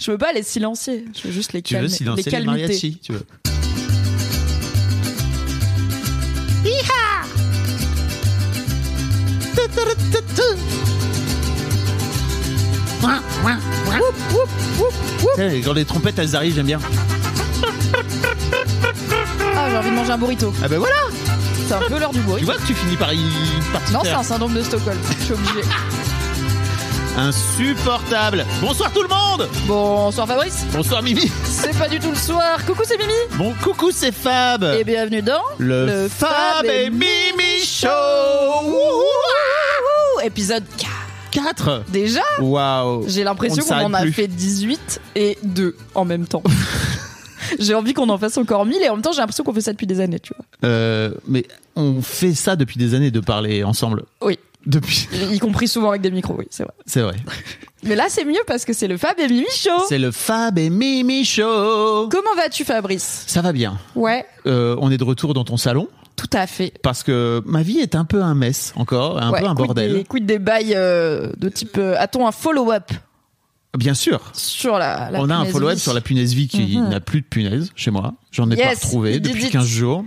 Je veux pas les silencier, je veux juste les Tu calmer. veux silencer les, calmiter. mariachis tu veux. Eh, Quand les trompettes elles arrivent, j'aime bien. Ah, j'ai envie de manger un burrito. Ah ben voilà C'est un peu l'heure du Tu burrito. vois que tu finis par y partir. Non, c'est un syndrome de Stockholm. Je suis obligée. Insupportable Bonsoir tout le monde Bonsoir Fabrice. Bonsoir Mimi C'est pas du tout le soir. Coucou, c'est Mimi. Bon coucou c'est Fab Et bienvenue dans Le, Fab et Mimi Show Ouh, Épisode 4. 4 Déjà Waouh J'ai l'impression On qu'on en a plus. fait 18 et 2 en même temps. j'ai envie qu'on en fasse encore 1000 et en même temps j'ai l'impression qu'on fait ça depuis des années, tu vois. Euh, mais on fait ça depuis des années de parler ensemble. Oui, Depuis. y compris souvent avec des micros, oui, c'est vrai. C'est vrai. Mais là c'est mieux parce que c'est le Fab et Mimi Show. C'est le Fab et Mimi Show. Comment vas-tu Fabrice? Ça va bien. Ouais, Euh, on est de retour dans ton salon tout à fait. parce que ma vie est un peu un mess encore, un Ouais, peu un quid bordel. Des, quid des bails euh, de type. euh, A-t-on un follow-up? Bien sûr. sur la, la on a un follow-up sur la punaise vie qui Mhm. n'a plus de punaise chez moi. J'en ai pas retrouvé depuis dit. 15 jours.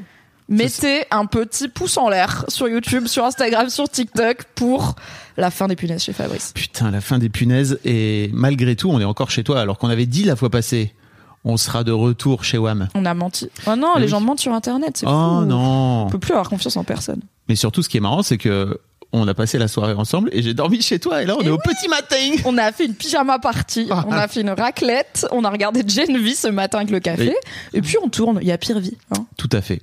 Mettez un petit pouce en l'air sur YouTube, sur Instagram, sur TikTok pour la fin des punaises chez Fabrice. Putain, la fin des punaises. Et malgré tout, on est encore chez toi alors qu'on avait dit la fois passée, on sera de retour chez WAM. On a menti. Oh non, Mais les oui. gens mentent sur Internet, c'est Oh fou. non On peut plus avoir confiance en personne. Mais surtout, ce qui est marrant, c'est que on a passé la soirée ensemble et j'ai dormi chez toi. Et là, on est au petit matin. On a fait une pyjama party, Ah. on a fait une raclette, on a regardé Gen V ce matin avec le café, Oui. et puis on tourne. Il y a pire vie. hein. Tout à fait.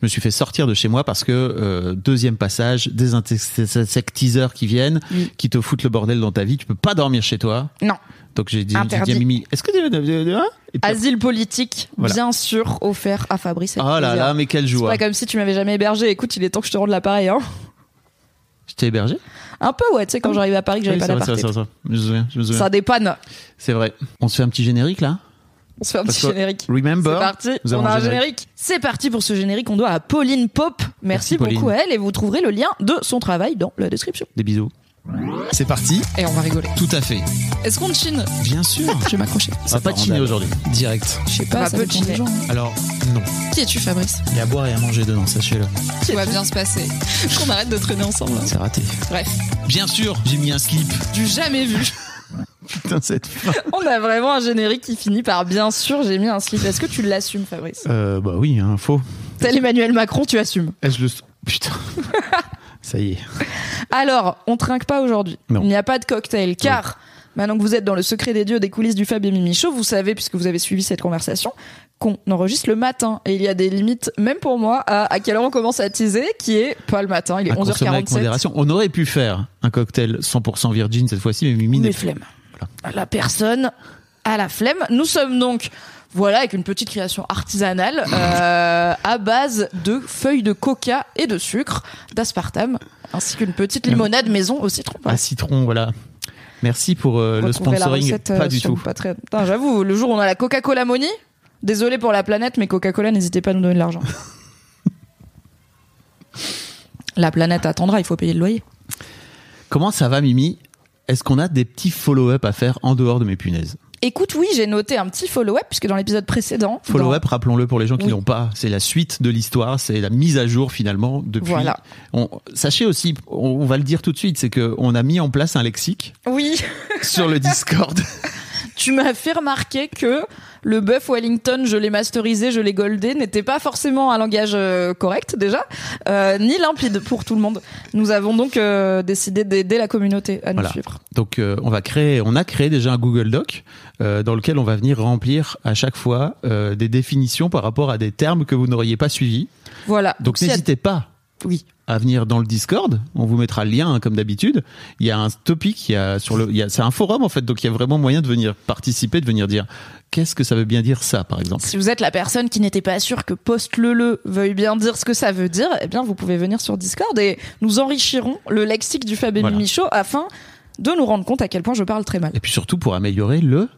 Je me suis fait sortir de chez moi parce que euh, deuxième passage, des insectiseurs qui viennent, qui te foutent le bordel dans ta vie. Tu peux pas dormir chez toi. Non. Donc j'ai dit, dit à Mimi, est-ce que tu veux hein puis- Asile politique, Voilà. bien sûr, offert à Fabrice. Oh là là, mais quelle C'est joie. pas comme si tu m'avais jamais hébergé. Écoute, il est temps que je te rende l'appareil. Hein. Je t'ai hébergé Un peu, ouais, tu sais, quand j'arrivais à Paris, que j'avais Oui, pas c'est d'appart. c'est vrai, c'est vrai. Je me souviens, je me souviens. Ça dépanne. C'est vrai. On se fait un petit générique là? On se fait un Parce petit que- générique. Remember C'est parti, Nous on a un générique. générique. C'est parti pour ce générique, on doit à Pauline Pop. Merci, Merci, Pauline. beaucoup à elle et vous trouverez le lien de son travail dans la description. Des bisous. C'est parti, Et on va rigoler. tout à fait. Est-ce qu'on chine? Bien sûr. Je vais m'accrocher. On va pas chiner aujourd'hui. Direct. Je sais On va pas, ça peu dépend des chiner. gens. Alors, non. Qui es-tu, Fabrice? Il y a à boire et à manger dedans, sachez-le. Tout va bien se passer. Qu'on arrête de traîner ensemble. C'est raté. Bref, Bien sûr, j'ai mis un slip. du jamais vu. Putain, cette fin. On a vraiment un générique qui finit par bien sûr, j'ai mis un slip. Est-ce que tu l'assumes, Fabrice? Euh, bah oui, hein, faux. Tel Emmanuel Macron, tu assumes. Est-ce le. Putain. Ça y est. Alors, on trinque pas aujourd'hui. Il n'y a pas de cocktail, car maintenant que vous êtes dans le secret des dieux des coulisses du Fab et Mimi Show, vous savez, puisque vous avez suivi cette conversation, qu'on enregistre le matin. Et il y a des limites, même pour moi, à, à quelle heure on commence à teaser, qui est pas le matin, il est À consommer avec 11h47. modération. On aurait pu faire un cocktail 100% virgin cette fois-ci, mais Mimi n'est flemme. La personne a la flemme. Nous sommes donc, voilà, avec une petite création artisanale euh, à base de feuilles de coca et de sucre, d'aspartame, ainsi qu'une petite limonade maison au citron. à citron, voilà. Merci pour euh, le sponsoring. recette, euh, pas du sur tout. J'avoue, le jour où on a la Coca-Cola Money, désolé pour la planète, mais Coca-Cola, n'hésitez pas à nous donner de l'argent. la planète attendra, il faut payer le loyer. Comment ça va, Mimi? Est-ce qu'on a des petits follow-up à faire en dehors de mes punaises Écoute, oui, j'ai noté un petit follow-up, puisque dans l'épisode précédent. Follow-up, rappelons-le pour les gens qui Oui. l'ont pas, c'est la suite de l'histoire, c'est la mise à jour finalement depuis. Voilà. On, sachez aussi, on, on va le dire tout de suite, c'est que on a mis en place un lexique Oui, sur le Discord. tu m'as fait remarquer que le buff Wellington, je l'ai masterisé, je l'ai goldé, n'était pas forcément un langage euh, correct déjà, euh, ni limpide pour tout le monde. Nous avons donc euh, décidé d'aider la communauté à nous Voilà. suivre. Donc euh, on va créer, on a créé déjà un Google Doc dans lequel on va venir remplir à chaque fois des définitions par rapport à des termes que vous n'auriez pas suivis. Voilà. Donc a- n'hésitez pas Oui. à venir dans le Discord. On vous mettra le lien hein, comme d'habitude. Il y a un topic, il y a sur le, c'est un forum en fait, donc il y a vraiment moyen de venir participer, de venir dire qu'est-ce que ça veut bien dire ça, par exemple? Si vous êtes la personne qui n'était pas sûre que post-le-le veuille bien dire ce que ça veut dire, eh bien, vous pouvez venir sur Discord et nous enrichirons le lexique du Fab Voilà. Show afin de nous rendre compte à quel point je parle très mal. Et puis surtout pour améliorer le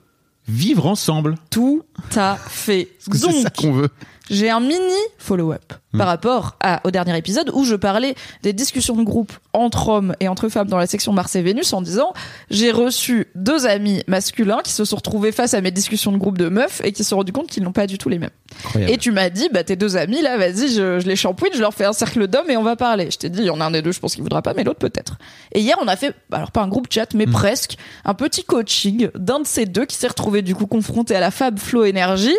vivre ensemble. Tout à fait. Parce que c'est ça qu'on veut. J'ai un mini follow-up Hmm. par rapport à, au dernier épisode où je parlais des discussions de groupe entre hommes et entre femmes dans la section Mars et Vénus en disant j'ai reçu deux amis masculins qui se sont retrouvés face à mes discussions de groupe de meufs et qui se sont rendus compte qu'ils n'ont pas du tout les mêmes. Incroyable. Et tu m'as dit, bah, tes deux amis, là, vas-y, je, je les shampouine, je leur fais un cercle d'hommes et on va parler. Je t'ai dit, il y en a un des deux, je pense qu'il voudra pas, mais l'autre peut-être. Et hier, on a fait, bah, alors pas un groupe chat, Hmm. mais presque, un petit coaching d'un de ces deux qui s'est retrouvé, du coup, confronté à la Fab Flow Énergie.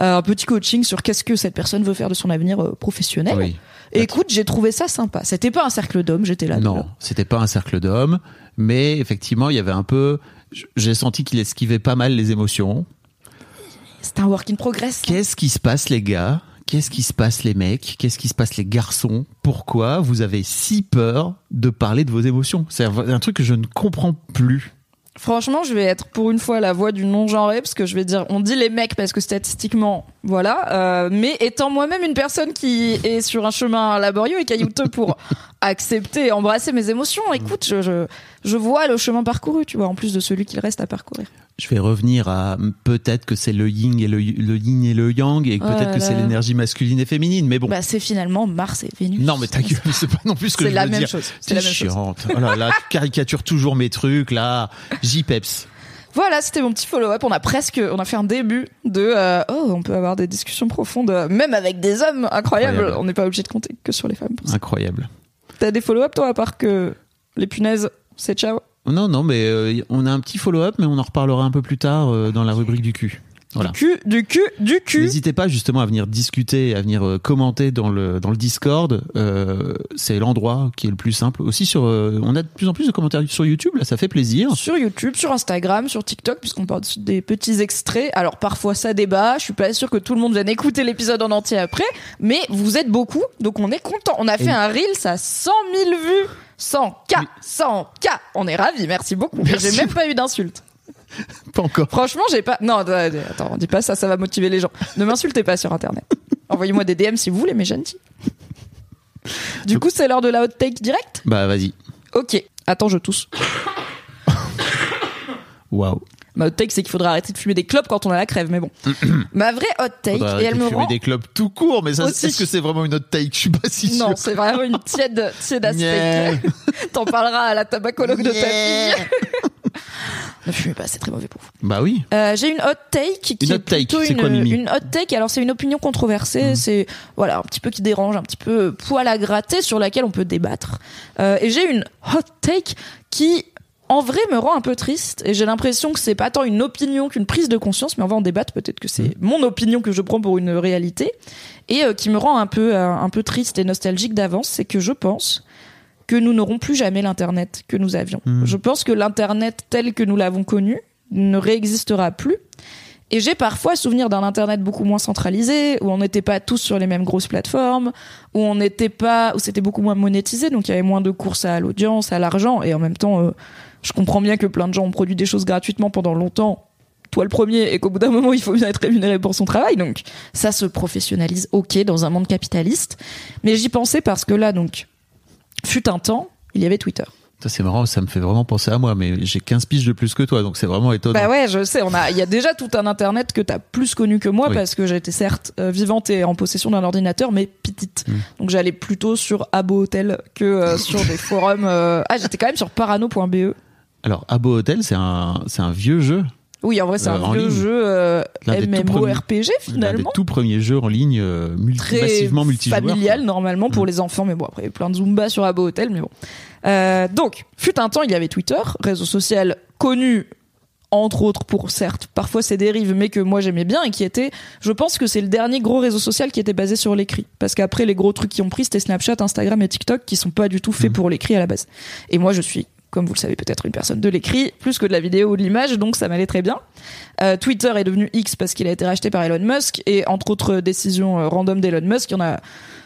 Euh, un petit coaching sur qu'est-ce que cette personne veut faire de son avenir euh, professionnel. Oui. Et écoute, j'ai trouvé ça sympa. C'était pas un cercle d'hommes, j'étais là. Non, c'était pas un cercle d'hommes, mais effectivement, il y avait un peu. J'ai senti qu'il esquivait pas mal les émotions. C'était un work in progress. Qu'est-ce qui se passe, les gars? Qu'est-ce qui se passe, les mecs? Qu'est-ce qui se passe, les garçons? Pourquoi vous avez si peur de parler de vos émotions? C'est un truc que je ne comprends plus. Franchement, je vais être pour une fois la voix du non-genré parce que je vais dire, on dit les mecs parce que statistiquement, voilà. euh, mais étant moi-même une personne qui est sur un chemin laborieux et caillouteux pour accepter et embrasser mes émotions, écoute, je, je, je vois le chemin parcouru, tu vois, en plus de celui qu'il reste à parcourir. Je vais revenir à peut-être que c'est le yin et le, le yin et le yang et Oh peut-être que c'est l'énergie masculine et féminine. Mais bon. Bah, c'est finalement Mars et Vénus. non, mais ta gueule, c'est pas non plus ce que je la veux même dire. chose. C'est la même chose. chiante. Oh là là, tu caricatures toujours mes trucs là. J-Peps. Voilà, c'était mon petit follow-up. On a presque, on a fait un début de, euh, oh, on peut avoir des discussions profondes, euh, même avec des hommes. Incroyable. On n'est pas obligé de compter que sur les femmes. pour ça. Incroyable. T'as des follow-up toi à part que les punaises, c'est ciao? Non, non, mais euh, on a un petit follow-up, mais on en reparlera un peu plus tard euh, dans la rubrique du cul. Voilà. Du cul, du cul, du cul. N'hésitez pas justement à venir discuter, à venir euh, commenter dans le dans le Discord. Euh, c'est l'endroit qui est le plus simple. Aussi sur, euh, on a de plus en plus de commentaires sur YouTube. Là, ça fait plaisir. Sur YouTube, sur Instagram, sur TikTok, puisqu'on parle des petits extraits. Alors parfois ça débat. Je suis pas sûre que tout le monde vienne écouter l'épisode en entier après, mais vous êtes beaucoup, donc on est content. On a fait Et- un reel, ça a 100 000 vues, 100 k, 100 k. On est ravis, merci beaucoup. J'ai même pas eu d'insultes. Pas encore. Franchement, j'ai pas. Non, attends, attends, dis pas ça, ça va motiver les gens. Ne m'insultez pas sur Internet. Envoyez-moi des DM si vous voulez, mais gentil. Du coup, c'est l'heure de la hot take direct. Bah vas-y. Ok. Attends, je tousse. Waouh. Ma hot take, c'est qu'il faudra arrêter de fumer des clopes quand on a la crève, mais bon. Ma vraie hot take, et elle de me fumer rend. des clubs tout court, mais ça, Aussi. est-ce que c'est vraiment une autre take? Je suis pas si sûr. Non, c'est vraiment une tiède, tiède aspect. T'en parleras à la tabacologue de ta fille. ne fumez pas, c'est très mauvais pour vous. Bah oui. Euh, j'ai une hot take qui Une est hot take, plutôt c'est une, quoi, Mimi une hot take. Alors c'est une opinion controversée, c'est voilà un petit peu qui dérange, un petit peu poil à gratter sur laquelle on peut débattre. Euh, et j'ai une hot take qui en vrai me rend un peu triste et j'ai l'impression que c'est pas tant une opinion qu'une prise de conscience, mais on va en débattre. Peut-être que c'est mon opinion que je prends pour une réalité et euh, qui me rend un peu un peu triste et nostalgique d'avance, c'est que je pense que nous n'aurons plus jamais l'internet que nous avions. Je pense que l'internet tel que nous l'avons connu ne réexistera plus. Et j'ai parfois souvenir d'un internet beaucoup moins centralisé, où on n'était pas tous sur les mêmes grosses plateformes, où on n'était pas, où c'était beaucoup moins monétisé, donc il y avait moins de courses à l'audience, à l'argent, et en même temps, euh, je comprends bien que plein de gens ont produit des choses gratuitement pendant longtemps, toi le premier, et qu'au bout d'un moment, il faut bien être rémunéré pour son travail, donc ça se professionnalise, ok, dans un monde capitaliste. Mais j'y pensais parce que là, donc, fut un temps, il y avait Twitter. Ça c'est marrant, ça me fait vraiment penser à moi, mais j'ai 15 piges de plus que toi, donc c'est vraiment étonnant. Bah ouais, je sais. On a, il y a déjà tout un internet que t'as plus connu que moi Oui. parce que j'étais certes euh, vivante et en possession d'un ordinateur, mais petite. Mm. Donc j'allais plutôt sur Abo Hotel que euh, sur des forums. euh, Ah, j'étais quand même sur parano.be. Alors, Abo Hotel, c'est un, c'est un vieux jeu. Oui, en vrai, c'est Euh, un vieux ligne. jeu euh, MMORPG des finalement. tout premiers jeux en ligne euh, multi- Très massivement multijoueurs. familial normalement pour Mm. les enfants, mais bon après il y a plein de Zumba sur Abo Hotel, mais bon. Euh, donc, fut un temps, il y avait Twitter, réseau social connu entre autres pour certes parfois ses dérives mais que moi j'aimais bien et qui était je pense que c'est le dernier gros réseau social qui était basé sur l'écrit parce qu'après les gros trucs qui ont pris c'était Snapchat Instagram et TikTok qui sont pas du tout faits Mhm. pour l'écrit à la base et moi je suis comme vous le savez peut-être, une personne de l'écrit, plus que de la vidéo ou de l'image, donc ça m'allait très bien. Euh, Twitter est devenu X parce qu'il a été racheté par Elon Musk, et entre autres décisions euh, random d'Elon Musk, il a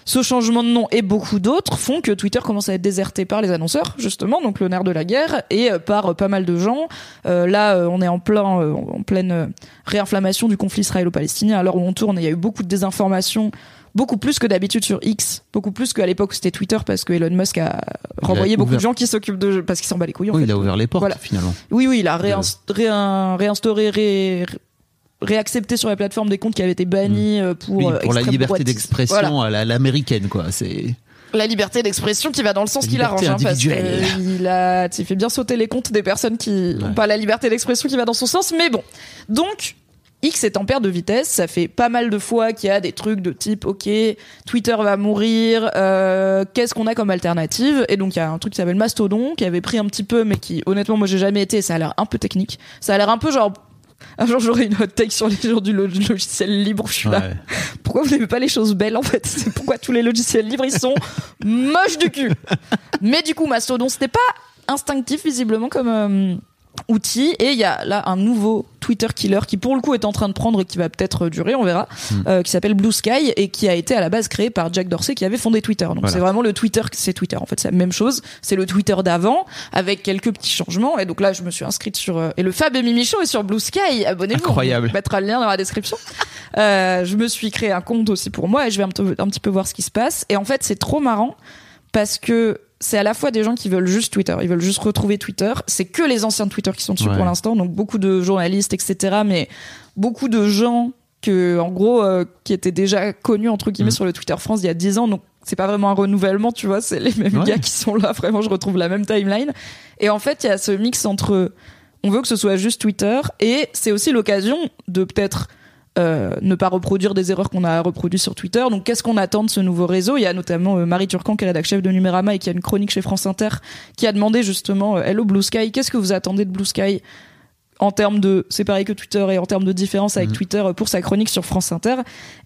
ce changement de nom et beaucoup d'autres font que Twitter commence à être déserté par les annonceurs, justement, donc le nerf de la guerre, et euh, par euh, pas mal de gens. Euh, là, euh, on est en plein, euh, en pleine euh, réinflammation du conflit israélo-palestinien. À l'heure où on tourne, il y a eu beaucoup de désinformation, beaucoup plus que d'habitude sur X, beaucoup plus qu'à l'époque où c'était Twitter, parce que Elon Musk a renvoyé beaucoup ouvert- de gens qui s'occupent de, parce qu'il s'en bat les couilles. En Oui, fait. il a ouvert les portes Voilà. finalement. Oui, oui, il a réinst- réin- réinstauré, ré- réaccepté sur la plateforme des comptes qui avaient été bannis euh, pour, Oui, euh, pour la liberté d'expression Voilà. à la- à l'américaine, quoi. C'est La liberté d'expression qui va dans le sens qu'il arrange, liberté hein, parce qu'il a, il fait bien sauter les comptes des personnes qui n'ont Ouais. pas la liberté d'expression qui va dans son sens, mais bon. Donc, X est en perte de vitesse, ça fait pas mal de fois qu'il y a des trucs de type, ok, Twitter va mourir, euh, qu'est-ce qu'on a comme alternative? Et donc il y a un truc qui s'appelle Mastodon, qui avait pris un petit peu, mais qui honnêtement moi j'ai jamais été, ça a l'air un peu technique, ça a l'air un peu genre... Un jour j'aurai une hot take sur les jours du lo- du logiciel libre, je suis là. Pourquoi vous n'aimez pas les choses belles en fait? C'est pourquoi tous les logiciels libres ils sont moches du cul. Mais du coup Mastodon c'était pas instinctif visiblement comme euh, outil et il y a là un nouveau Twitter killer qui pour le coup est en train de prendre et qui va peut-être durer, on verra, euh, qui s'appelle Blue Sky et qui a été à la base créé par Jack Dorsey qui avait fondé Twitter. Donc Voilà. c'est vraiment le Twitter, c'est Twitter en fait, c'est la même chose, c'est le Twitter d'avant avec quelques petits changements et donc là je me suis inscrite sur euh, et le Fab et Mimi Show est sur Blue Sky, abonnez-vous. Incroyable. On mettra le lien dans la description. Euh, je me suis créé un compte aussi pour moi et je vais un petit peu voir ce qui se passe. Et en fait, c'est trop marrant parce que c'est à la fois des gens qui veulent juste Twitter, ils veulent juste retrouver Twitter. C'est que les anciens de Twitter qui sont dessus Ouais. pour l'instant, donc beaucoup de journalistes, etc. Mais beaucoup de gens que, en gros, euh, qui étaient déjà connus entre guillemets Mm. sur le Twitter France il y a 10 ans. Donc c'est pas vraiment un renouvellement, tu vois. C'est les mêmes Ouais. gars qui sont là. Vraiment, je retrouve la même timeline. Et en fait, il y a ce mix entre on veut que ce soit juste Twitter et c'est aussi l'occasion de peut-être euh, ne pas reproduire des erreurs qu'on a reproduites sur Twitter. Donc, qu'est-ce qu'on attend de ce nouveau réseau? Il y a notamment euh, Marie Turcan, qui est rédactrice chef de Numérama et qui a une chronique chez France Inter, qui a demandé justement euh, Hello Blue Sky, qu'est-ce que vous attendez de Blue Sky? En termes de c'est pareil que Twitter et en termes de différence avec Mhm. Twitter pour sa chronique sur France Inter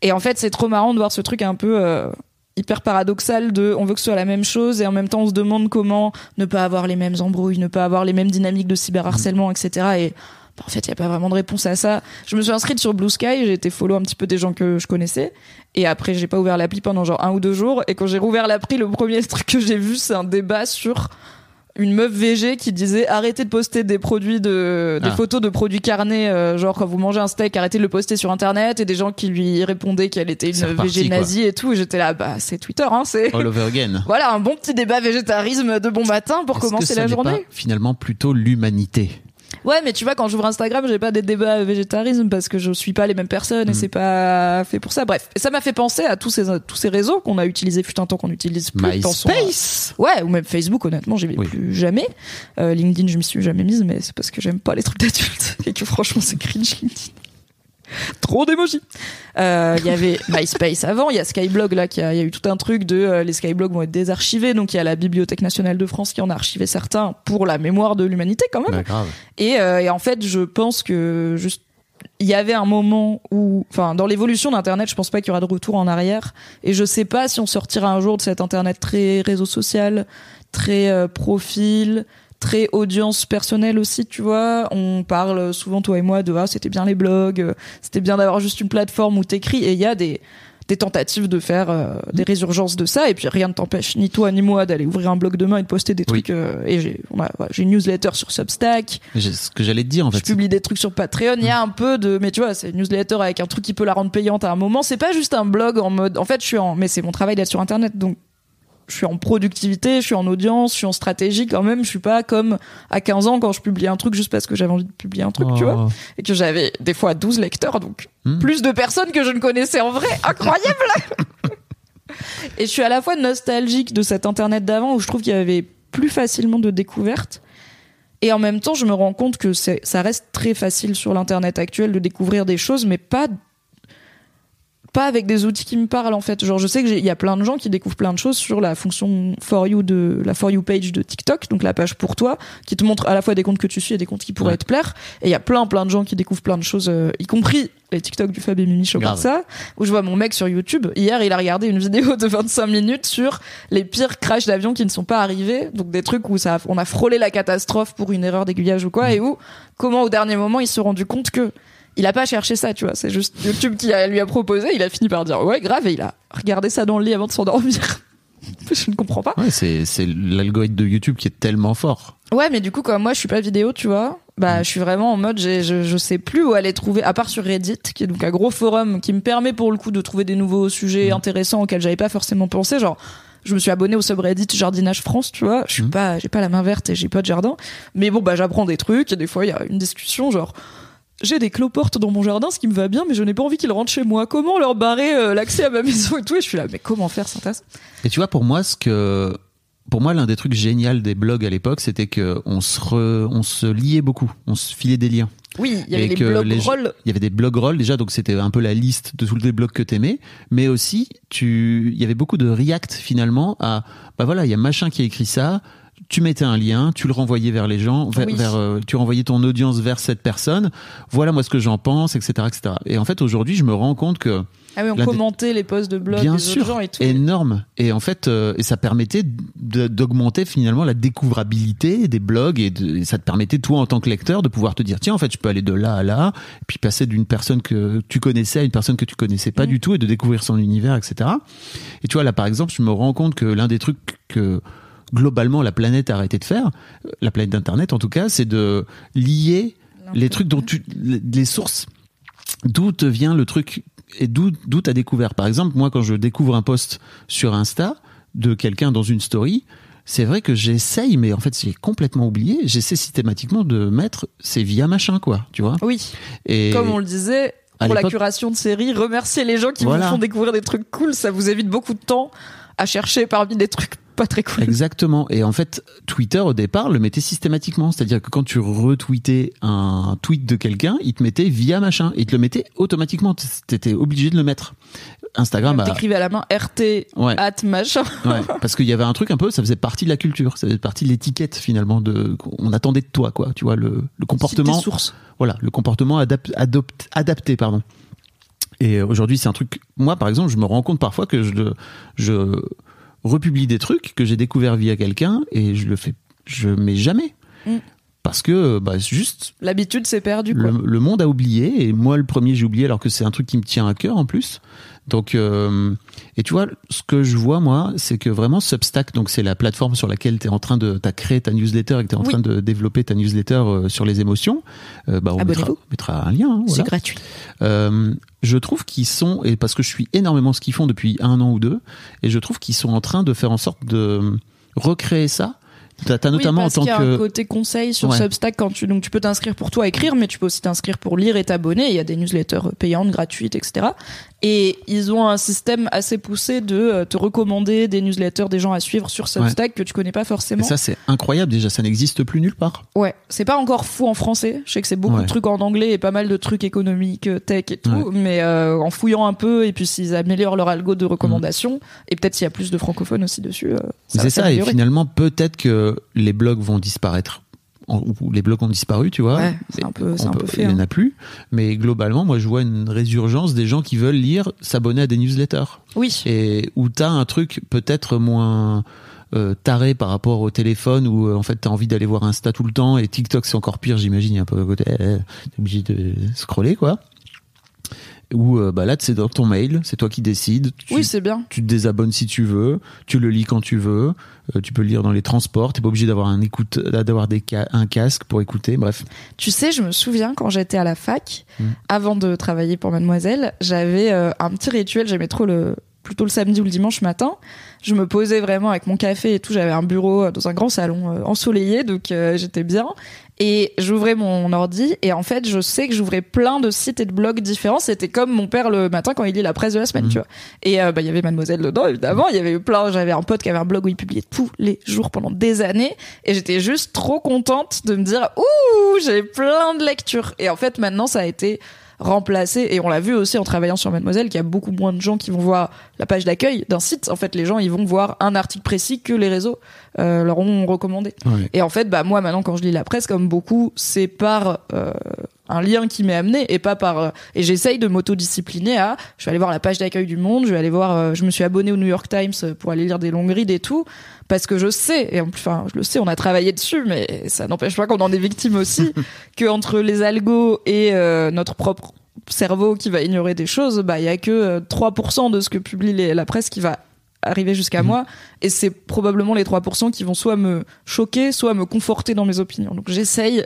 et en fait c'est trop marrant de voir ce truc un peu hyper paradoxal de on veut que ce soit la même chose et en même temps on se demande comment ne pas avoir les mêmes embrouilles ne pas avoir les mêmes dynamiques de cyberharcèlement etc et en fait il y a pas vraiment de réponse à ça je me suis inscrite sur Blue Sky j'ai été follow un petit peu des gens que je connaissais et après j'ai pas ouvert l'appli pendant genre un ou deux jours et quand j'ai rouvert l'appli le premier truc que j'ai vu c'est un débat sur une meuf VG qui disait arrêtez de poster des produits de des Ah. photos de produits carnés euh, genre quand vous mangez un steak arrêtez de le poster sur internet et des gens qui lui répondaient qu'elle était une reparti, VG quoi. nazie et tout et j'étais là bah c'est Twitter hein c'est all over again. voilà un bon petit débat végétarisme de bon matin pour que commencer ça la journée pas, finalement plutôt l'humanité? Ouais, mais tu vois, quand j'ouvre Instagram, j'ai pas des débats végétarisme parce que je suis pas les mêmes personnes et c'est pas fait pour ça. Bref, ça m'a fait penser à tous ces tous ces réseaux qu'on a utilisés fut un temps qu'on utilise plus. Pensons à- MySpace. Ouais, ou même Facebook, honnêtement, j'y vais Oui. plus jamais. Euh, LinkedIn, je m'y suis jamais mise, mais c'est parce que j'aime pas les trucs d'adultes et que franchement, c'est cringe LinkedIn. Trop d'émojis. Euh, Il y avait MySpace avant, il y a Skyblog là, qui a- il y a eu tout un truc de euh, les Skyblogs vont être désarchivés, donc il y a la Bibliothèque nationale de France qui en a archivé certains pour la mémoire de l'humanité quand même. Bah, grave. Et, euh, et en fait, je pense que juste il y avait un moment où, enfin, dans l'évolution d'Internet, je pense pas qu'il y aura de retour en arrière. Et je sais pas si on sortira un jour de cet Internet très réseau social, très euh, profil, très audience personnelle aussi, tu vois. On parle souvent, toi et moi, de ah, c'était bien les blogs, euh, c'était bien d'avoir juste une plateforme où t'écris. Et il y a des des tentatives de faire euh, des résurgences de ça et puis rien ne t'empêche ni toi ni moi d'aller ouvrir un blog demain et de poster des Oui. trucs euh, et j'ai ouais, une newsletter sur Substack Ce que j'allais te dire en je fait. publie des trucs sur Patreon. Il y a un peu de, mais tu vois, c'est une newsletter avec un truc qui peut la rendre payante à un moment. C'est pas juste un blog en mode, en fait, je suis en, mais c'est mon travail d'être sur Internet, donc je suis en productivité, je suis en audience, je suis en stratégie quand même. Je suis pas comme à 15 ans quand je publie un truc juste parce que j'avais envie de publier un truc, tu vois, et que j'avais des fois 12 lecteurs, donc Hmm. plus de personnes que je ne connaissais en vrai. Incroyable! et je suis à la fois nostalgique de cet Internet d'avant où je trouve qu'il y avait plus facilement de découvertes. Et en même temps, je me rends compte que ça reste très facile sur l'internet actuel de découvrir des choses, mais pas pas avec des outils qui me parlent en fait. Genre je sais que il y a plein de gens qui découvrent plein de choses sur la fonction for you de la for you page de TikTok, donc la page pour toi, qui te montre à la fois des comptes que tu suis et des comptes qui pourraient Ouais. te plaire. Et il y a plein plein de gens qui découvrent plein de choses, euh, y compris les TikTok du Fab et Mimi Show comme ça, où je vois mon mec sur YouTube. Hier, il a regardé une vidéo de 25 minutes sur les pires crashs d'avions qui ne sont pas arrivés, donc des trucs où ça, a- on a frôlé la catastrophe pour une erreur d'aiguillage ou quoi, et où comment au dernier moment il se rendu compte que il a pas cherché ça, tu vois. C'est juste YouTube qui a- lui a proposé. Il a fini par dire ouais, grave, et il a regardé ça dans le lit avant de s'endormir. je ne comprends pas. Ouais, c'est c'est l'algorithme de YouTube qui est tellement fort. Ouais, mais du coup, comme moi, je suis pas vidéo, tu vois. Bah, je suis vraiment en mode, j'ai- je, je sais plus où aller trouver, à part sur Reddit, qui est donc un gros forum qui me permet pour le coup de trouver des nouveaux sujets intéressants auxquels j'avais pas forcément pensé. Genre, je me suis abonné au subreddit Jardinage France, tu vois. Je suis pas, j'ai pas la main verte et j'ai pas de jardin. Mais bon, bah, j'apprends des trucs et des fois, il y a une discussion, genre, j'ai des cloportes dans mon jardin, ce qui me va bien, mais je n'ai pas envie qu'ils rentrent chez moi. Comment leur barrer euh, l'accès à ma maison et tout? Et je suis là, mais comment faire, Syntaxe? Et tu vois, pour moi, ce que, pour moi, l'un des trucs géniaux des blogs à l'époque, c'était que on se, re- on se liait beaucoup, on se filait des liens. Oui, il y avait que blogs les- rolls. Il y avait des blog rolls déjà, donc c'était un peu la liste de tous les blogs que t'aimais, mais aussi tu, il y avait beaucoup de react finalement à, bah voilà, il y a machin qui a écrit ça. Tu mettais un lien, tu le renvoyais vers les gens, vers, Oui. vers, euh, tu renvoyais ton audience vers cette personne. Voilà moi ce que j'en pense, etc., etc. Et en fait aujourd'hui, je me rends compte que Ah oui, on des- commentait les posts de blog bien des sûr, autres gens et tout. énorme. Et en fait, euh, et ça permettait d'augmenter finalement la découvrabilité des blogs et, de- et ça te permettait toi en tant que lecteur de pouvoir te dire tiens en fait je peux aller de là à là, et puis passer d'une personne que tu connaissais à une personne que tu connaissais pas Mm. du tout et de découvrir son univers, etc. Et tu vois là par exemple, je me rends compte que l'un des trucs que globalement la planète a arrêté de faire, euh, la planète d'internet en tout cas, c'est de lier les trucs dont tu les sources d'où te vient le truc et d'où d'où t'as découvert. Par exemple, moi quand je découvre un post sur Insta de quelqu'un dans une story, c'est vrai que j'essaye, mais en fait j'ai complètement oublié. J'essaie systématiquement de mettre c'est via machin quoi, tu vois. Oui, Et comme on le disait, pour la curation de séries, remerciez les gens qui Voilà. vous font découvrir des trucs cool, ça vous évite beaucoup de temps à chercher parmi des trucs pas très cool. Exactement. Et en fait, Twitter au départ le mettait systématiquement, c'est-à-dire que quand tu retweetais un tweet de quelqu'un, il te mettait via machin, il te le mettait automatiquement. T'étais obligé de le mettre. Instagram a, T'écrivais à la main RT Ouais. at machin. Ouais, parce qu'il y avait un truc un peu, ça faisait partie de la culture, ça faisait partie de l'étiquette finalement de, on attendait de toi quoi, tu vois le, le comportement, sources. voilà, le comportement adap- adopte- adapté pardon. Et aujourd'hui c'est un truc, moi par exemple, je me rends compte parfois que je, je republie des trucs que j'ai découvert via quelqu'un et je le fais, je mets jamais. Mm. Parce que bah, c'est juste L'habitude s'est perdue le, le monde a oublié et moi le premier j'ai oublié alors que c'est un truc qui me tient à cœur en plus donc euh, et tu vois ce que je vois moi c'est que vraiment Substack donc c'est la plateforme sur laquelle tu es en train de t'as créé ta newsletter et que tu es en Oui. train de développer ta newsletter euh, sur les émotions euh, bah on mettra, un lien hein, C'est gratuit. Euh, je trouve qu'ils sont, et parce que je suis énormément ce qu'ils font depuis un an ou deux, et je trouve qu'ils sont en train de faire en sorte de recréer ça. T'as as notamment oui, parce en tant qu'il y a que un côté conseil sur Ouais. Substack quand tu donc tu peux t'inscrire pour toi écrire mais tu peux aussi t'inscrire pour lire et t'abonner il y a des newsletters payantes gratuites etc et ils ont un système assez poussé de euh, te recommander des newsletters des gens à suivre sur Substack que tu connais pas et forcément ça c'est incroyable. Déjà, ça n'existe plus nulle part. ouais. C'est pas encore fou en français. Je sais que c'est beaucoup Ouais. de trucs en anglais et pas mal de trucs économiques tech et tout. Ouais. mais euh, en fouillant un peu et puis s'ils améliorent leur algo de recommandation et peut-être s'il y a plus de francophones aussi dessus euh, C'est ça, et finalement, peut-être que les blogs vont disparaître. Ou les blogs ont disparu, tu vois. Ouais, c'est un peu- un peu fait, Il n'y en hein. a plus. Mais globalement, moi, je vois une résurgence des gens qui veulent lire, s'abonner à des newsletters. oui Et où t'as un truc peut-être moins euh, taré par rapport au téléphone, où euh, en fait t'as envie d'aller voir Insta tout le temps, et TikTok c'est encore pire, j'imagine, un peu à côté, euh, t'es obligé de scroller, quoi. Ou bah là, c'est dans ton mail, c'est toi qui décides. Tu, oui c'est bien tu te désabonnes si tu veux, tu le lis quand tu veux, euh, tu peux le lire dans les transports, t'es pas obligé d'avoir un écoute, d'avoir des ca- un casque pour écouter, bref. Tu sais, je me souviens quand j'étais à la fac, Mm. avant de travailler pour Mademoiselle, j'avais euh, un petit rituel. J'aimais trop le plutôt le samedi ou le dimanche matin. Je me posais vraiment avec mon café et tout. J'avais un bureau euh, dans un grand salon euh, ensoleillé, donc euh, j'étais bien. Et j'ouvrais mon ordi et en fait, je sais que j'ouvrais plein de sites et de blogs différents. C'était comme mon père le matin quand il lit la presse de la semaine, Mhm. tu vois. Et euh, bah il y avait Mademoiselle dedans évidemment. Il y avait plein. J'avais un pote qui avait un blog où il publiait tous les jours pendant des années et j'étais juste trop contente de me dire ouh j'ai plein de lectures. Et en fait maintenant ça a été remplacer et on l'a vu aussi en travaillant sur Mademoiselle qu'il y a beaucoup moins de gens qui vont voir la page d'accueil d'un site. En fait, les gens ils vont voir un article précis que les réseaux euh, leur ont recommandé. Ouais. Et en fait, bah moi maintenant quand je lis la presse, comme beaucoup, c'est par euh, un lien qui m'est amené et pas par. euh, et j'essaye de m'autodiscipliner à. Je vais aller voir la page d'accueil du Monde, je vais aller voir. euh, je me suis abonné au New York Times pour aller lire des longues rides et tout, parce que je sais et en plus, enfin, je le sais, on a travaillé dessus, mais ça n'empêche pas qu'on en est victime aussi, que entre les algos et euh, notre propre cerveau qui va ignorer des choses, bah il y a que euh, 3% de ce que publie les- la presse qui va arriver jusqu'à moi. Et c'est probablement les 3% qui vont soit me choquer soit me conforter dans mes opinions. Donc j'essaye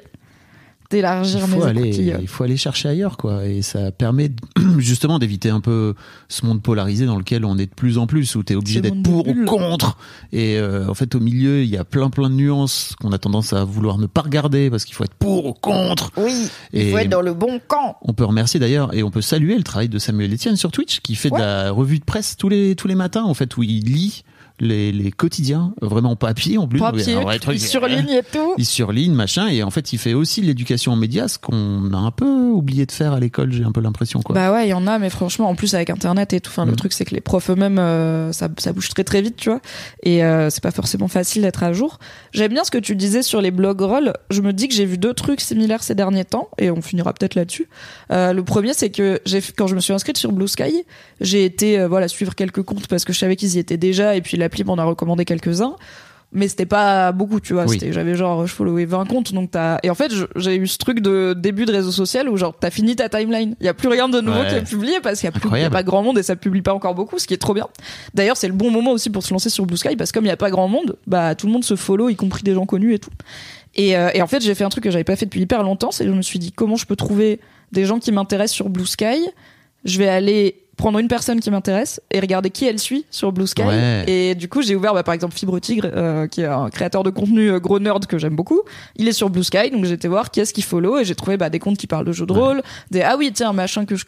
d'élargir il mes faut aller, écoutilles. il faut aller chercher ailleurs, quoi. Et ça permet de- justement d'éviter un peu ce monde polarisé dans lequel on est de plus en plus, où tu es obligé d'être pour ou contre. Et euh, en fait, au milieu, il y a plein plein de nuances qu'on a tendance à vouloir ne pas regarder parce qu'il faut être pour ou contre. oui Et il faut être dans le bon camp on peut remercier d'ailleurs et on peut saluer le travail de Samuel Etienne sur Twitch qui fait Ouais. de la revue de presse tous les tous les matins en fait où il lit les, les quotidiens vraiment en papier en plus papier truc. il surligne et tout il surligne machin et en fait il fait aussi l'éducation en médias ce qu'on a un peu oublié de faire à l'école j'ai un peu l'impression quoi Bah ouais, il y en a, mais franchement, en plus avec Internet et tout, enfin, le Mm. truc c'est que les profs eux-mêmes, euh, ça, ça bouge très très vite, tu vois, et euh, c'est pas forcément facile d'être à jour. J'aime bien ce que tu disais sur les blogrolls. Je me dis que j'ai vu deux trucs similaires ces derniers temps, et on finira peut-être là-dessus. Euh, le premier, c'est que j'ai, quand je me suis inscrite sur Blue Sky, j'ai été voilà suivre quelques comptes parce que je savais qu'ils y étaient déjà, et puis l'appli m'en a recommandé quelques-uns. Mais c'était pas beaucoup, tu vois. Oui. J'avais genre, je followais 20 comptes, donc t'as. Et en fait, j'ai eu ce truc de début de réseau social où genre t'as fini ta timeline. Il y a plus rien de nouveau Ouais. qui est publié parce qu'il y a plus, y a pas grand monde et ça publie pas encore beaucoup, ce qui est trop bien. D'ailleurs, c'est le bon moment aussi pour se lancer sur Blue Sky parce que comme il y a pas grand monde, bah tout le monde se follow, y compris des gens connus et tout. Et, euh, et en fait, j'ai fait un truc que j'avais pas fait depuis hyper longtemps, c'est que je me suis dit comment je peux trouver des gens qui m'intéressent sur Blue Sky? Je vais aller prendre une personne qui m'intéresse et regarder qui elle suit sur Blue Sky. Ouais. Et du coup, j'ai ouvert bah, par exemple Fibre Tigre, euh, qui est un créateur de contenu euh, gros nerd que j'aime beaucoup. Il est sur Blue Sky, donc été voir qui est-ce qu'il follow et j'ai trouvé bah, des comptes qui parlent de jeux de rôle, des ah oui tiens machin que je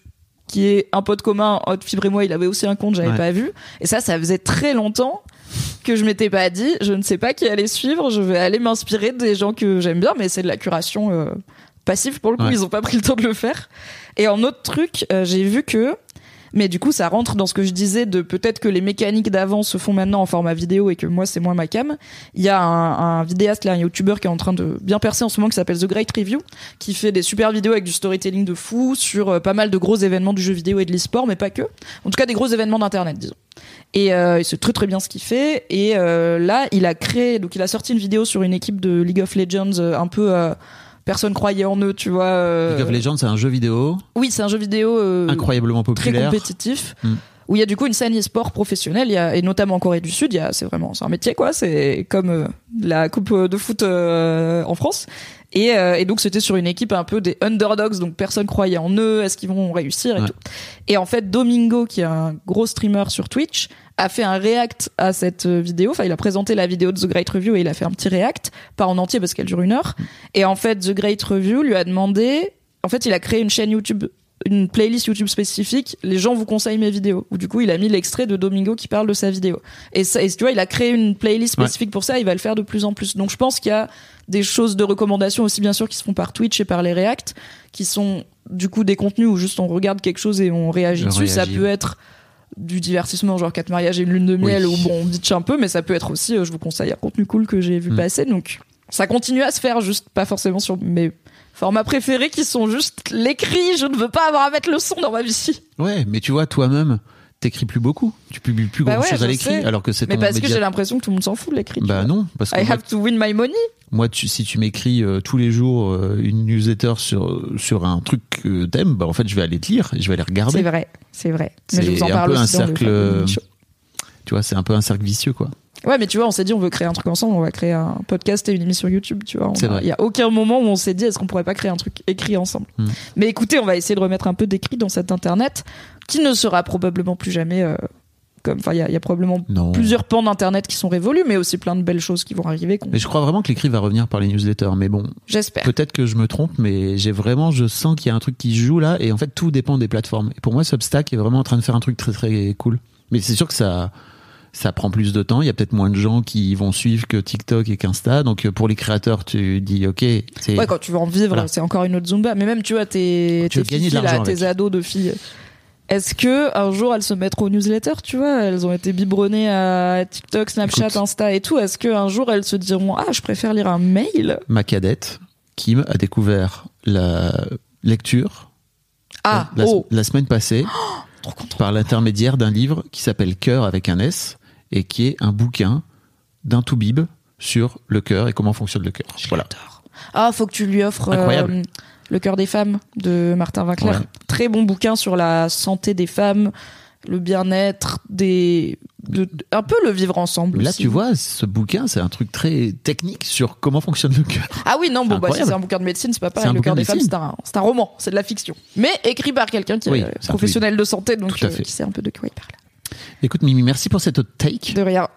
qui est un pote commun, Hot Fibre et moi, il avait aussi un compte, j'avais Ouais. pas vu. Et ça, ça faisait très longtemps que je m'étais pas dit, je ne sais pas qui allait suivre, je vais aller m'inspirer des gens que j'aime bien, mais c'est de la curation euh, passive pour le coup, Ouais. ils ont pas pris le temps de le faire. Et en autre truc, euh, j'ai vu que mais du coup, ça rentre dans ce que je disais de peut-être que les mécaniques d'avant se font maintenant en format vidéo et que moi, c'est moins ma cam. Il y a un, un vidéaste, là, un YouTuber qui est en train de bien percer en ce moment qui s'appelle The Great Review, qui fait des super vidéos avec du storytelling de fou sur euh, pas mal de gros événements du jeu vidéo et de l'e-sport, mais pas que. En tout cas, des gros événements d'internet, disons. Et euh, il sait très très bien ce qu'il fait. Et euh, là, il a créé, donc il a sorti une vidéo sur une équipe de League of Legends euh, un peu. Euh, personne croyait en eux, tu vois. euh, League of Legends c'est un jeu vidéo Oui, c'est un jeu vidéo euh, incroyablement très populaire compétitif. Mm. Où il y a du coup une scène e-sport professionnelle, il y a, et notamment en Corée du Sud, il y a, c'est vraiment, c'est un métier quoi, c'est comme euh, la coupe de foot euh, en France. Et, euh, et donc c'était sur une équipe un peu des underdogs, donc personne croyait en eux, est-ce qu'ils vont réussir et Ouais. tout. Et en fait, Domingo, qui est un gros streamer sur Twitch, a fait un react à cette euh, vidéo. Enfin, il a présenté la vidéo de The Great Review et il a fait un petit react, pas en entier parce qu'elle dure une heure. Et en fait, The Great Review lui a demandé, en fait, il a créé une chaîne YouTube une playlist YouTube spécifique, les gens vous conseillent mes vidéos. Ou du coup, il a mis l'extrait de Domingo qui parle de sa vidéo. Et, ça, et tu vois, il a créé une playlist spécifique pour ça, il va le faire de plus en plus. Donc je pense qu'il y a des choses de recommandation aussi, bien sûr, qui se font par Twitch et par les React, qui sont du coup des contenus où juste on regarde quelque chose et on réagit dessus. Ça peut être du divertissement, genre quatre mariages et une lune de miel, Oui. où bon, on bitch un peu, mais ça peut être aussi, euh, je vous conseille un contenu cool que j'ai vu Mm. passer. Donc ça continue à se faire, juste pas forcément sur mes formats préférés qui sont juste l'écrit. Je ne veux pas avoir à mettre le son dans ma vie. ouais mais tu vois toi-même t'écris plus beaucoup tu publies plus Bah grand ouais, chose à l'écrit alors que c'est Mais parce que j'ai l'impression que tout le monde s'en fout de l'écrit. bah non parce que I have to win my money. Moi, tu, si tu m'écris euh, tous les jours euh, une newsletter sur sur un truc que t'aimes bah en fait je vais aller te lire et je vais aller C'est regarder vrai, c'est vrai. C'est Mais je vous en un parle peu un dans le cercle, Show. tu vois c'est un peu un cercle vicieux quoi Ouais, mais tu vois, on s'est dit on veut créer un truc ensemble, on va créer un podcast et une émission YouTube, tu vois. Vrai. Il y a aucun moment où on s'est dit est-ce qu'on pourrait pas créer un truc écrit ensemble? Hmm. Mais écoutez, on va essayer de remettre un peu d'écrit dans cet internet qui ne sera probablement plus jamais euh, comme enfin il y a, il y a probablement non plusieurs pans d'internet qui sont révolus mais aussi plein de belles choses qui vont arriver mais je crois vraiment que l'écrit va revenir par les newsletters mais bon j'espère. Peut-être que je me trompe, mais j'ai vraiment, je sens qu'il y a un truc qui joue là, et en fait tout dépend des plateformes. Et pour moi, Substack est vraiment en train de faire un truc très très cool. Mais c'est sûr que ça, ça prend plus de temps. Il y a peut-être moins de gens qui vont suivre que TikTok et qu'Insta. Donc euh, pour les créateurs, tu dis ok, c'est Ouais, quand tu veux en vivre, Voilà. c'est encore une autre Zumba. Mais même, tu vois, tes, Tu tes filles, là, tes ados de filles. Est-ce que un jour elles se mettront aux newsletters, tu vois? Elles ont été biberonnées à TikTok, Snapchat, Écoute. Insta et tout. Est-ce que un jour elles se diront ah je préfère lire un mail ma cadette Kim a découvert la lecture Ah la, oh la semaine passée par l'intermédiaire d'un livre qui s'appelle Cœur avec un S et qui est un bouquin d'un toubib sur le cœur et comment fonctionne le cœur. Voilà. Ah faut que tu lui offres euh, Incroyable. Le cœur des femmes de Martin Winkler. Ouais. Très bon bouquin sur la santé des femmes, le bien-être des de- un peu le vivre ensemble. Là, aussi. tu vois, ce bouquin, c'est un truc très technique sur comment fonctionne le cœur. Ah oui, non, bon, bah, si c'est un bouquin de médecine, c'est pas pareil. un Le bouquin cœur de des femmes, c'est un, roman, c'est de la fiction. Mais écrit par quelqu'un qui Oui, est un professionnel de santé, donc euh, qui sait un peu de quoi il parle. Écoute, Mimi, merci pour cette take. De rien.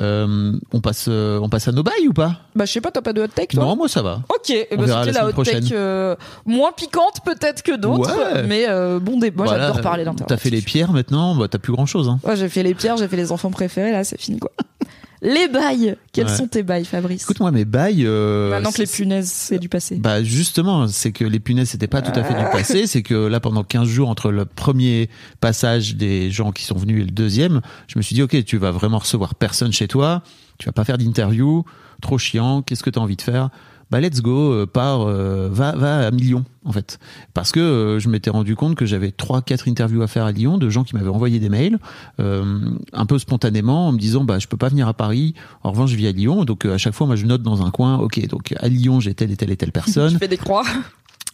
Euh, on passe, euh, on passe à nos bails ou pas? Bah, je sais pas, t'as pas de hot take, toi? Non, moi ça va. Ok, eh On ben, verra c'était la la hot take euh, moins piquante peut-être que d'autres, Ouais. mais euh, bon débat. Moi, Voilà, j'adore parler d'internet. T'as fait les pierres maintenant, bah, t'as plus grand chose. Hein. Ouais, j'ai fait les pierres, j'ai fait les enfants préférés, là, c'est fini quoi. Les bails. Quels Ouais. sont tes bails, Fabrice? Écoute-moi, mes bails. euh, Maintenant que les punaises, c'est du passé. Bah justement, c'est que les punaises c'était pas tout à fait du passé, c'est que là pendant 15 jours entre le premier passage des gens qui sont venus et le deuxième, je me suis dit OK, tu vas vraiment recevoir personne chez toi, tu vas pas faire d'interview, trop chiant, qu'est-ce que tu as envie de faire? Bah let's go, euh, pars, euh, va, va à Lyon en fait, parce que euh, je m'étais rendu compte que j'avais trois, quatre interviews à faire à Lyon de gens qui m'avaient envoyé des mails, euh, un peu spontanément, en me disant bah je peux pas venir à Paris, en revanche je vis à Lyon, donc euh, à chaque fois moi je note dans un coin, ok donc à Lyon j'ai telle et telle et telle personne, Je fais des croix.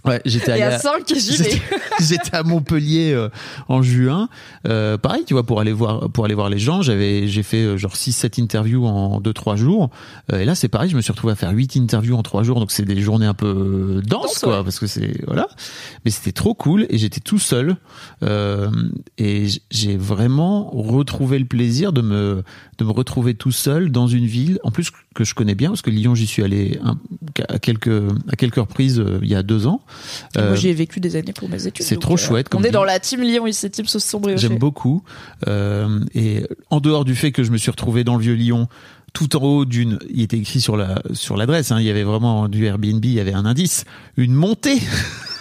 Ouais, j'étais à à- 5, j'y vais. J'étais à Montpellier euh, en juin. Euh, pareil, tu vois, pour aller voir pour aller voir les gens, j'avais j'ai fait euh, genre 6 7 interviews en 2 3 jours. Euh, et là, c'est pareil, je me suis retrouvé à faire 8 interviews en 3 jours, donc c'est des journées un peu denses Dense, quoi ouais. parce que c'est voilà. Mais c'était trop cool et j'étais tout seul euh, et j'ai vraiment retrouvé le plaisir de me de me retrouver tout seul dans une ville en plus que je connais bien parce que Lyon, j'y suis allé un- à quelques à quelques reprises euh, il y a deux ans. Moi, Euh, j'y ai vécu des années pour mes études. c'est trop euh, chouette comme On est dans la team Lyon ici, team sauce sombre et J'aime beaucoup. Euh, et en dehors du fait que je me suis retrouvé dans le vieux Lyon, tout en haut d'une, il était écrit sur la sur l'adresse, hein, il y avait vraiment du Airbnb, il y avait un indice, une montée.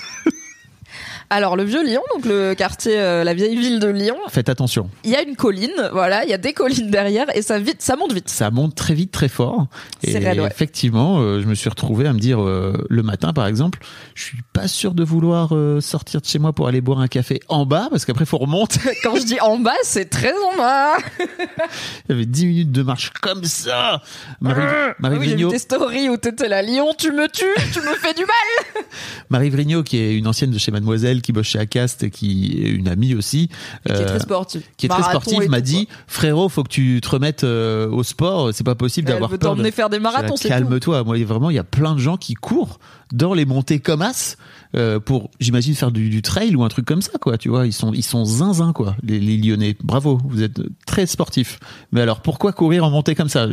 Alors, le vieux Lyon, donc le quartier, euh, la vieille ville de Lyon, Faites attention, il y a une colline, voilà, il y a des collines derrière et ça, vite, ça monte vite. ça monte très vite, très fort. Et C'est raide, ouais. effectivement, euh, je me suis retrouvé à me dire euh, le matin, par exemple, je suis pas sûr de vouloir sortir de chez moi pour aller boire un café en bas, parce qu'après faut remonter. Quand je dis en bas, c'est très en bas. Il y avait 10 minutes de marche comme ça. Marie, Marie Ah oui, j'ai vu Vrigno- tes stories où t'étais là, Lyon, tu me tues, tu me fais du mal. Marie Vrigno, qui est une ancienne de chez Mademoiselle, qui bosse chez Acast, et qui est une amie aussi, Qui est euh, très sportive. qui est très Marathon sportive, et m'a dit frérot, faut que tu te remettes euh, au sport. C'est pas possible quoi. D'avoir peur. de- t'emmener faire des marathons, c'est tout. Calme-toi. Moi, vraiment, il y a plein de gens qui courent dans les montées comme as euh, pour, j'imagine, faire du, du trail ou un truc comme ça, quoi. Tu vois, ils sont, ils sont zinzin, quoi. Les, les Lyonnais. Bravo, vous êtes très sportifs. Mais alors, pourquoi courir en montée comme ça?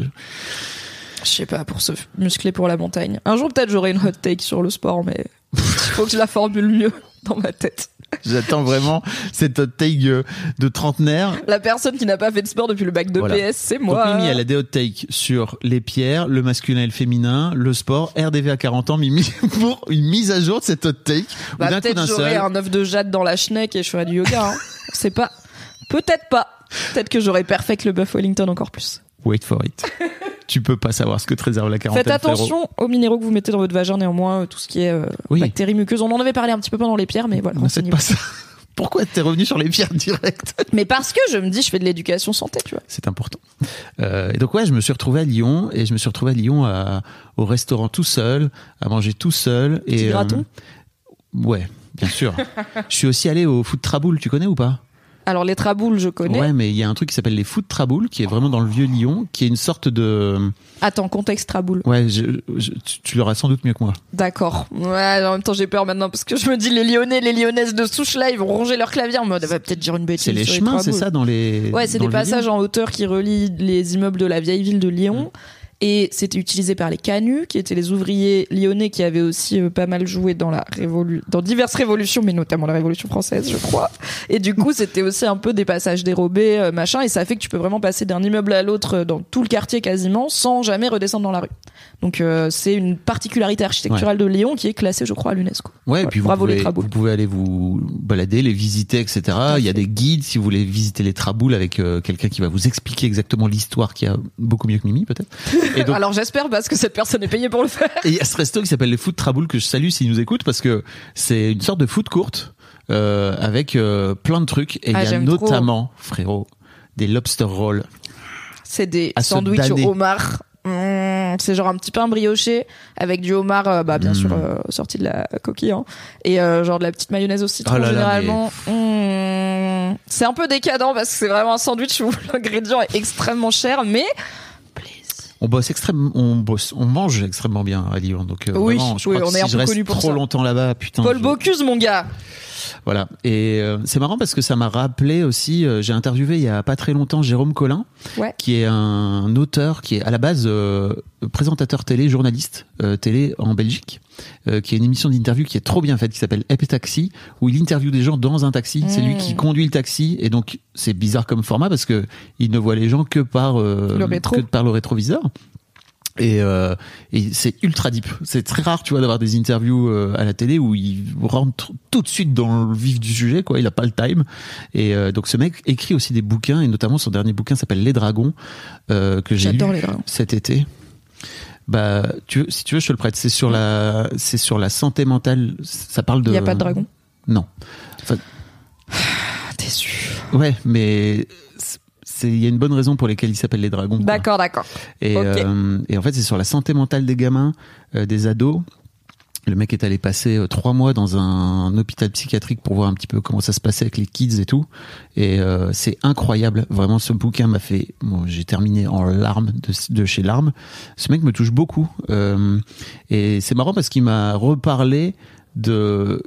Je sais pas, pour se muscler pour la montagne. Un jour, peut-être, j'aurai une hot take sur le sport, mais il faut que je la formule mieux dans ma tête. J'attends vraiment cette take de trentenaire La personne qui n'a pas fait de sport depuis le bac de Voilà. PS, c'est Donc moi. Mimi, elle a des hot takes sur les pierres, le masculin et le féminin, le sport, RDV à 40 ans, Mimi, pour une mise à jour de cette hot take. Bah, peut-être d'un j'aurai seul. un œuf de jade dans la schneck et je ferai du yoga. Hein. C'est pas. Peut-être pas. Peut-être que j'aurai perfect le buff Wellington encore plus. Wait for it. Tu peux pas savoir ce que te réserve la quarantaine. Faites attention aux minéraux que vous mettez dans votre vagin, néanmoins, euh, tout ce qui est euh, Oui. bactéries muqueuses. On en avait parlé un petit peu pendant les pierres, mais voilà. Ne pas ça. Pourquoi t'es revenu sur les pierres directes? Mais parce que je me dis, je fais de l'éducation santé, tu vois. C'est important. Euh, et donc ouais, je me suis retrouvé à Lyon et je me suis retrouvé à Lyon à- au restaurant tout seul, à manger tout seul. Petit et euh, graton Ouais, bien sûr. je suis aussi allé au foot Traboul, tu connais ou pas? Alors, les traboules, je connais. Ouais, mais il y a un truc qui s'appelle les foot Traboul, qui est vraiment dans le vieux Lyon, qui est une sorte de Attends, contexte traboule. Ouais, je, je- tu, tu l'auras sans doute mieux que moi. D'accord. Ouais, en même temps, j'ai peur maintenant parce que je me dis, les Lyonnais, les Lyonnaises de souche, là, ils vont ronger leur clavier en mode, va peut-être dire une bêtise. C'est les chemins, c'est traboules. ça, dans les. Ouais, c'est des passages en hauteur qui relient les immeubles de la vieille ville de Lyon. Et c'était utilisé par les canuts, qui étaient les ouvriers lyonnais qui avaient aussi euh, pas mal joué dans la révolu dans diverses révolutions, mais notamment la Révolution française, je crois. Et du coup, c'était aussi un peu des passages dérobés, euh, machin, et ça fait que tu peux vraiment passer d'un immeuble à l'autre euh, dans tout le quartier quasiment, sans jamais redescendre dans la rue. Donc euh, c'est une particularité architecturale de Lyon qui est classée, je crois, à l'UNESCO. Ouais, et puis vous bravo les pouvez, traboules. vous pouvez aller vous balader, les visiter, etc. Il y a des guides si vous voulez visiter les traboules avec quelqu'un qui va vous expliquer exactement l'histoire qui a beaucoup mieux que Mimi peut-être. Et donc Alors j'espère parce que cette personne est payée pour le faire. Et il y a ce resto qui s'appelle les Food Traboules que je salue s'ils nous écoutent parce que c'est une sorte de food courte euh, avec euh, plein de trucs et il Ah, y a trop. notamment, frérot, des lobster rolls. C'est des sandwichs au homard. Mmh, c'est genre un petit pain brioché avec du homard, euh, bah bien Mmh. sûr euh, sorti de la coquille, hein. et genre de la petite mayonnaise au citron Oh là là, généralement. Mmh. C'est un peu décadent parce que c'est vraiment un sandwich où l'ingrédient est extrêmement cher, mais. On bosse extrêmement, on bosse, on mange extrêmement bien à Lyon. Donc euh, Oui, vraiment, je oui, crois que on est si un je peu reste connu pour trop ça. longtemps là-bas, putain. Paul je- Bocuse, mon gars. Voilà. Et euh, c'est marrant parce que ça m'a rappelé aussi. euh, J'ai interviewé il y a pas très longtemps Jérôme Collin, Ouais. qui est un auteur qui est à la base euh, présentateur télé, journaliste euh, télé en Belgique, euh, qui est une émission d'interview qui est trop bien faite, qui s'appelle Ep Taxi, où il interviewe des gens dans un taxi. C'est lui Mm. qui conduit le taxi, et donc c'est bizarre comme format parce que il ne voit les gens que par euh, Le rétro. que par le rétroviseur. Et, euh, et c'est ultra deep. C'est très rare, tu vois, d'avoir des interviews euh, à la télé où il rentre tout de suite dans le vif du sujet, quoi. Il a pas le time. Et euh, donc ce mec écrit aussi des bouquins, et notamment son dernier bouquin s'appelle Les Dragons, euh, que j'ai lu les cet été. Bah, tu veux, si tu veux, je te le prête. C'est sur la, c'est sur la santé mentale. Ça parle de. Il y a pas de dragon? Non. Ah, déçu. Ouais, mais il y a une bonne raison pour laquelle il s'appelle Les Dragons. D'accord, d'accord. Et, euh, et en fait, c'est sur la santé mentale des gamins, euh, des ados. Le mec est allé passer euh, trois mois dans un, hôpital psychiatrique pour voir un petit peu comment ça se passait avec les kids et tout. Et c'est incroyable. Vraiment, ce bouquin m'a fait. Bon, j'ai terminé en larmes de, de chez larmes. Ce mec me touche beaucoup. Et c'est marrant parce qu'il m'a reparlé de.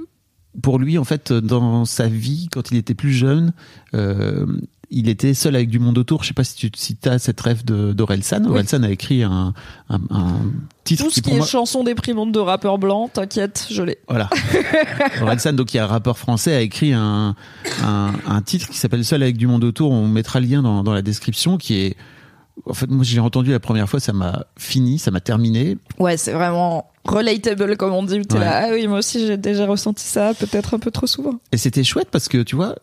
Pour lui, en fait, dans sa vie, quand il était plus jeune, euh, il était seul avec du monde autour. Je sais pas si tu si as cette rêve de d'Orelsan. Orelsan a écrit un, un, un titre Tout ce qui qui est moi chanson déprimantes de rappeurs blancs, t'inquiète, je l'ai. voilà. Orelsan, donc il y a un rappeur français, a écrit un, un, un titre qui s'appelle Seul avec du monde autour. On mettra le lien dans, dans la description, qui est. En fait, moi, j'ai entendu la première fois, ça m'a fini, ça m'a terminé. Ouais, c'est vraiment relatable, comme on dit. où T'es Ouais. là, ah oui, moi aussi j'ai déjà ressenti ça, peut-être un peu trop souvent. Et c'était chouette parce que, tu vois,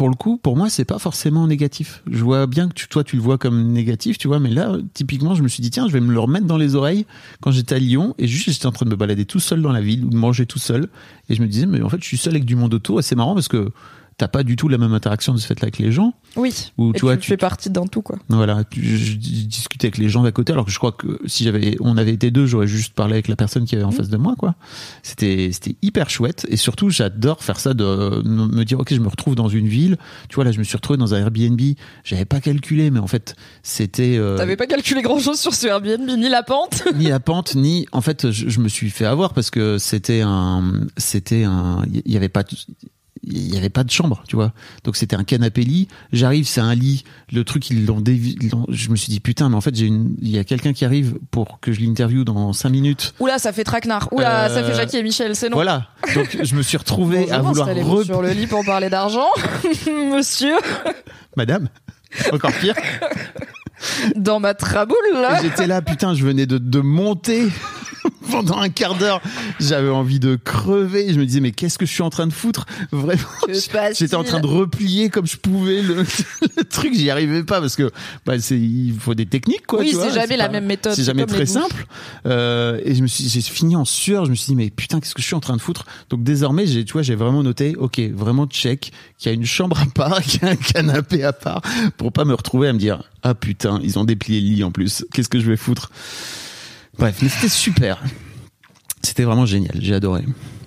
pour le coup, pour moi, c'est pas forcément négatif. Je vois bien que tu, toi, tu le vois comme négatif, tu vois, mais là, typiquement, je me suis dit, tiens, je vais me le remettre dans les oreilles quand j'étais à Lyon et juste, j'étais en train de me balader tout seul dans la ville ou de manger tout seul. Et je me disais, mais en fait, je suis seul avec du monde autour et c'est marrant parce que t'as pas du tout la même interaction de ce fait-là avec les gens. Oui. Et tu vois, tu tu, fais partie d'un tout, quoi. voilà, tu- je, discutais avec les gens d'à côté alors que je crois que si j'avais, on avait été deux, j'aurais juste parlé avec la personne qui avait en face de moi, quoi. C'était, c'était hyper chouette et surtout, j'adore faire ça de me dire, ok, je me retrouve dans une ville. Tu vois, là, je me suis retrouvé dans un Airbnb. J'avais pas calculé, mais en fait, c'était euh, T'avais pas calculé grand chose sur ce Airbnb, ni la pente. ni la pente, ni en fait, je, je me suis fait avoir parce que c'était un, c'était un, il y avait pas. Il y avait pas de chambre, tu vois. Donc c'était un canapé lit. J'arrive, c'est un lit. Le truc, ils l'ont dévi- Je me suis dit putain, mais en fait, j'ai une. Il y a quelqu'un qui arrive pour que je l'interviewe dans cinq minutes. Oula, ça fait traquenard. Oula, Euh, ça fait Jackie et Michel, c'est non. Voilà. Donc je me suis retrouvé à vouloir rep- sur le lit pour parler d'argent, monsieur, Madame. Encore pire. dans ma traboule, là. J'étais là, putain, je venais de, de monter pendant un quart d'heure. J'avais envie de crever. Je me disais, mais qu'est-ce que je suis en train de foutre? Vraiment. J'étais en train de replier comme je pouvais le, le truc. J'y arrivais pas parce que bah, il faut des techniques quoi. Oui, c'est jamais la pas- même méthode, C'est jamais très simple. Euh, et je me suis, j'ai fini en sueur. Je me suis dit, mais putain, qu'est-ce que je suis en train de foutre? Donc désormais, j'ai, tu vois, j'ai vraiment noté, ok, vraiment check, qu'il y a une chambre à part, qu'il y a un canapé à part, pour pas me retrouver à me dire, ah putain, ils ont déplié le lit en plus. Qu'est-ce que je vais foutre? Bref, mais c'était super. C'était vraiment génial. J'ai adoré.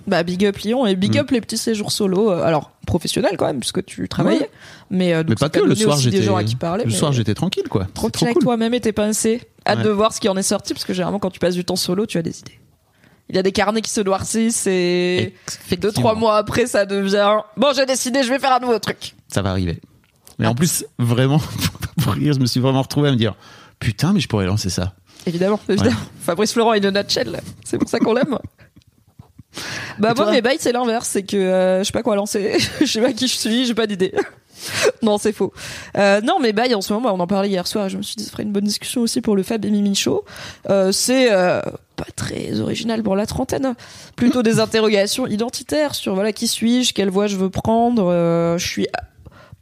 Bah, big up Lyon et Mm. big up les petits séjours solo. euh, alors, professionnels quand même, puisque tu travaillais. Ouais. Mais, euh, donc mais ça pas t'a que. Le donné soir, aussi des j'étais. gens à qui parler. Le mais soir, j'étais tranquille, quoi. Trop avec cool. toi-même et tes pensées. Hâte Ouais. de voir ce qui en est sorti, parce que généralement, quand tu passes du temps solo, tu as des idées. Il y a des carnets qui se noircissent et deux, trois mois après, ça devient bon, j'ai décidé, je vais faire un nouveau truc. Ça va arriver. Mais en plus, vraiment, pour rire, je me suis vraiment retrouvé à me dire, putain, mais je pourrais lancer ça. Évidemment, évidemment. Fabrice Florent est une nutshell. C'est pour ça qu'on l'aime. Bah moi mes bails c'est l'inverse, c'est que euh, je sais pas quoi lancer, je sais pas qui je suis, j'ai pas d'idée. non c'est faux. Euh, non mes bails en ce moment, on en parlait hier soir, je me suis dit ça ferait une bonne discussion aussi pour le Fab et Mimi Show. Euh, c'est euh, pas très original pour la trentaine, plutôt des interrogations identitaires sur voilà qui suis-je, quelle voie je veux prendre, euh, je suis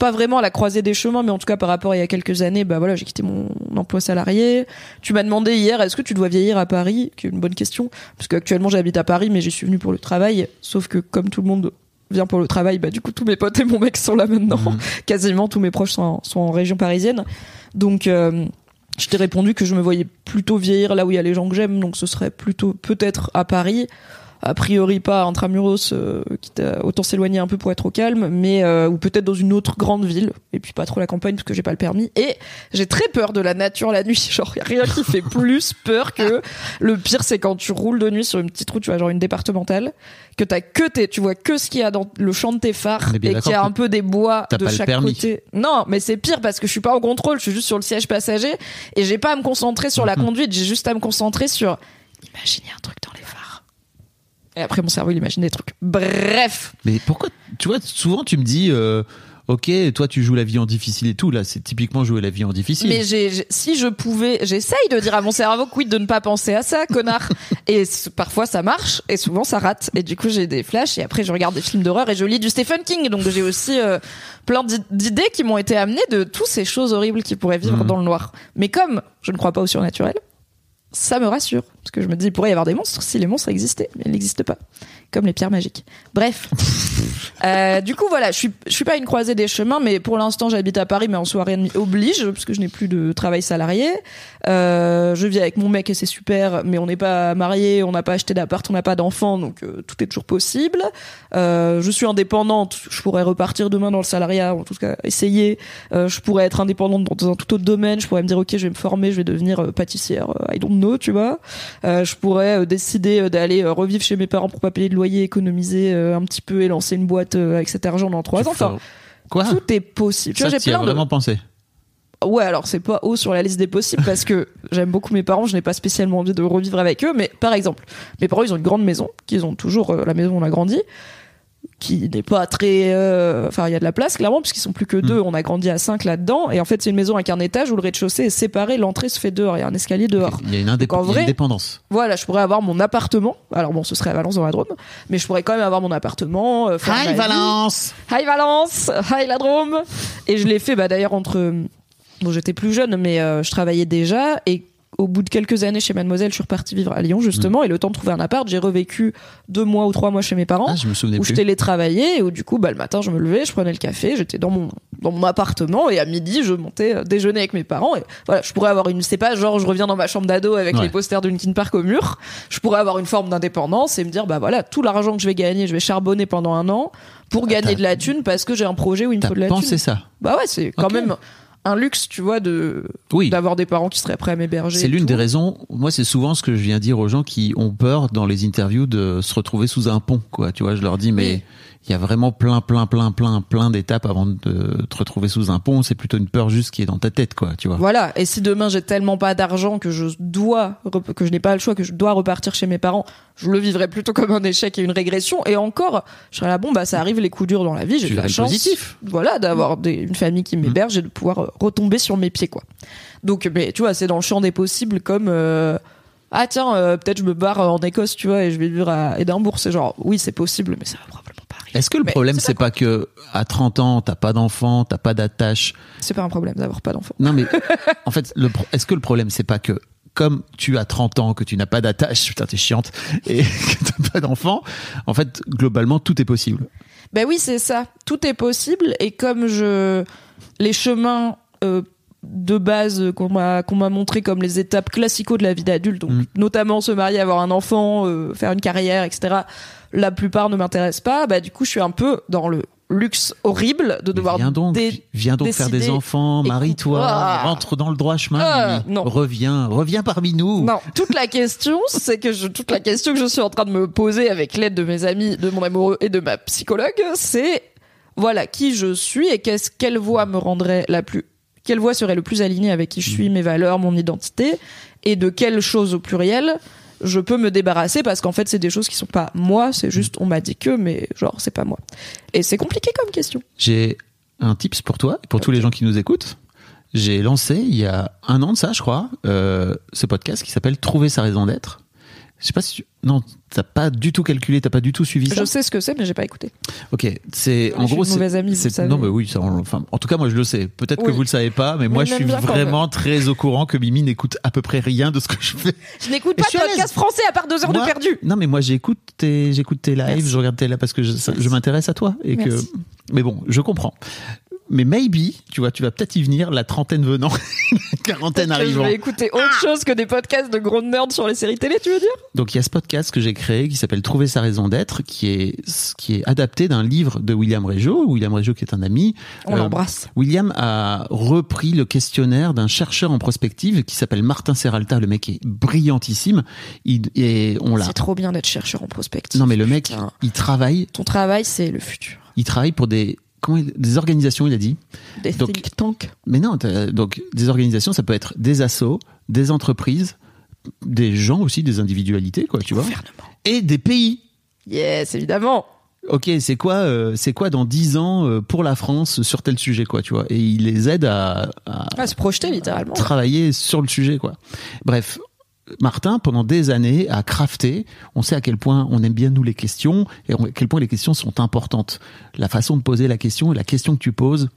pas vraiment à la croisée des chemins, mais en tout cas par rapport à il y a quelques années, bah voilà, j'ai quitté mon emploi salarié. Tu m'as demandé hier, est-ce que tu dois vieillir à Paris? Qui est une bonne question, parce qu'actuellement j'habite à Paris, mais j'y suis venu pour le travail. Sauf que comme tout le monde vient pour le travail, bah du coup tous mes potes et mon mec sont là maintenant. Quasiment tous mes proches sont en, sont en région parisienne, donc. euh, je t'ai répondu que je me voyais plutôt vieillir là où il y a les gens que j'aime, donc ce serait plutôt peut-être à Paris. A priori pas intramuros, euh, quitte à autant s'éloigner un peu pour être au calme, mais euh, ou peut-être dans une autre grande ville, et puis pas trop la campagne parce que j'ai pas le permis. Et j'ai très peur de la nature la nuit, genre y a rien qui fait plus peur que le pire, c'est quand tu roules de nuit sur une petite route, tu vois genre une départementale, que t'as que tes, tu vois que ce qu'il y a dans le champ de tes phares et qu'il y a un peu des bois de chaque côté. Non, mais c'est pire parce que je suis pas en contrôle, je suis juste sur le siège passager et j'ai pas à me concentrer sur la conduite, j'ai juste à me concentrer sur imaginer un truc dans les phares. Et après mon cerveau il imagine des trucs. Bref, Mais pourquoi Tu vois, souvent tu me dis, euh, ok, toi tu joues la vie en difficile et tout. Là, c'est typiquement jouer la vie en difficile. mais j'ai, j'ai- si je pouvais, j'essaye de dire à mon cerveau quid de ne pas penser à ça, connard? et parfois ça marche et souvent ça rate. Et du coup j'ai des flashs et après je regarde des films d'horreur et je lis du Stephen King. Donc j'ai aussi euh, plein d'i- d'idées qui m'ont été amenées de toutes ces choses horribles qui pourraient vivre Mhm. dans le noir. Mais comme je ne crois pas au surnaturel, ça me rassure parce que je me dis il pourrait y avoir des monstres si les monstres existaient, mais ils n'existent pas, comme les pierres magiques. Bref. Euh, du coup, voilà, je suis, je suis pas une croisée des chemins, mais pour l'instant, j'habite à Paris, mais en soirée oblige, parce que je n'ai plus de travail salarié. Euh, je vis avec mon mec et c'est super, mais on n'est pas mariés, on n'a pas acheté d'appart, on n'a pas d'enfant, donc euh, tout est toujours possible. Euh, je suis indépendante, je pourrais repartir demain dans le salariat, en tout cas essayer. Euh, je pourrais être indépendante dans un tout autre domaine, je pourrais me dire ok, je vais me former, je vais devenir euh, pâtissière, I don't know, tu vois. Euh, je pourrais décider d'aller revivre chez mes parents pour pas payer de loyer, économiser euh, un petit peu et lancer une boîte euh, avec cet argent dans trois ans. Enfin, Quoi tout est possible. Tu vois, j'ai plein de vraiment pensé. Ouais, alors c'est pas haut sur la liste des possibles parce que j'aime beaucoup mes parents, je n'ai pas spécialement envie de revivre avec eux, mais par exemple, mes parents ils ont une grande maison, qu'ils ont toujours euh, la maison où on a grandi, qui n'est pas très, euh, enfin il y a de la place clairement puisqu'ils sont plus que deux, on a grandi à cinq là-dedans et en fait c'est une maison avec un étage où le rez-de-chaussée est séparé, l'entrée se fait dehors, il y a un escalier dehors. Il y a une, indép- Donc, vrai- dépendance. Voilà, je pourrais avoir mon appartement. Alors bon, ce serait à Valence dans la Drôme, mais je pourrais quand même avoir mon appartement. euh, faire vie. Valence Hi Valence, hi la Drôme. Et je l'ai fait bah, d'ailleurs entre. Bon, j'étais plus jeune, mais euh, je travaillais déjà. Et au bout de quelques années chez Mademoiselle, je suis repartie vivre à Lyon, justement. Et le temps de trouver un appart, j'ai revécu deux mois ou trois mois chez mes parents. Ah, je me souvenais où je télétravaillais et où du coup bah, le matin je me levais je prenais le café j'étais dans mon dans mon appartement et à midi je montais euh, déjeuner avec mes parents et voilà je pourrais avoir une c'est pas genre je reviens dans ma chambre d'ado avec Ouais. les posters de Linkin Park au mur je pourrais avoir une forme d'indépendance et me dire bah voilà tout l'argent que je vais gagner je vais charbonner pendant un an pour gagner t'as- de la thune parce que j'ai un projet où il me faut de la pensé thune ça bah ouais c'est quand même un luxe tu vois de Oui. d'avoir des parents qui seraient prêts à m'héberger C'est l'une des raisons. Moi, c'est souvent ce que je viens dire aux gens qui ont peur dans les interviews de se retrouver sous un pont. Quoi, tu vois, je leur dis, mais il y a vraiment plein, plein, plein, plein, plein d'étapes avant de te retrouver sous un pont. C'est plutôt une peur juste qui est dans ta tête, quoi. Tu vois. Voilà. Et si demain j'ai tellement pas d'argent que je dois, que je n'ai pas le choix, que je dois repartir chez mes parents, je le vivrais plutôt comme un échec et une régression. Et encore, je serais là, bon, bah, ça arrive les coups durs dans la vie. J'ai de la chance. positif. Voilà, d'avoir une famille qui m'héberge et de pouvoir euh, retomber sur mes pieds, quoi. Donc, mais tu vois, c'est dans le champ des possibles comme, euh, ah tiens, euh, peut-être je me barre en Écosse, tu vois, et je vais vivre à Édimbourg. C'est genre, oui, c'est possible, mais ça va. Est-ce que le Mais problème, c'est pas que à 30 ans, t'as pas d'enfant, t'as pas d'attache C'est pas un problème d'avoir pas d'enfant. Non, mais en fait, est-ce que le problème, c'est pas que comme tu as 30 ans, que tu n'as pas d'attache, putain, t'es chiante, et que t'as pas d'enfant, en fait, globalement, tout est possible. Ben oui, c'est ça. Tout est possible. Et comme je, les chemins euh, de base qu'on m'a qu'on m'a montré comme les étapes classicaux de la vie d'adulte, donc Mm. notamment se marier, avoir un enfant, euh, faire une carrière, etc. La plupart ne m'intéressent pas. Bah du coup, je suis un peu dans le luxe horrible de Mais devoir viens donc, dé- viens donc faire des enfants, marie-toi, ah. rentre dans le droit chemin, Ah, non. reviens, reviens parmi nous. Non, toute la question, c'est que je, toute la question que je suis en train de me poser avec l'aide de mes amis, de mon amoureux et de ma psychologue, c'est voilà qui je suis et qu'est-ce quelle voie me rendrait la plus quelle voix serait le plus alignée avec qui je suis, mes valeurs, mon identité, et de quelles choses au pluriel je peux me débarrasser parce qu'en fait c'est des choses qui sont pas moi, c'est juste on m'a dit que, mais genre c'est pas moi. Et c'est compliqué comme question. J'ai un tips pour toi pour tous les gens qui nous écoutent. J'ai lancé il y a un an de ça, je crois, euh, ce podcast qui s'appelle Trouver sa raison d'être. Je sais pas si tu... non, t'as pas du tout calculé, t'as pas du tout suivi ça. Je sais ce que c'est, mais j'ai pas écouté. Ok, c'est en gros une c'est mauvaise amie, vous savez. non mais oui, ça, on- enfin en tout cas moi je le sais. Peut-être que Oui. vous le savez pas, mais moi je suis j'aime bien quand vraiment très au courant que Mimi n'écoute à peu près rien de ce que je fais. Je n'écoute Et pas je suis de à l'aise. podcast français à part deux heures Moi- de perdu. Non mais moi j'écoute tes j'écoute tes lives, Merci. je regarde tes lives parce que je, ça- je m'intéresse à toi et que Merci. mais bon, je comprends. Mais maybe, tu vois, tu vas peut-être y venir la trentaine venant, la quarantaine que je arrivant. vais écouter autre chose que des podcasts de gros nerds sur les séries télé, tu veux dire? Donc il y a ce podcast que j'ai créé qui s'appelle Trouver sa raison d'être, qui est qui est adapté d'un livre de William Régeau. William Régeau qui est un ami. On Euh, l'embrasse. William a repris le questionnaire d'un chercheur en prospective qui s'appelle Martin Serralta. Le mec est brillantissime. Il, et on l'a. C'est trop bien d'être chercheur en prospective. Non mais le mec, Putain. il travaille, Ton travail, c'est le futur. il travaille pour des comment il- des organisations, il a dit. Des Donc- think tanks. Mais non, donc des organisations, ça peut être des assos, des entreprises, des gens aussi, des individualités, quoi, tu vois, et des pays. Yes, évidemment. Ok, c'est quoi, euh, c'est quoi dans 10 ans euh, pour la France sur tel sujet, quoi, tu vois Et il les aide à, à À se projeter littéralement. travailler sur le sujet, quoi. Bref, Martin, pendant des années, a crafté. On sait à quel point on aime bien nous les questions et à quel point les questions sont importantes. La façon de poser la question et la question que tu poses,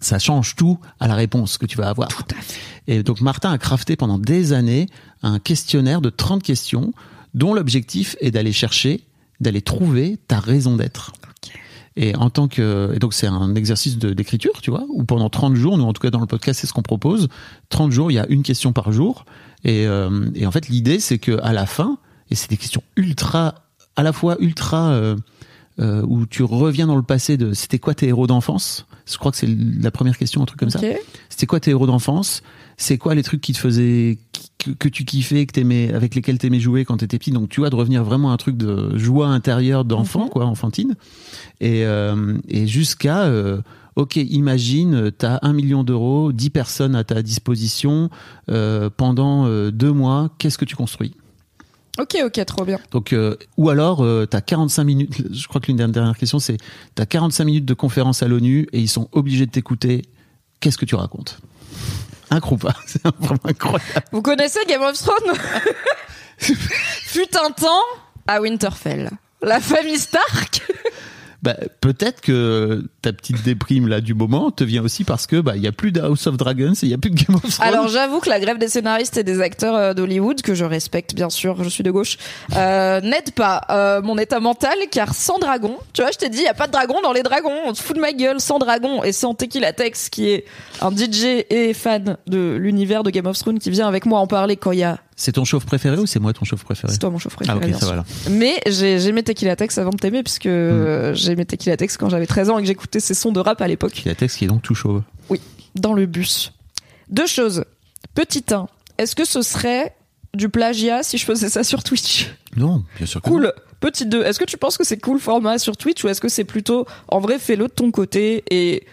ça change tout à la réponse que tu vas avoir. Tout à fait. Et donc Martin a crafté pendant des années un questionnaire de 30 questions dont l'objectif est d'aller chercher, d'aller trouver ta raison d'être. Et en tant que et donc c'est un exercice d'écriture, tu vois, où pendant 30 jours, nous en tout cas dans le podcast, c'est ce qu'on propose. 30 jours, il y a une question par jour et euh, et en fait l'idée c'est que à la fin et c'est des questions ultra à la fois ultra euh, euh, où tu reviens dans le passé de c'était quoi tes héros d'enfance? Je crois que c'est la première question, un truc comme ça. C'était quoi tes héros d'enfance? C'est quoi les trucs qui te faisaient que, que tu kiffais, que t'aimais, avec lesquels t'aimais jouer quand t'étais petit? Donc tu vois de revenir vraiment à un truc de joie intérieure d'enfant, Mhm. quoi, enfantine, et, euh, et jusqu'à euh, ok, imagine euh, t'as un million d'euros, 10 personnes à ta disposition euh, pendant deux mois, qu'est-ce que tu construis? Ok, ok, trop bien. donc, euh, ou alors, euh, t'as 45 minutes. Je crois que l'une des dernières questions, c'est t'as 45 minutes de conférence à l'ONU et ils sont obligés de t'écouter. Qu'est-ce que tu racontes? Incroyable, c'est vraiment incroyable. Vous connaissez Game of Thrones? Fut un temps à Winterfell. La famille Stark? Bah, peut-être que ta petite déprime là du moment te vient aussi parce que bah il y a plus de House of Dragons et il y a plus de Game of Thrones. Alors j'avoue que la grève des scénaristes et des acteurs euh, d'Hollywood, que je respecte bien sûr, je suis de gauche, euh, n'aide pas euh, mon état mental car sans dragon, tu vois, je t'ai dit, il y a pas de dragon dans les dragons, on se fout de ma gueule, sans dragon et sans Tequila Tex qui est un DJ et fan de l'univers de Game of Thrones qui vient avec moi en parler quand il y a... c'est ton chauve préféré ou c'est moi ton chauve préféré C'est toi mon chauve Ah préféré, ok, bien ça sûr. va. Mais j'ai j'ai aimé Tequila Tex avant de t'aimer puisque euh, j'ai aimé Tequila Tex quand j'avais 13 ans et que j'écoutais ses sons de rap à l'époque. Il y a texte qui est donc tout chauve. dans le bus. Deux choses. Petit 1. Est-ce que ce serait du plagiat si je faisais ça sur Twitch? Non, bien sûr que non. Cool. Petit 2. Est-ce que tu penses que c'est cool format sur Twitch ou est-ce que c'est plutôt en vrai fais-le de ton côté et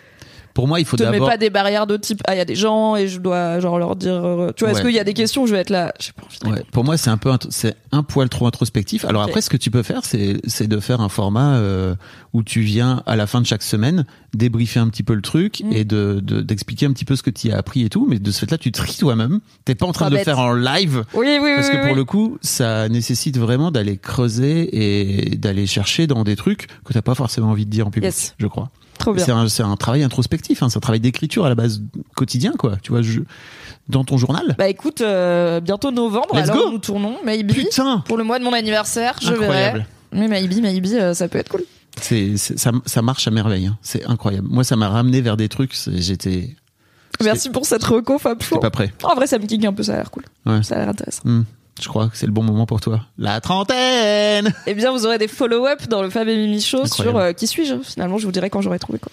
Pour moi, il faut te mets pas des barrières de type ah il y a des gens et je dois genre leur dire euh, tu vois est-ce qu'il y a des questions je vais être là j'ai pas envie de Ouais, pour moi, c'est un peu, c'est un poil trop introspectif. Alors après, ce que tu peux faire, c'est, c'est de faire un format euh, où tu viens à la fin de chaque semaine débriefer un petit peu le truc Mm. et de, de- d'expliquer un petit peu ce que tu as appris et tout. Mais de ce fait-là, tu tries toi-même. T'es pas en train Pas de le faire en live. Oui oui Parce oui, que oui, pour oui. le coup, ça nécessite vraiment d'aller creuser et d'aller chercher dans des trucs que t'as pas forcément envie de dire en public, Yes. je crois. Trop bien. C'est un, travail introspectif, hein, c'est un travail d'écriture à la base quotidien, quoi. Tu vois, je, dans ton journal. Bah écoute euh, bientôt novembre Let's alors go. nous tournons maybe Putain, pour le mois de mon anniversaire je incroyable. verrai. Mais maybe maybe euh, ça peut être cool. C'est, ça, ça marche à merveille. hein. C'est incroyable. Moi, ça m'a ramené vers des trucs. J'étais, Merci pour cette reco Fab pas prêt. En vrai, ça me kick un peu, ça a l'air cool. Ouais. Ça a l'air intéressant. Hmm. Je crois que c'est le bon moment pour toi. La trentaine. Eh bien, vous aurez des follow-up dans le Fab et Mimi Show Incroyable. sur euh, qui suis-je. Finalement, je vous dirai quand j'aurai trouvé quoi.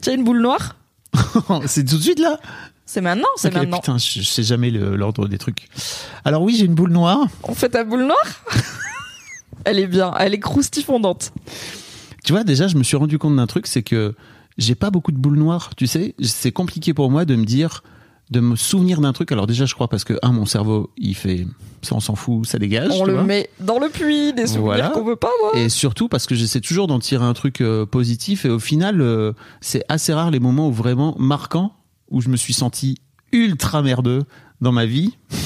Tiens, une boule noire c'est tout de suite là. C'est maintenant, c'est Ok, maintenant. Putain, je, je sais jamais l'ordre des trucs. Alors oui, j'ai une boule noire. On fait ta boule noire Elle est bien, elle est croustifondante. Tu vois, déjà, je me suis rendu compte d'un truc, c'est que j'ai pas beaucoup de boules noires, tu sais. C'est compliqué pour moi de me dire, de me souvenir d'un truc. Alors déjà, je crois parce que un, mon cerveau, il fait, ça on s'en fout, ça dégage. On tu le vois. met dans le puits des souvenirs Voilà. qu'on veut pas voir. Et surtout parce que j'essaie toujours d'en tirer un truc euh, positif et au final, euh, c'est assez rare les moments où vraiment marquants, où je me suis senti ultra merdeux dans ma vie.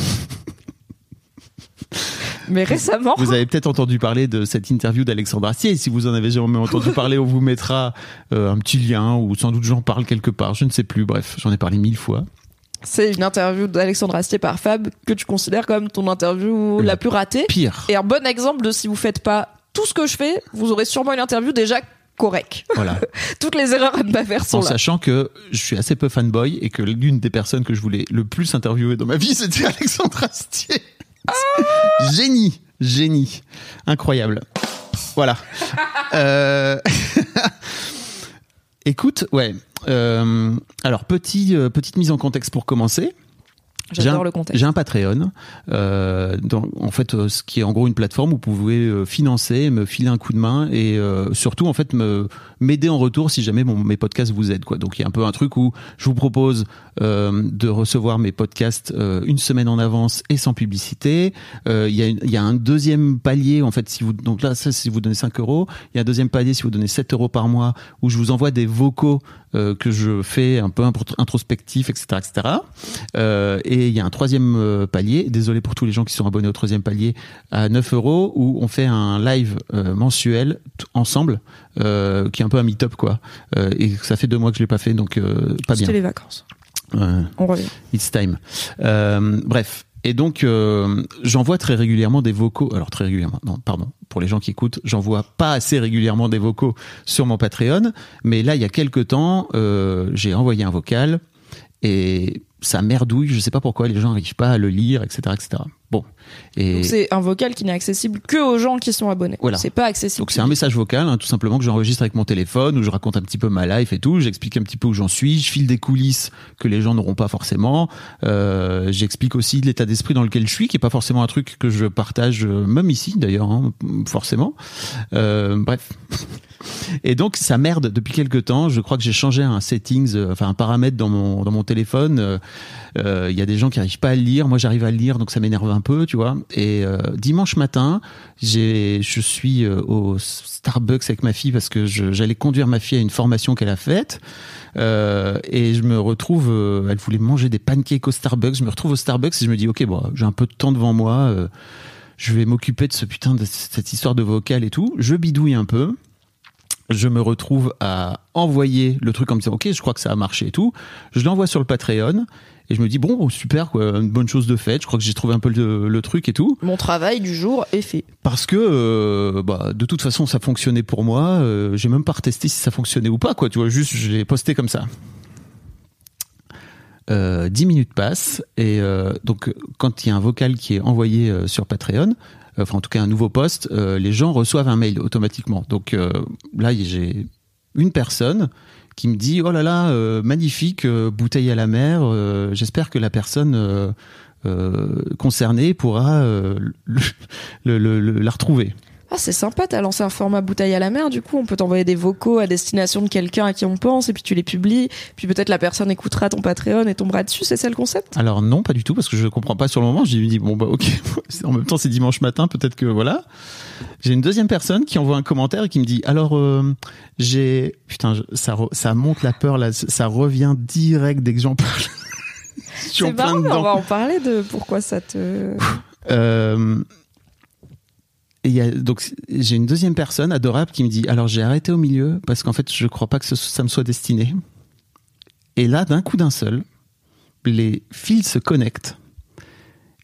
Mais récemment, Vous avez peut-être entendu parler de cette interview d'Alexandre Astier. Si vous en avez jamais entendu parler, on vous mettra euh, un petit lien ou sans doute j'en parle quelque part. Je ne sais plus. Bref, j'en ai parlé mille fois. C'est une interview d'Alexandre Astier par Fab que tu considères comme ton interview La la plus ratée. Pire. Et un bon exemple de si vous faites pas tout ce que je fais, vous aurez sûrement une interview déjà correcte. Voilà. Toutes les erreurs à ne pas faire sont En là. sachant que je suis assez peu fanboy et que l'une des personnes que je voulais le plus interviewer dans ma vie, c'était Alexandre Astier. Génie, génie, incroyable. Voilà. Euh, Écoute, ouais. euh, Alors petit, euh, petite mise en contexte pour commencer. J'ai J'adore un- le contexte. J'ai un Patreon, euh, dans, en fait, ce qui est en gros une plateforme où vous pouvez financer, me filer un coup de main et surtout en fait me m'aider en retour si jamais mes podcasts vous aident quoi. Donc il y a un peu un truc où je vous propose euh, de recevoir mes podcasts euh, une semaine en avance et sans publicité. Euh, Il y, a un deuxième palier en fait si vous donc là ça si vous donnez 5 euros, il y a un deuxième palier si vous donnez 7 euros par mois où je vous envoie des vocaux que je fais un peu introspectifs etc etc. Et il y a un troisième palier, désolé pour tous les gens qui sont abonnés au troisième palier, à 9 euros, où on fait un live euh, mensuel ensemble, euh, qui est un peu un meet-up, quoi. Euh, et ça fait deux mois que je l'ai pas fait, donc euh, pas bien. C'était les vacances. On revient. It's time. Euh, bref. Et donc, euh, j'envoie très régulièrement des vocaux. Alors, très régulièrement, non, pardon. Pour les gens qui écoutent, j'envoie pas assez régulièrement des vocaux sur mon Patreon. Mais là, il y a quelques temps, euh, j'ai envoyé un vocal et ça merdouille. Je sais pas pourquoi les gens n'arrivent pas à le lire, etc., etc. Bon. Et c'est un vocal qui n'est accessible que aux gens qui sont abonnés. Voilà. C'est pas accessible. Donc c'est un message vocal, hein, tout simplement que j'enregistre avec mon téléphone, où je raconte un petit peu ma life et tout, j'explique un petit peu où j'en suis, je file des coulisses que les gens n'auront pas forcément, euh, j'explique aussi l'état d'esprit dans lequel je suis, qui est pas forcément un truc que je partage, euh, même ici d'ailleurs, hein, forcément. Euh, bref. Et donc ça merde depuis quelques temps. Je crois que j'ai changé un settings, enfin un paramètre dans mon dans mon téléphone. Euh, euh, Il y a des gens qui arrivent pas à le lire. Moi j'arrive à le lire, donc ça m'énerve un peu, tu vois. Et euh, dimanche matin, je suis euh, au Starbucks avec ma fille parce que j'allais conduire ma fille à une formation qu'elle a faite. Euh, et je me retrouve, euh, elle voulait manger des pancakes au Starbucks. Je me retrouve au Starbucks et je me dis ok bon, j'ai un peu de temps devant moi. euh, je vais m'occuper de ce putain de cette histoire de vocal et tout. Je bidouille un peu je me retrouve à envoyer le truc en me disant ok je crois que ça a marché et tout je l'envoie sur le Patreon et je me dis bon oh, super quoi une bonne chose de faite. Je crois que j'ai trouvé un peu le, le truc et tout. Mon travail du jour est fait. parce que euh, bah, de toute façon ça fonctionnait pour moi. Euh, j'ai même pas retesté si ça fonctionnait ou pas quoi tu vois. Juste je l'ai posté comme ça. Euh, 10 minutes passent et euh, donc quand il y a un vocal qui est envoyé euh, sur Patreon enfin en tout cas un nouveau post euh, les gens reçoivent un mail automatiquement. Donc là j'ai une personne qui me dit oh là là euh, magnifique euh, bouteille à la mer euh, j'espère que la personne concernée pourra le- la retrouver Ah, c'est sympa, t'as lancé un format bouteille à la mer, du coup, on peut t'envoyer des vocaux à destination de quelqu'un à qui on pense, et puis tu les publies, puis peut-être la personne écoutera ton Patreon et tombera dessus, c'est ça le concept? Alors non, pas du tout, parce que je comprends pas sur le moment. J'ai dit bon bah ok. En même temps, c'est dimanche matin, peut-être que voilà. J'ai une deuxième personne qui envoie un commentaire et qui me dit alors euh, j'ai putain ça ça monte la peur là, ça revient direct dès que j'en parle. Je suis en plein marrant, on va en parler de pourquoi ça te... Euh, et il y a, donc j'ai une deuxième personne adorable qui me dit alors j'ai arrêté au milieu parce qu'en fait je crois pas que ce- ça me soit destiné. Et là d'un coup d'un seul, les fils se connectent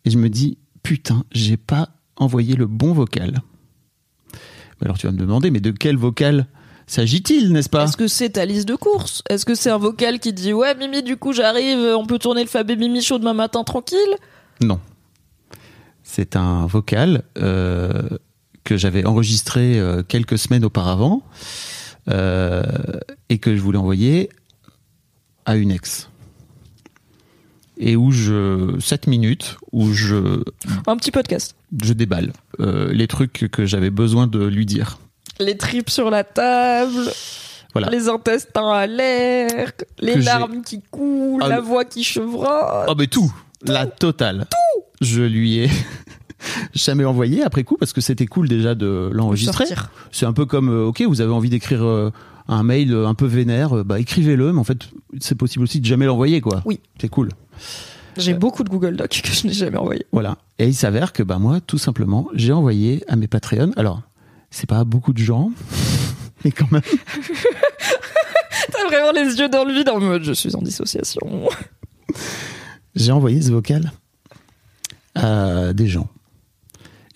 et je me dis putain j'ai pas envoyé le bon vocal. Alors tu vas me demander mais de quel vocal s'agit-il n'est-ce pas? Est-ce que c'est ta liste de courses? Est-ce que c'est un vocal qui dit ouais Mimi du coup j'arrive, on peut tourner le Fab et Mimi chaud demain matin tranquille? Non. C'est un vocal euh, que j'avais enregistré euh, quelques semaines auparavant euh, et que je voulais envoyer à une ex. Et où je. 7 minutes, où je, Un petit podcast. je déballe euh, les trucs que j'avais besoin de lui dire. Les tripes sur la table. Voilà. Les intestins à l'air, les Que larmes qui coulent, Ah, la voix qui chevronne. Oh, mais tout, la totale. Tout. Je lui ai jamais envoyé après coup parce que c'était cool déjà de l'enregistrer. C'est un peu comme, euh, ok, vous avez envie d'écrire euh, un mail euh, un peu vénère, bah écrivez-le, mais en fait, c'est possible aussi de jamais l'envoyer, quoi. Oui. C'est cool. J'ai beaucoup de Google Docs que je n'ai jamais envoyés. Voilà. Et il s'avère que, bah moi, tout simplement, j'ai envoyé à mes Patreons. Alors, c'est pas beaucoup de gens, mais quand même. T'as vraiment les yeux dans le vide en mode je suis en dissociation. J'ai envoyé ce vocal à des gens.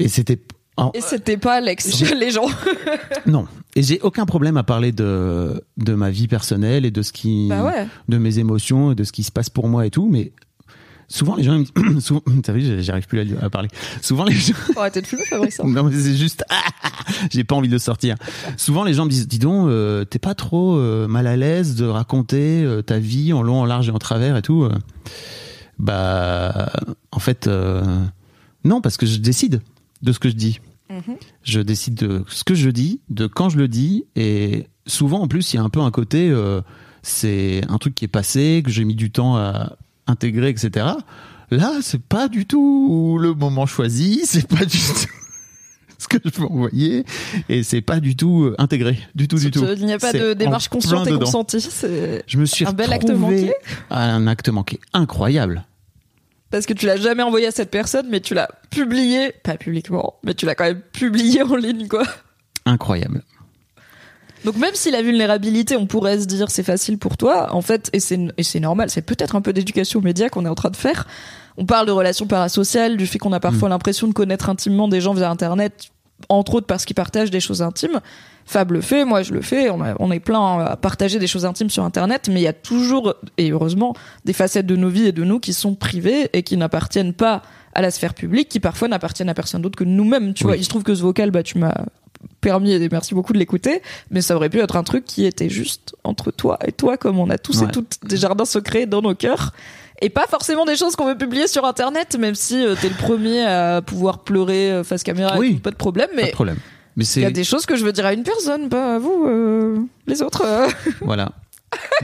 Et c'était. Et c'était pas Alex, les gens. Non. Et j'ai aucun problème à parler de, de ma vie personnelle et de ce qui. Bah ouais. de mes émotions et de ce qui se passe pour moi et tout, mais souvent les gens, me disent- souvent, t'as vu, j'arrive plus à, à parler. Souvent les gens, Faut arrêter de fumer, Fabrice. hein. non mais c'est juste, j'ai pas envie de sortir. Souvent les gens me disent, dis donc, euh, t'es pas trop euh, mal à l'aise de raconter euh, ta vie en long, en large et en travers et tout. Bah, en fait, non, parce que je décide de ce que je dis. Mhm. Je décide de ce que je dis, de quand je le dis, et souvent en plus il y a un peu un côté, euh, c'est un truc qui est passé, que j'ai mis du temps à intégrer, etc. Là, c'est pas du tout le moment choisi, c'est pas du tout ce que je peux envoyer, et c'est pas du tout euh, intégré, du tout, du tout. Il n'y a pas de démarche consciente et consentie. Je me suis Un bel acte manqué. à un acte manqué incroyable. Parce que tu l'as jamais envoyé à cette personne, mais tu l'as publié, pas publiquement, mais tu l'as quand même publié en ligne, quoi. Incroyable. Donc même si la vulnérabilité, on pourrait se dire c'est facile pour toi, en fait, et c'est et c'est normal, c'est peut-être un peu d'éducation aux médias qu'on est en train de faire. On parle de relations parasociales, du fait qu'on a parfois l'impression de connaître intimement des gens via Internet, entre autres parce qu'ils partagent des choses intimes. Fab le fait, moi je le fais, on, a- on est plein à partager des choses intimes sur Internet, mais il y a toujours, et heureusement, des facettes de nos vies et de nous qui sont privées et qui n'appartiennent pas à la sphère publique, qui parfois n'appartiennent à personne d'autre que nous-mêmes. Tu Oui. vois, il se trouve que ce vocal, bah tu m'as permis et merci beaucoup de l'écouter, mais ça aurait pu être un truc qui était juste entre toi et toi, comme on a tous Ouais. et toutes des jardins secrets dans nos cœurs. Et pas forcément des choses qu'on veut publier sur internet, même si euh, t'es le premier à pouvoir pleurer euh, face caméra, Oui. pas de problème. Pas de Mais problème. Mais il y a c'est des choses que je veux dire à une personne, pas à vous, euh, les autres. euh. Voilà.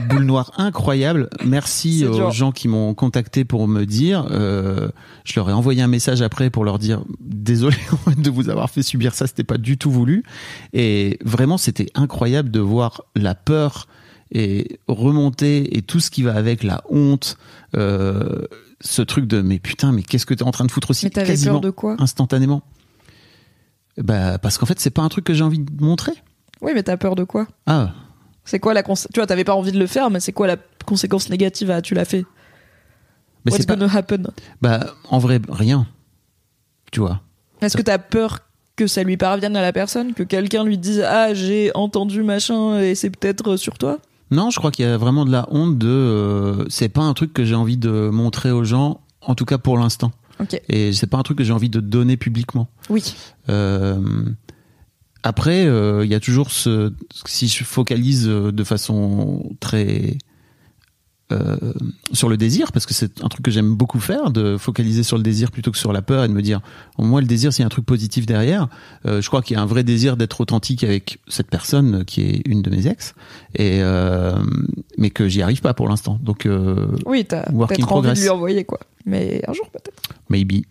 Boule noire incroyable. Merci C'est aux dur. gens qui m'ont contacté pour me dire. euh, je leur ai envoyé un message après pour leur dire désolé de vous avoir fait subir ça. C'était pas du tout voulu. Et vraiment, c'était incroyable de voir la peur et remonter et tout ce qui va avec la honte. euh, ce truc de mais putain, mais qu'est-ce que t'es en train de foutre aussi Mais t'avais quasiment peur de quoi? instantanément? Bah parce qu'en fait, c'est pas un truc que j'ai envie de montrer. Oui, mais t'as peur de quoi? Ah, C'est quoi la cons- Tu vois, t'avais pas envie de le faire, mais c'est quoi la conséquence négative à tu l'as fait? Mais What's c'est pas. gonna happen? Bah en vrai, rien. Tu vois. Est-ce que t'as peur que ça lui parvienne à la personne? Que quelqu'un lui dise Ah, j'ai entendu machin et c'est peut-être sur toi? Non, je crois qu'il y a vraiment de la honte de. euh, c'est pas un truc que j'ai envie de montrer aux gens, en tout cas pour l'instant. Ok. Et c'est pas un truc que j'ai envie de donner publiquement. Oui. Euh, après, euh, il y a toujours ce. Si je focalise euh, de façon très. Euh, sur le désir, parce que c'est un truc que j'aime beaucoup faire, de focaliser sur le désir plutôt que sur la peur et de me dire, au moins le désir, a un truc positif derrière, euh, je crois qu'il y a un vrai désir d'être authentique avec cette personne qui est une de mes ex, et euh, mais que j'y arrive pas pour l'instant. Donc, euh, Oui, t'as peut-être envie de lui envoyer quoi. Mais un jour peut-être. maybe.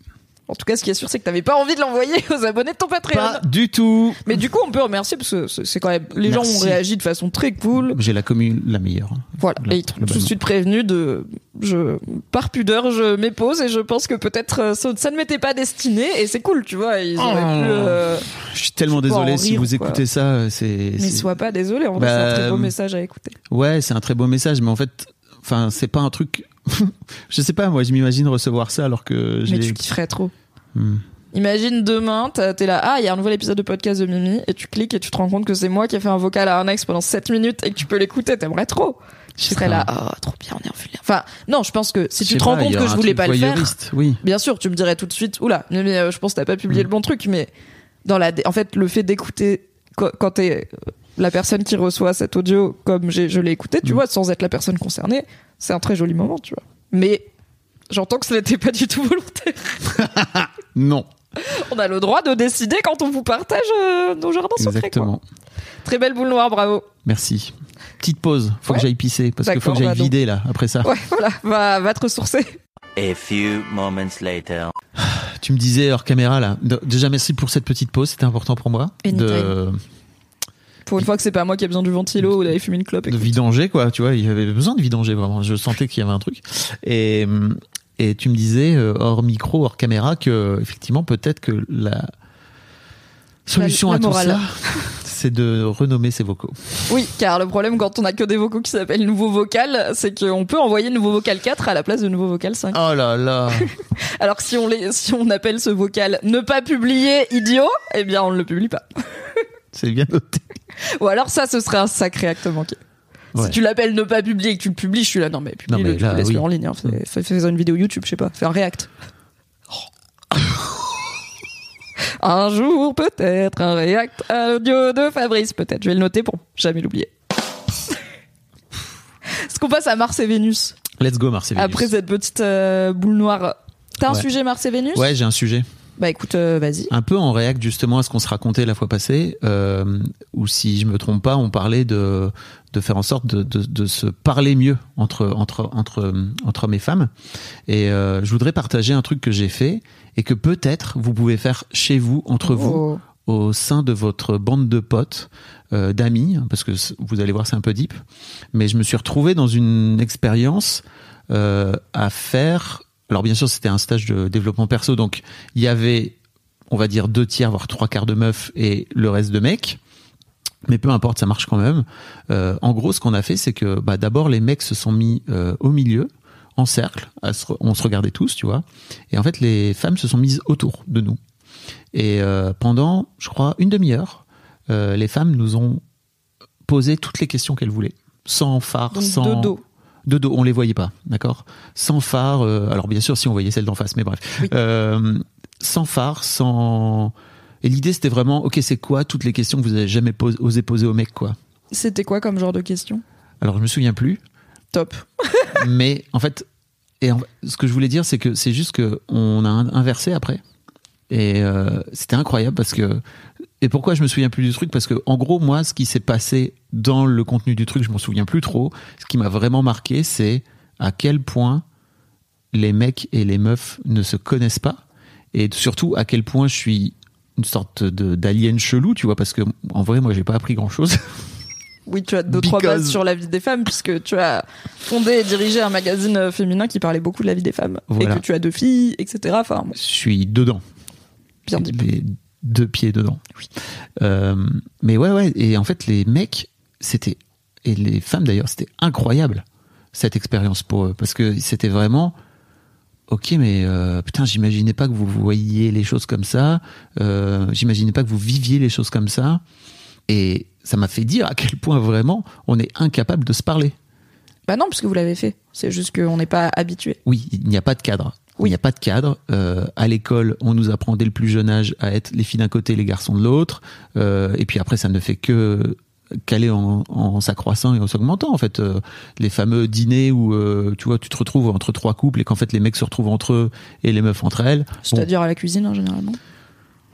En tout cas, ce qui est sûr, c'est que t'avais pas envie de l'envoyer aux abonnés de ton Patreon. Pas du tout. Mais du coup, on peut remercier parce que c'est quand même les gens ont réagi de façon très cool. J'ai la commune la meilleure. Voilà, et ils t'ont tout de suite prévenu de je par pudeur, je m'épose et je pense que peut-être euh, ça, ça ne m'était pas destiné et c'est cool, tu vois, ils auraient Oh. pu euh, Je suis tellement désolé si vous quoi. écoutez ça. C'est. mais sois pas désolé, en vrai, c'est un Bah, très beau message à écouter. Ouais, c'est un très beau message, mais en fait, enfin, c'est pas un truc. je sais pas, moi, je m'imagine recevoir ça alors que. Mais tu kifferais trop. Hmm. Imagine demain, t'es là, ah, il y a un nouvel épisode de podcast de Mimi, et tu cliques et tu te rends compte que c'est moi qui ai fait un vocal à un ex pendant 7 minutes et que tu peux l'écouter, t'aimerais trop. Sais serais là, oh, trop bien, on est en vulgaire. Enfin, non, je pense que si Je tu te rends pas, compte que je voulais pas le faire, Oui. bien sûr, tu me dirais tout de suite, oula, euh, je pense que t'as pas publié Mm. le bon truc, mais dans la, en fait, le fait d'écouter quand, t'es la personne qui reçoit cet audio comme j'ai, je l'ai écouté, tu Mm. vois, sans être la personne concernée, c'est un très joli moment, tu vois. Mais j'entends que ce n'était pas du tout volontaire. Non, On a le droit de décider quand on vous partage euh, nos jardins secrets. quoi. Exactement. Très belle boule noire, bravo. Merci. Petite pause. Faut Ouais. que j'aille pisser parce qu'il faut que j'aille bah donc. vider là après ça. Ouais, voilà, va, va te ressourcer. A few moments later. Tu me disais hors caméra là. de- Déjà merci pour cette petite pause. C'était important pour moi de, Anytime. Pour une fois que c'est pas moi qui ai besoin du ventilo ou d'aller fumer une clope. de vidanger quoi. Tu vois, il avait besoin de vidanger vraiment. Je sentais qu'il y avait un truc. Et et tu me disais euh, hors micro, hors caméra que effectivement peut-être que la solution la à tout morale. ça, c'est de renommer ses vocaux. Oui, car le problème quand on a que des vocaux qui s'appellent nouveau vocal, c'est qu'on peut envoyer nouveau vocal 4 à la place de nouveau vocal 5. Oh là là. Alors que si on, les, si on appelle ce vocal ne pas publier idiot, eh bien on ne le publie pas. C'est bien noté. Ou alors ça, ce serait un sacré acte manqué. Ouais. Si tu l'appelles ne pas publier et que tu le publies, je suis là, non mais publie Non, mais le, laisse-le oui. en ligne. Hein. Fais, fais- fais une vidéo YouTube, je sais pas, fais un react. un jour peut-être un react à l'audio de Fabrice, peut-être. Je vais le noter pour jamais l'oublier. Est-ce qu'on passe à Mars et Vénus? Let's go Marseille. après cette petite euh, boule noire T'as un sujet Mars et Vénus? Ouais, j'ai un sujet. Bah écoute, euh, vas-y. Un peu en réact justement à ce qu'on se racontait la fois passée, euh, où si je me trompe pas, on parlait de, de faire en sorte de, de, de se parler mieux entre, entre, entre, entre hommes et femmes. Et euh, je voudrais partager un truc que j'ai fait et que peut-être vous pouvez faire chez vous, entre vous, Oh. au sein de votre bande de potes, euh, d'amis, parce que vous allez voir, c'est un peu deep. Mais je me suis retrouvé dans une expérience à faire. Alors bien sûr, c'était un stage de développement perso, donc il y avait, on va dire, deux tiers, voire trois quarts de meufs et le reste de mecs. Mais peu importe, ça marche quand même. Euh, en gros, ce qu'on a fait, c'est que bah, d'abord les mecs se sont mis euh, au milieu, en cercle. se on se regardait tous, tu vois. Et en fait, les femmes se sont mises autour de nous. Et euh, pendant, je crois, une demi-heure, euh, les femmes nous ont posé toutes les questions qu'elles voulaient, sans phare, Donc sans de dos. De dos, on les voyait pas, d'accord? Sans phare, euh, alors bien sûr si on voyait celle d'en face, mais bref. Oui. Euh, sans phare, sans... Et l'idée c'était vraiment, ok c'est quoi toutes les questions que vous avez jamais pos- osé poser au mec, quoi? C'était quoi comme genre de question Alors je me souviens plus, Top. mais en fait, et en- ce que je voulais dire c'est que c'est juste que on a inversé après. Et euh, c'était incroyable parce que... Et pourquoi je me souviens plus du truc? Parce que en gros, moi, ce qui s'est passé dans le contenu du truc, je m'en souviens plus trop. Ce qui m'a vraiment marqué, c'est à quel point les mecs et les meufs ne se connaissent pas. Et surtout, à quel point je suis une sorte de d'alien chelou, tu vois, parce que en vrai, moi, j'ai pas appris grand chose. Oui, tu as deux, trois Because- bases sur la vie des femmes, puisque tu as fondé et dirigé un magazine euh, féminin qui parlait beaucoup de la vie des femmes. Voilà. Et que tu as deux filles, etc. Enfin, bon, je suis dedans. bien dit. Deux pieds dedans. Euh, mais ouais, ouais. Et en fait, les mecs, c'était et les femmes d'ailleurs, c'était incroyable cette expérience pour eux parce que c'était vraiment. Ok, mais euh, putain, j'imaginais pas que vous voyiez les choses comme ça. Euh, j'imaginais pas que vous viviez les choses comme ça. Et ça m'a fait dire à quel point vraiment on est incapable de se parler. Bah non, puisque vous l'avez fait. C'est juste qu'on n'est pas habitué. Oui, il n'y a pas de cadre. Il n'y a pas de cadre. Euh, à l'école, on nous apprend dès le plus jeune âge à être les filles d'un côté, les garçons de l'autre. Euh, et puis après, ça ne fait que qu'aller en, en s'accroissant et en s'augmentant. En fait, Euh, les fameux dîners où tu vois, tu te retrouves entre trois couples et qu'en fait les mecs se retrouvent entre eux et les meufs entre elles. C'est-à-dire à la cuisine, hein, généralement.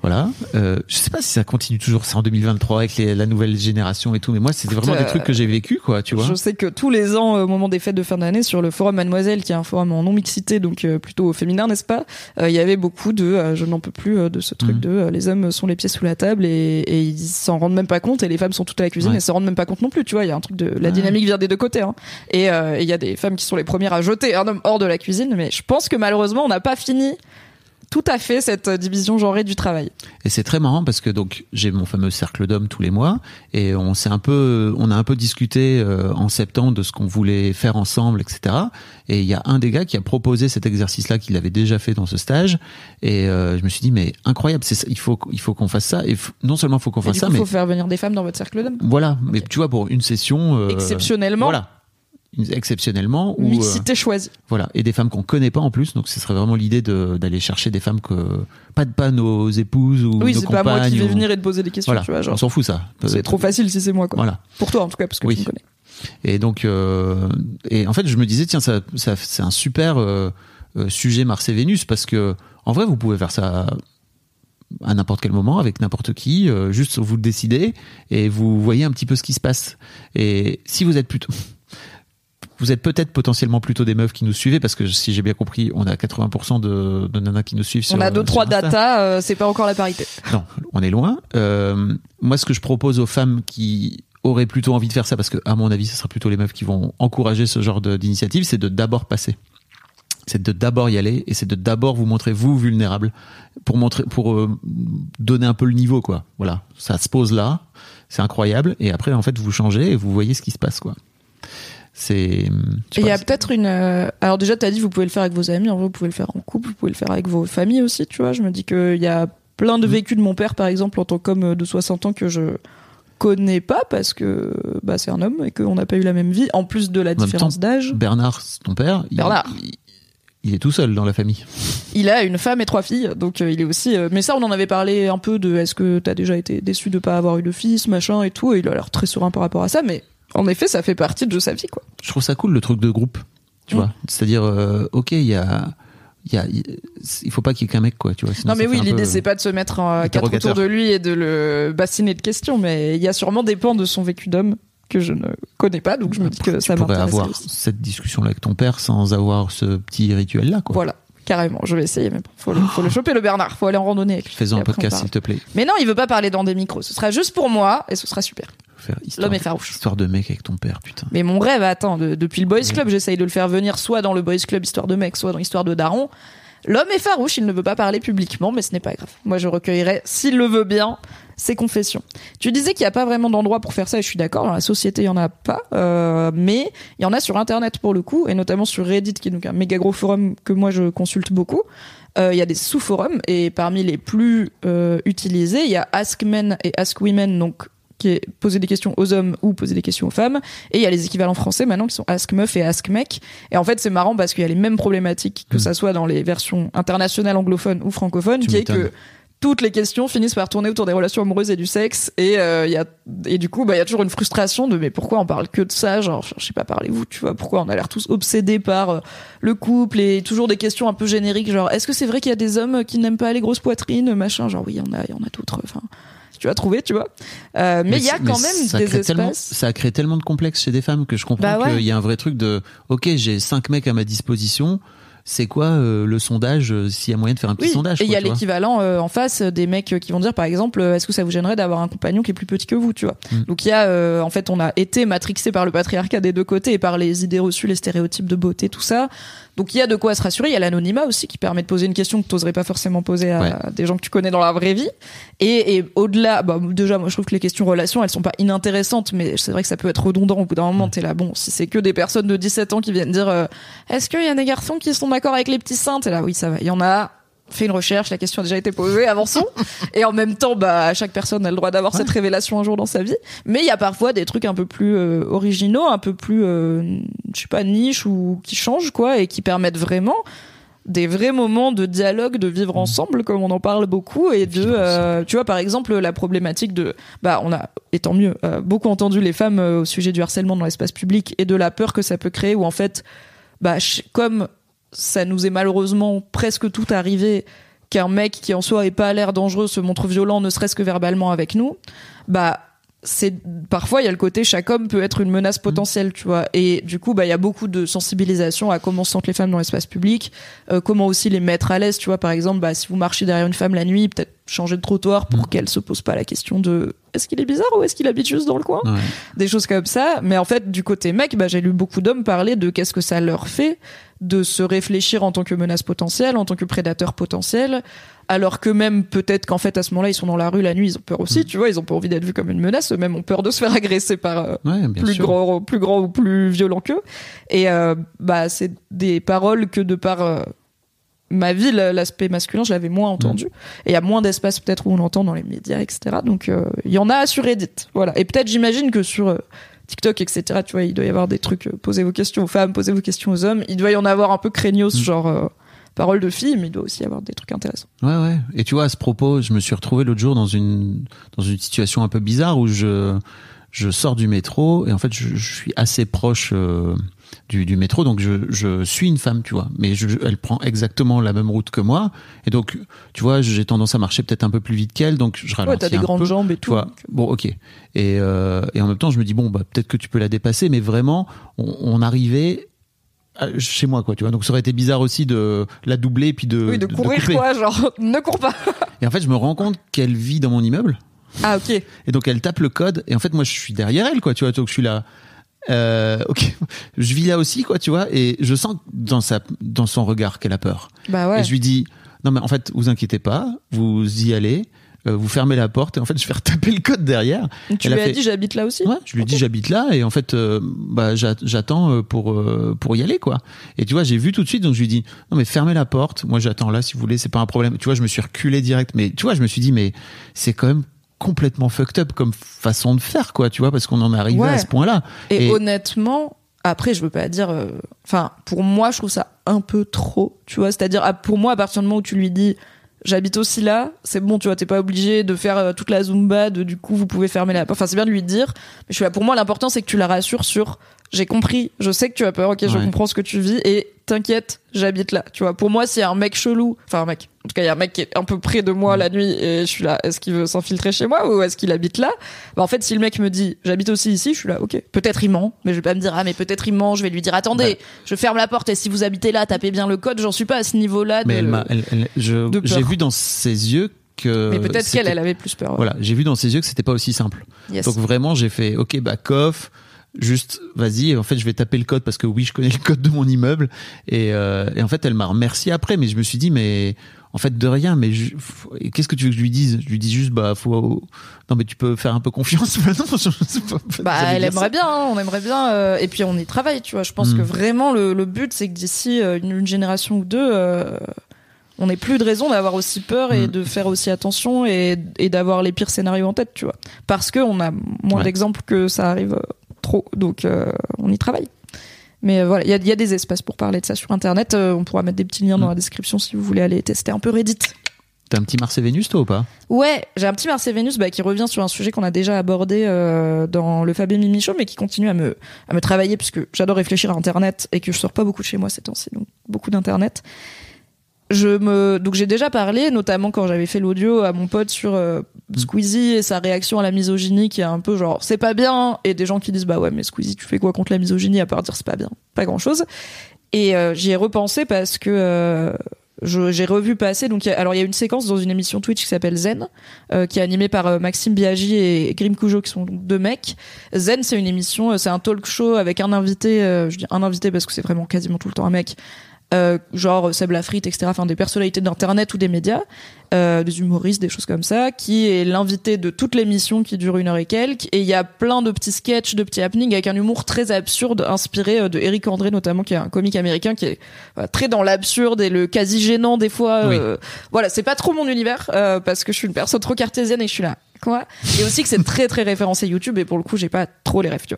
Voilà. Euh, je sais pas si ça continue toujours, c'est en 2023 avec les- la nouvelle génération et tout. Mais moi, c'était vraiment euh, des trucs que j'ai vécu, quoi. Tu vois. Je sais que tous les ans, au moment des fêtes de fin d'année, sur le forum Mademoiselle, qui est un forum en non-mixité, donc euh, plutôt féminin, n'est-ce pas euh, Il y avait beaucoup de euh, je n'en peux plus euh, de ce truc Mhm. de euh, les hommes sont les pieds sous la table et, et ils s'en rendent même pas compte et les femmes sont toutes à la cuisine Ouais. et s'en rendent même pas compte non plus. Tu vois, il y a un truc de la Ouais. dynamique vient des deux côtés. Hein. Et euh, et il y a des femmes qui sont les premières à jeter un homme hors de la cuisine, mais je pense que malheureusement, on n'a pas fini tout à fait cette euh, division genrée du travail. Et c'est très marrant parce que donc j'ai mon fameux cercle d'hommes tous les mois et on s'est un peu, on a un peu discuté euh, en septembre de ce qu'on voulait faire ensemble, etc. Et il y a un des gars qui a proposé cet exercice-là qu'il avait déjà fait dans ce stage et euh, je me suis dit mais incroyable, c'est ça, il faut, il faut qu'on fasse ça et non seulement il faut qu'on fasse du ça, coup, il mais faut faire venir des femmes dans votre cercle d'hommes. voilà, mais tu vois pour une session euh, Exceptionnellement, voilà, exceptionnellement ou euh, mixité choisie. voilà et des femmes qu'on connaît pas en plus donc ce serait vraiment l'idée de- d'aller chercher des femmes que pas de pas nos épouses ou Oui, nos c'est pas moi qui compagnes vais ou- venir et te poser des questions, voilà tu vois. Genre, on s'en fout ça c'est trop facile si c'est moi, quoi. voilà Pour toi, en tout cas, parce que Oui. tu me connais. Et donc, euh, et en fait, je me disais, tiens, ça, ça, c'est un super euh, euh, sujet Mars et Vénus parce que, en vrai, vous pouvez faire ça à n'importe quel moment avec n'importe qui. euh, juste vous le décidez et vous voyez un petit peu ce qui se passe. Et si vous êtes plutôt vous êtes peut-être potentiellement plutôt des meufs qui nous suivez parce que si j'ai bien compris, on a 80% de, de nanas qui nous suivent. Sur, On a deux sur trois data, euh, c'est pas encore la parité. Non, on est loin. Euh, moi, ce que je propose aux femmes qui auraient plutôt envie de faire ça, parce que à mon avis, ce sera plutôt les meufs qui vont encourager ce genre d'initiative, c'est de d'abord passer. C'est de d'abord y aller et c'est de d'abord vous montrer vous vulnérable pour montrer, pour euh, donner un peu le niveau, quoi. Voilà, ça se pose là, c'est incroyable et après en fait vous changez et vous voyez ce qui se passe, quoi. C'est. il y a peut-être une. euh, Alors déjà, t'as dit vous pouvez le faire avec vos amis, en vrai, vous pouvez le faire en couple, vous pouvez le faire avec vos familles aussi, tu vois. Je me dis qu'il y a plein Mm. de vécus de mon père, par exemple, en tant qu'homme de 60 ans que je connais pas parce que bah, c'est un homme et qu'on n'a pas eu la même vie, en plus de la différence d'âge. Bernard, ton père. Bernard. il- il est tout seul dans la famille. Il a une femme et trois filles, donc euh, il est aussi. euh, Mais ça, on en avait parlé un peu de est-ce que t'as déjà été déçu de pas avoir eu de fils, machin et tout. Et il a l'air très serein par rapport à ça, mais en effet, ça fait partie de sa vie, quoi. je trouve ça cool le truc de groupe tu Mm. vois c'est-à-dire euh, ok il y a il y a il faut pas qu'il y ait qu'un mec quoi tu vois sinon Non mais ça oui, l'idée c'est pas de se mettre euh, quatre autour de lui et de le bassiner de questions, mais il y a sûrement des pans de son vécu d'homme que je ne connais pas, donc je me dis que ça tu pourrais m'intéresse avoir aussi. cette discussion là avec ton père sans avoir ce petit rituel là quoi Voilà, carrément, je vais essayer, mais bon, faut le, faut le choper le Bernard, faut aller en randonnée faisons un podcast s'il te plaît Mais non, il veut pas parler dans des micros, ce sera juste pour moi et ce sera super. Faire histoire, L'homme est farouche. histoire de mec avec ton père putain Mais mon rêve, attends, de- depuis le Boys Club, j'essaye de le faire venir soit dans le Boys Club histoire de mec, soit dans histoire de daron. L'homme est farouche, il ne veut pas parler publiquement, mais ce n'est pas grave. Moi, je recueillerai, s'il le veut bien, ses confessions. Tu disais qu'il n'y a pas vraiment d'endroit pour faire ça, et je suis d'accord, dans la société, il n'y en a pas, euh, mais il y en a sur Internet pour le coup, et notamment sur Reddit, qui est donc un méga gros forum que moi je consulte beaucoup. Euh, Il y a des sous-forums, et parmi les plus euh, utilisés, il y a Ask Men et Ask Women, donc qui est poser des questions aux hommes ou poser des questions aux femmes. Et il y a les équivalents français maintenant qui sont Ask Meuf et Ask Mec. Et en fait, c'est marrant parce qu'il y a les mêmes problématiques, que Mm. ça soit dans les versions internationales anglophones ou francophones, Tu qui est que toutes les questions finissent par tourner autour des relations amoureuses et du sexe. Et, euh, y a, et du coup, bah, il y a toujours une frustration de mais pourquoi on parle que de ça? Genre, je sais pas, parlez-vous, tu vois, pourquoi on a l'air tous obsédés par euh, le couple et toujours des questions un peu génériques, genre est-ce que c'est vrai qu'il y a des hommes qui n'aiment pas les grosses poitrines, machin? Genre, oui, il y en a, il y en a d'autres. Enfin, tu vas trouver, tu vois. Euh, mais il y a quand même ça des crée tellement, espaces. ça crée tellement de complexes chez des femmes que je comprends Bah ouais. qu'il y a un vrai truc de ok j'ai cinq mecs à ma disposition c'est quoi euh, le sondage euh, s'il y a moyen de faire un petit Oui, sondage et il y a l'équivalent euh, en face euh, des mecs euh, qui vont dire par exemple est-ce que ça vous gênerait d'avoir un compagnon qui est plus petit que vous tu vois Mm. donc il y a euh, en fait on a été matrixé par le patriarcat des deux côtés et par les idées reçues les stéréotypes de beauté tout ça donc il y a de quoi se rassurer il y a l'anonymat aussi qui permet de poser une question que tu n'oserais pas forcément poser à Ouais. des gens que tu connais dans la vraie vie et, et au-delà bah, déjà moi je trouve que les questions relations elles sont pas inintéressantes mais c'est vrai que ça peut être redondant au bout d'un Mm. moment t'es là bon si c'est que des personnes de 17 ans qui viennent dire est-ce qu'il y a des garçons qui sont d'accord avec les petits seins t'es là oui ça va. Il y en a. Fait une recherche, la question a déjà été posée, avançons. et en même temps, bah, chaque personne a le droit d'avoir cette révélation un jour dans sa vie. Mais il y a parfois des trucs un peu plus euh, originaux, un peu plus, euh, je sais pas, niche ou qui changent, quoi, et qui permettent vraiment des vrais moments de dialogue, de vivre ensemble, comme on en parle beaucoup, et de, euh, tu vois, par exemple, la problématique de, bah, on a, et tant mieux, beaucoup entendu les femmes au sujet du harcèlement dans l'espace public et de la peur que ça peut créer, où en fait, bah, comme ça nous est malheureusement presque tout arrivé qu'un mec qui en soi est pas l'air dangereux se montre violent ne serait-ce que verbalement avec nous. Bah c'est parfois il y a le côté chaque homme peut être une menace potentielle tu vois. Et du coup bah il y a beaucoup de sensibilisation à comment se sentent les femmes dans l'espace public euh, comment aussi les mettre à l'aise tu vois. Par exemple bah si vous marchez derrière une femme la nuit peut-être changer de trottoir pour qu'elle se pose pas la question de est-ce qu'il est bizarre ou est-ce qu'il habite juste dans le coin Ouais? des choses comme ça. Mais en fait, du côté mec, bah, j'ai lu beaucoup d'hommes parler de qu'est-ce que ça leur fait de se réfléchir en tant que menace potentielle, en tant que prédateur potentiel, alors que même peut-être qu'en fait à ce moment-là ils sont dans la rue la nuit, ils ont peur aussi, tu vois, ils ont pas envie d'être vus comme une menace, eux-mêmes ont peur de se faire agresser par euh, Ouais, plus sûr. grand, plus grand ou plus violent qu'eux. Et euh, bah c'est des paroles que de par euh, ma vie, l'aspect masculin, je l'avais moins entendu. Et il y a moins d'espace peut-être où on l'entend dans les médias, etc. Donc il y en a sur Reddit. Voilà. Et peut-être j'imagine que sur TikTok, etc. Tu vois, il doit y avoir des trucs. euh, posez vos questions aux femmes, posez vos questions aux hommes. Il doit y en avoir un peu craignos, genre euh, parole de fille, mais il doit aussi y avoir des trucs intéressants. Ouais, ouais. Et tu vois, à ce propos, je me suis retrouvé l'autre jour dans une, dans une situation un peu bizarre où je, je sors du métro et en fait je, je suis assez proche euh, du, du métro. Donc je, je suis une femme tu vois. Mais je, elle prend exactement la même route que moi. Et donc tu vois j'ai tendance à marcher peut-être un peu plus vite qu'elle. Donc je ralentis Ouais, t'as des un grandes peu, jambes et tout. vois. bon ok. Et, euh, et en même temps je me dis bon bah peut-être que tu peux la dépasser. Mais vraiment on, on arrivait chez moi quoi tu vois. Donc ça aurait été bizarre aussi de la doubler puis de oui, de courir quoi, genre ne cours pas. et en fait je me rends compte qu'elle vit dans mon immeuble. Ah ok. et donc elle tape le code. Et en fait moi je suis derrière elle quoi tu vois. Donc je suis là euh, ok je vis là aussi quoi tu vois et je sens dans sa dans son regard qu'elle a peur Bah ouais. et je lui dis non mais en fait vous inquiétez pas vous y allez euh, vous fermez la porte et en fait je vais retaper le code derrière Tu elle lui as fait- dit j'habite là aussi. Ouais, je lui dis j'habite là et en fait euh, bah j'a- j'attends euh, pour euh, pour y aller quoi. Et tu vois, j'ai vu tout de suite donc je lui dis non mais fermez la porte, moi j'attends là si vous voulez, c'est pas un problème. Tu vois, je me suis reculé direct mais tu vois, je me suis dit mais c'est quand même complètement fucked up comme façon de faire quoi, tu vois parce qu'on en est arrivé Ouais. à ce point-là. Et, Et- honnêtement, après, je veux pas dire. euh, Enfin, pour moi, je trouve ça un peu trop. Tu vois, c'est-à-dire, pour moi, à partir du moment où tu lui dis. J'habite aussi là, c'est bon, tu vois, t'es pas obligé de faire euh, toute la zumba, de du coup vous pouvez fermer la porte. Enfin, c'est bien de lui dire, mais je suis là. Pour moi, l'important c'est que tu la rassures sur j'ai compris, je sais que tu as peur, ok, je comprends ce que tu vis et t'inquiète, j'habite là. Tu vois, pour moi, s'il y a un mec chelou, enfin un mec, en tout cas, il y a un mec qui est un peu près de moi la nuit et je suis là, est-ce qu'il veut s'infiltrer chez moi ou est-ce qu'il habite là? Bah, En fait, si le mec me dit j'habite aussi ici, je suis là, ok. Peut-être il ment, mais je vais pas me dire ah mais peut-être il ment. Je vais lui dire attendez, je ferme la porte et si vous habitez là, tapez bien le code. J'en suis pas à ce niveau-là. Mais j'ai vu dans ses yeux que Mais peut-être qu'elle, elle avait plus peur. ouais. Voilà, j'ai vu dans ses yeux que c'était pas aussi simple. Yes. Donc vraiment, j'ai fait OK, bah coff, juste vas-y. En fait, je vais taper le code parce que oui, je connais le code de mon immeuble. Et, euh, et en fait, elle m'a remercié après, mais je me suis dit mais en fait de rien. Mais qu'est-ce que tu veux que je lui dise? Je lui dis juste bah faut non mais tu peux faire un peu confiance. Bah pas- Bah, elle aimerait ça. bien, hein, on aimerait bien. euh, et puis on y travaille, tu vois. Je pense Mm. que vraiment le, le but, c'est que d'ici euh, une, une génération ou deux, euh, on n'ait plus de raison d'avoir aussi peur et Mm. de faire aussi attention et, et d'avoir les pires scénarios en tête, tu vois. Parce que on a moins Ouais. d'exemples que ça arrive euh, trop, donc euh, on y travaille. Mais euh, voilà, il y a, il y a des espaces pour parler de ça sur Internet. Euh, on pourra mettre des petits liens dans la description si vous voulez aller tester un peu Reddit. T'as un petit Mars et Vénus toi ou pas? Ouais, j'ai un petit Marseille Vénus bah, qui revient sur un sujet qu'on a déjà abordé euh, dans le Fabien Mimi Show, mais qui continue à me, à me travailler puisque j'adore réfléchir à Internet et que je sors pas beaucoup de chez moi ces temps-ci, donc beaucoup d'Internet. Je me donc j'ai déjà parlé, notamment quand j'avais fait l'audio à mon pote sur euh, Squeezie et sa réaction à la misogynie qui est un peu genre c'est pas bien et des gens qui disent bah ouais mais Squeezie tu fais quoi contre la misogynie à part dire c'est pas bien, pas grand chose. Et euh, j'y ai repensé parce que euh, j'ai revu passer donc il y a- alors il y a une séquence dans une émission Twitch qui s'appelle Zen euh, qui est animée par euh, Maxime Biaggi et Grim Cujo qui sont deux mecs. Zen c'est une émission, c'est un talk show avec un invité, je dis un invité parce que c'est vraiment quasiment tout le temps un mec. Euh, genre Seb Lafrite, etc. Enfin, des personnalités d'internet ou des médias, euh, des humoristes, des choses comme ça, qui est l'invité de toute l'émission qui dure une heure et quelques. Et il y a plein de petits sketchs, de petits happenings avec un humour très absurde, inspiré euh, de Eric André notamment, qui est un comique américain qui est voilà, très dans l'absurde et le quasi gênant des fois. Oui. euh, voilà, c'est pas trop mon univers euh, parce que je suis une personne trop cartésienne et je suis là. Quoi et aussi que c'est très très référencé YouTube et pour le coup j'ai pas trop les rêves tu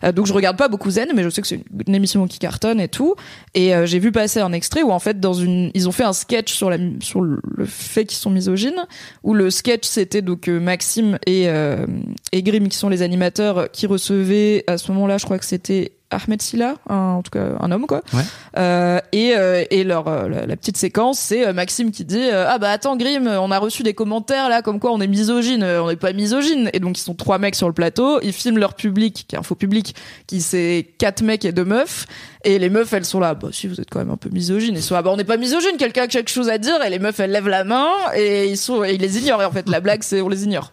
vois. Donc je regarde pas beaucoup Zen mais je sais que c'est une, une émission qui cartonne et tout et j'ai vu passer un extrait où en fait dans une ils ont fait un sketch sur la sur le le fait qu'ils sont misogynes où le sketch c'était donc euh, Maxime et euh, et Grim qui sont les animateurs qui recevaient à ce moment-là je crois que c'était Ahmed Silla, un- en tout cas un homme quoi. Ouais. Euh, et euh, et leur euh, la, la petite séquence c'est euh, Maxime qui dit euh, ah bah attends Grim on a reçu des commentaires là comme quoi on est misogyne. On n'est pas misogyne. Et donc ils sont trois mecs sur le plateau. Ils filment leur public qui est un faux public qui c'est quatre mecs et deux meufs. Et les meufs elles sont là. Bah si vous êtes quand même un peu misogyne. Ils sont là bah on n'est pas misogyne. Quelqu'un a quelque chose à dire. Et les meufs elles lèvent la main. Et ils sont et ils les ignorent. Et en fait la blague c'est on les ignore.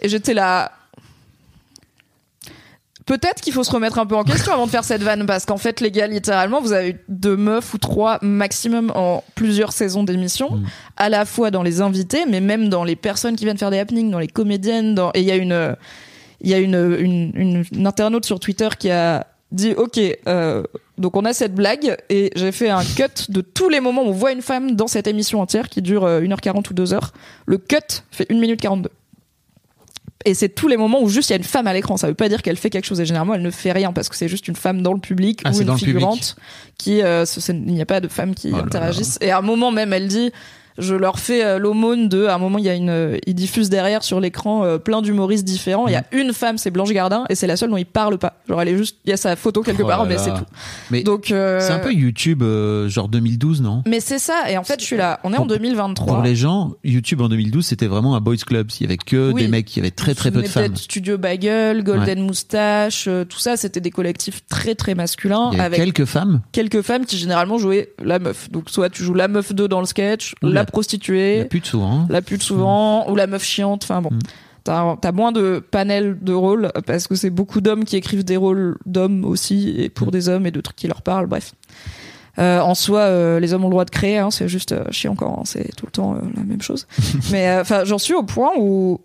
Et j'étais là Peut-être qu'il faut se remettre un peu en question avant de faire cette vanne parce qu'en fait les gars littéralement vous avez eu deux meufs ou trois maximum en plusieurs saisons d'émissions Mm. à la fois dans les invités mais même dans les personnes qui viennent faire des happenings dans les comédiennes dans... et il y a une il y a une, une, une, une internaute sur Twitter qui a dit ok euh, donc on a cette blague et j'ai fait un cut de tous les moments où on voit une femme dans cette émission entière qui dure euh, 1h40 ou 2h le cut fait 1 minute 42 et c'est tous les moments où juste il y a une femme à l'écran. Ça veut pas dire qu'elle fait quelque chose et généralement elle ne fait rien parce que c'est juste une femme dans le public Ah, ou une figurante qui, euh, il n'y a pas de femmes qui Oh là interagissent. Et à un moment même elle dit, je leur fais euh, l'aumône de à un moment il y a une euh, ils diffusent derrière sur l'écran euh, plein d'humoristes différents il y a une femme c'est Blanche Gardin et c'est la seule dont ils parlent pas genre elle est juste il y a sa photo quelque Oh part là mais c'est tout Mais donc euh, c'est un peu YouTube, euh, genre 2012, non? Mais c'est ça et en fait je suis là on est en Pour- 2023 Pour les gens, YouTube en 2012, c'était vraiment un boys club. Il y avait que Oui. des mecs, il y avait très très peu de femmes. Studio Bagel, Golden Moustache, euh, tout ça, c'était des collectifs très très masculins Il y avait avec quelques femmes? quelques femmes qui généralement jouaient la meuf. Donc soit tu joues la meuf 2 dans le sketch, la, la- prostituée, La pute souvent. la pute souvent, ou la meuf chiante. Enfin bon, Mm. t'as as moins de panel de rôles parce que c'est beaucoup d'hommes qui écrivent des rôles d'hommes aussi et pour Mm. des hommes et de trucs qui leur parlent. Bref. Euh, en soi, euh, les hommes ont le droit de créer, hein, c'est juste euh, chiant quand hein, c'est tout le temps euh, la même chose. Mais enfin, j'en suis au point où,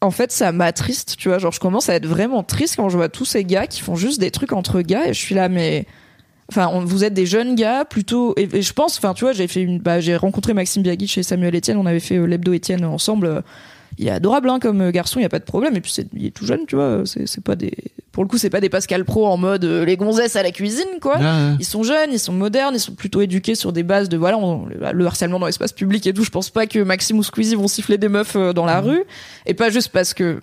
en fait, ça m'attriste, tu vois. Genre, je commence à être vraiment triste quand je vois tous ces gars qui font juste des trucs entre gars et je suis là, mais. Enfin, on- vous êtes des jeunes gars plutôt. Et, et je pense, enfin, tu vois, j'ai fait une. Bah, j'ai rencontré Maxime Biagui et Samuel Etienne. On avait fait euh, l'hebdo Etienne ensemble. Euh, Il est adorable hein, comme garçon, il y a pas de problème. Et puis c'est, il est tout jeune, tu vois. C'est, c'est pas des. Pour le coup, c'est pas des Pascal Pro en mode euh, les gonzesses à la cuisine, quoi. Ouais. Ils sont jeunes, ils sont modernes, ils sont plutôt éduqués sur des bases de voilà on- le harcèlement dans l'espace public et tout. Je pense pas que Maxime ou Squeezie vont siffler des meufs euh, dans la Mmh. rue et pas juste parce que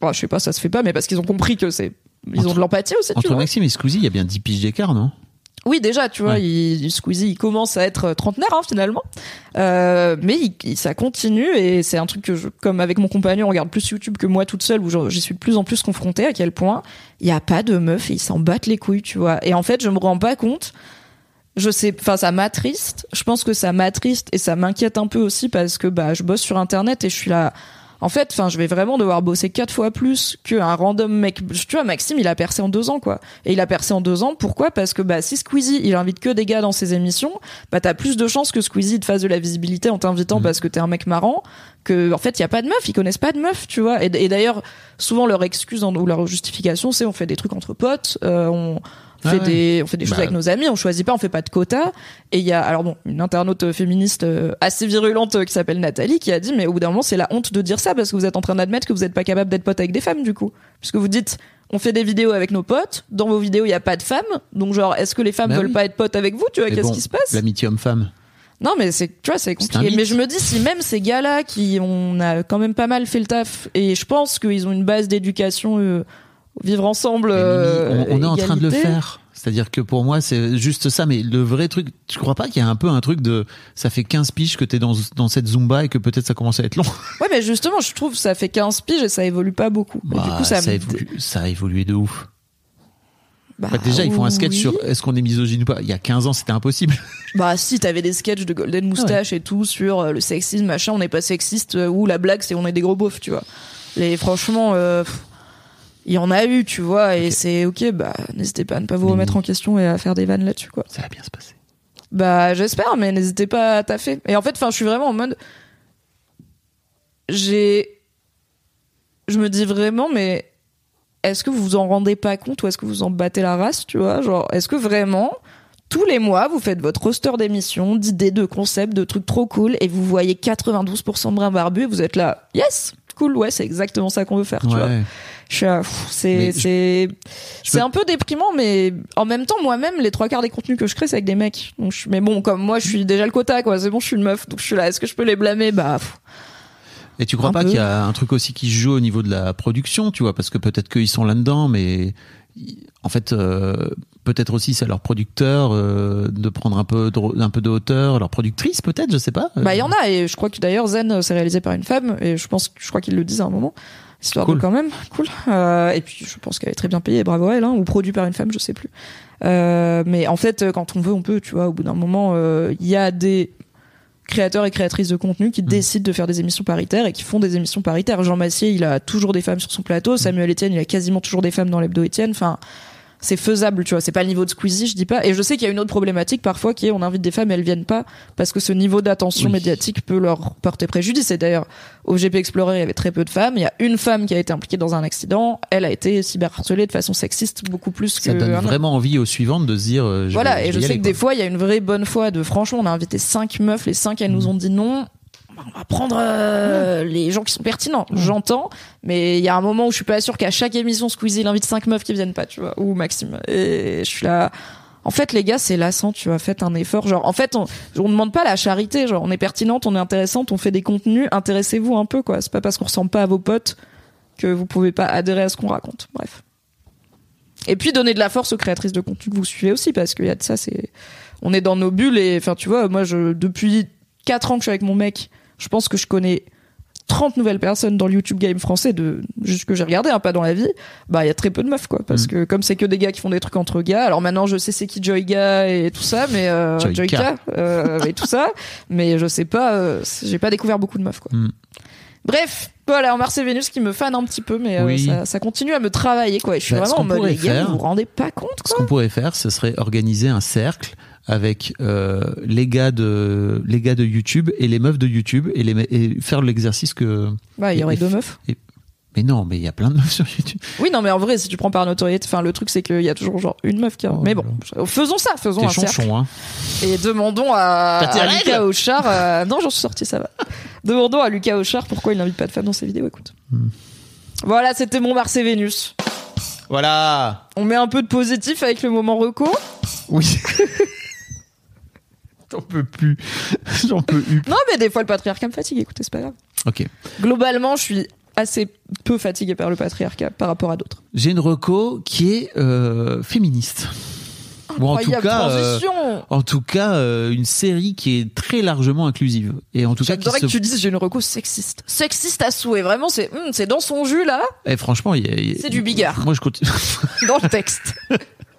bon, je sais pas, ça se fait pas, mais parce qu'ils ont compris que c'est ils ont Entre- de l'empathie aussi. tu Entre vois. Maxime et Squeezie, il y a bien 10 piges d'écart, non? Oui, déjà, tu vois, Ouais. il, Squeezie, il commence à être trentenaire hein, finalement, Euh, mais il- il- ça continue et c'est un truc que, je, comme avec mon compagnon, on regarde plus YouTube que moi toute seule, où j'y suis de plus en plus confrontée. À quel point il y a pas de meufs et ils s'en battent les couilles, tu vois. Et en fait, je me rends pas compte. Je sais, enfin, ça m'attriste. Je pense que ça m'attriste et ça m'inquiète un peu aussi parce que bah, je bosse sur Internet et je suis là. En fait, enfin, je vais vraiment devoir bosser quatre fois plus qu'un random mec. Tu vois, Maxime, il a percé en deux ans, quoi. Et il a percé en deux ans. Pourquoi? Parce que bah, si Squeezie, il invite que des gars dans ses émissions, bah t'as plus de chances que Squeezie te fasse de la visibilité en t'invitant parce que t'es un mec marrant. Que en fait, il y a pas de meuf, ils connaissent pas de meuf, tu vois. Et, et d'ailleurs, souvent leur excuse en- ou leur justification, c'est on fait des trucs entre potes, euh, on Ah fait ouais. des on fait des choses Bah. avec nos amis, on choisit pas, on fait pas de quotas. Et il y a alors bon une internaute féministe euh, assez virulente euh, qui s'appelle Nathalie qui a dit mais au bout d'un moment c'est la honte de dire ça parce que vous êtes en train d'admettre que vous êtes pas capable d'être pote avec des femmes du coup puisque vous dites on fait des vidéos avec nos potes dans vos vidéos il y a pas de femmes donc genre est-ce que les femmes Bah veulent oui. pas être potes avec vous tu vois qu'est-ce bon, qui se passe? L'amitié homme-femme. non mais c'est tu vois c'est compliqué mais je me dis si même ces gars là qui on a quand même pas mal fait le taf et je pense qu'ils ont une base d'éducation euh, vivre ensemble euh, on, on est en train de le faire. C'est-à-dire que pour moi, c'est juste ça. Mais le vrai truc, tu crois pas qu'il y a un peu un truc de. Ça fait 15 piges que t'es dans, dans cette Zumba et que peut-être ça commence à être long? Ouais, mais justement, je trouve que ça fait 15 piges et ça évolue pas beaucoup. Et du Bah, coup, ça, ça, me- évolue- ça a évolué de ouf. Bah, Bah, déjà, ils font un sketch oui. sur est-ce qu'on est misogyne ou pas. Il y a 15 ans, c'était impossible. Bah, si, t'avais des sketchs de Golden Moustache et tout sur euh, le sexisme, machin, on n'est pas sexiste, euh, ou la blague, c'est on est des gros beaufs, tu vois. Les, franchement, euh, pff, il y en a eu, tu vois, et c'est ok, bah, n'hésitez pas à ne pas vous remettre en question et à faire des vannes là-dessus, quoi. Ça va bien se passer. Bah, j'espère, mais n'hésitez pas à taffer. Et en fait, enfin, je suis vraiment en mode. J'ai. Je me dis vraiment, mais est-ce que vous vous en rendez pas compte ou est-ce que vous en battez la race, tu vois? Genre, est-ce que vraiment, tous les mois, vous faites votre roster d'émissions, d'idées, de concepts, de trucs trop cool et vous voyez 92% de brins barbus et vous êtes là, yes, cool, ouais, c'est exactement ça qu'on veut faire, tu vois. Je suis c'est un peu déprimant mais en même temps moi-même les trois quarts des contenus que je crée c'est avec des mecs. Donc je, mais bon comme moi je suis déjà le quota quoi. C'est bon je suis une meuf donc je suis là. Est-ce que je peux les blâmer? Bah pff. Et tu crois Un pas qu'il y a un truc aussi qui se joue au niveau de la production, tu vois, parce que peut-être qu'ils sont là-dedans, mais en fait, euh, peut-être aussi c'est à leur producteur euh, de prendre un peu de, un peu de hauteur, leur productrice peut-être, je sais pas. bah il y en a et je crois que d'ailleurs Zen euh, c'est réalisé par une femme et je pense je crois qu'ils le disent à un moment histoire Cool. de quand même cool Euh, et puis je pense qu'elle est très bien payée bravo à elle hein, ou produit par une femme je sais plus Euh, mais en fait euh, quand on veut on peut tu vois au bout d'un moment euh, il y a des créateurs et créatrices de contenu qui décident de faire des émissions paritaires et qui font des émissions paritaires. Jean Massier, il a toujours des femmes sur son plateau. Samuel Etienne, il a quasiment toujours des femmes dans l'hebdo Etienne. Enfin, c'est faisable, tu vois. C'est pas le niveau de Squeezie, je dis pas. Et je sais qu'il y a une autre problématique parfois qui est on invite des femmes et elles viennent pas parce que ce niveau d'attention Oui. médiatique peut leur porter préjudice. Et d'ailleurs, au GP Explorer, il y avait très peu de femmes. Il y a une femme qui a été impliquée dans un accident. Elle a été cyberharcelée de façon sexiste beaucoup plus Ça que donne un homme. vraiment envie aux suivantes de se dire. euh, je Voilà, vais- et je sais aller, que des fois, il y a une vraie bonne foi de franchement, on a invité cinq meufs, les cinq, elles nous Mm. ont dit non. On va prendre euh, les gens qui sont pertinents. J'entends, mais il y a un moment où je suis pas sûre qu'à chaque émission Squeezie il invite cinq meufs qui viennent pas, tu vois, ou Maxime. Et je suis là. en fait les gars c'est lassant tu vois. Faites un effort. Genre en fait on on demande pas la charité. Genre on est pertinente on est intéressante on fait des contenus. Intéressez-vous un peu quoi. C'est pas parce qu'on ressemble pas à vos potes que vous pouvez pas adhérer à ce qu'on raconte. Bref. Et puis donner de la force aux créatrices de contenu que vous suivez aussi parce qu'il y a de ça c'est on est dans nos bulles et enfin tu vois moi je depuis 4 ans que je suis avec mon mec je pense que je connais 30 nouvelles personnes dans le YouTube game français de juste que j'ai regardé hein, pas dans la vie bah il y a très peu de meufs quoi parce Mm. que comme c'est que des gars qui font des trucs entre gars alors maintenant je sais c'est qui Joyga et tout ça mais euh, Joyka. Joyka, euh, et tout ça mais je sais pas euh, j'ai pas découvert beaucoup de meufs quoi Mm. bref voilà en Mars et Vénus qui me fan un petit peu mais euh, Oui. ça, ça continue à me travailler quoi et je suis Bah, ce vraiment en mode les gars vous vous rendez pas compte Ce quoi qu'on pourrait faire, ce serait organiser un cercle avec euh, les gars de les gars de YouTube et les meufs de YouTube et, les, et faire l'exercice que. bah il y aurait et- deux meufs Mais non, mais il y a plein de meufs sur YouTube. oui non mais en vrai si tu prends par notoriété enfin le truc c'est qu'il y a toujours genre une meuf qui a... Oh mais là bon faisons ça faisons un cercle chonchon, hein. Et demandons à, Lucas Auchard. euh, non, j'en suis sorti, ça va. demandons à Lucas Auchard pourquoi il n'invite pas de femmes dans ses vidéos. Écoute. Hmm. Voilà, c'était mon Mars et Vénus. Voilà. On met un peu de positif avec le moment reco. Oui. J'en peux plus. J'en peux plus. Non, mais des fois le patriarcat me fatigue. Écoutez, c'est pas grave. Ok. Globalement, je suis assez peu fatigué par le patriarcat par rapport à d'autres. J'ai une reco qui est euh, féministe. Bon, en tout cas, euh, en tout cas, euh, une série qui est très largement inclusive et en tout cas qui se. que tu dises j'ai une reco sexiste. Sexiste à souhait. Vraiment, c'est c'est dans son jus là, Eh, franchement, il y a- il y a- C'est du bigard. Moi, je continue. dans le texte.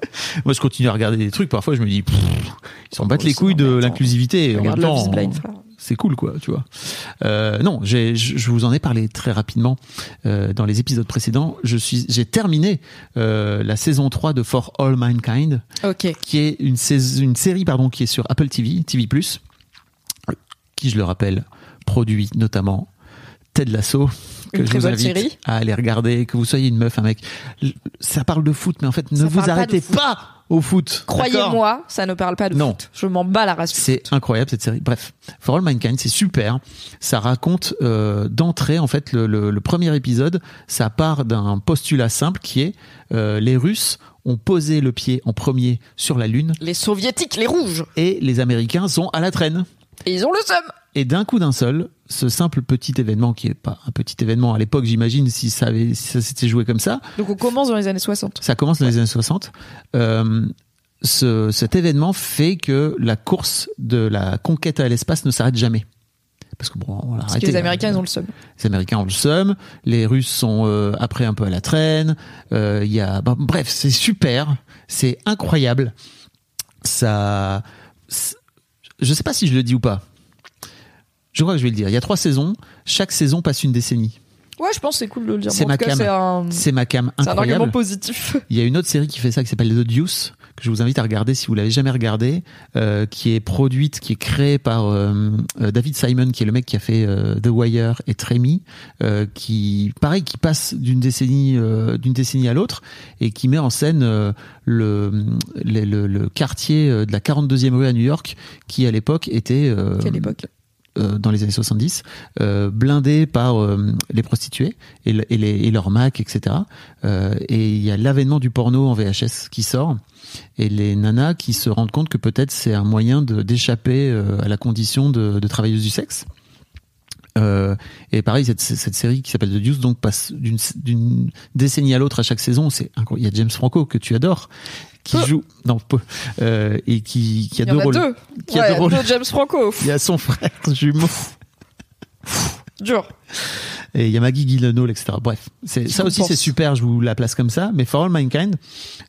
Moi, je continue à regarder des trucs. Parfois, je me dis, pff, ils s'en battent les couilles de l'inclusivité. En même temps, c'est cool, quoi, tu vois. Euh, non, j'ai, je vous en ai parlé très rapidement euh, dans les épisodes précédents. Je suis, j'ai terminé euh, la saison 3 de For All Mankind, qui est une, sais- une série, pardon, qui est sur Apple TV, TV+, qui, je le rappelle, produit notamment Ted Lasso, que Une je vous invite série. à aller regarder, que vous soyez une meuf, un mec. Ça parle de foot, mais en fait, ne Ça vous pas arrêtez pas au foot. Croyez-moi, ça ne parle pas de Non. foot. Je m'en bats la race. C'est incroyable cette série. Bref, For All Mankind, c'est super. Ça raconte euh, d'entrée, en fait, le, le- le premier épisode, ça part d'un postulat simple qui est euh, les Russes ont posé le pied en premier sur la Lune Les soviétiques, les rouges. et les Américains sont à la traîne. Et ils ont le seum. Et d'un coup d'un seul, ce simple petit événement, qui est pas un petit événement à l'époque, j'imagine, si ça, avait, si ça s'était joué comme ça, Donc on commence dans les années 60. ça commence dans les années 60. Euh, ce, cet événement fait que la course de la conquête à l'espace ne s'arrête jamais. Parce que bon, on l'a Parce arrêté. que les Américains, ils ont le seum. Les Américains ont le seum, les Russes sont euh, après un peu à la traîne. euh, y a, bon, bref, c'est super, c'est incroyable. Ça, je sais pas si je le dis ou pas. Je crois que je vais le dire. Il y a trois saisons. Chaque saison passe une décennie. Ouais, je pense que c'est cool de le dire. C'est Bon, ma cam. c'est un, ma cam c'est un argument positif. Il y a une autre série qui fait ça qui s'appelle The Deuce que je vous invite à regarder si vous l'avez jamais regardé, euh, qui est produite, qui est créée par euh, euh, David Simon, qui est le mec qui a fait euh, The Wire et Tremy, euh, qui pareil, qui passe d'une décennie euh, d'une décennie à l'autre et qui met en scène euh, le, le, le- le quartier de la 42e rue à New York, qui à l'époque était euh, Quelle époque dans les années 70, euh, blindé par euh, les prostituées et, le- et, leurs Mac, etc. Euh, et il y a l'avènement du porno en VHS qui sort et les nanas qui se rendent compte que peut-être c'est un moyen d'échapper euh, à la condition de, de travailleuse du sexe. Euh, et pareil, cette, série qui s'appelle The Deuce donc passe d'une décennie à l'autre à chaque saison. Il y a James Franco que tu adores, qui Peu. joue non peu, euh, et qui, qui a Il y deux en a rôles. deux. Qui a Ouais, deux rôles. deux James Franco. Il y a son frère jumeau. Dur. Et il y a Maggie Gyllenhaal, etc. Bref, ça aussi c'est super. Je vous la place comme ça. Mais For All Mankind,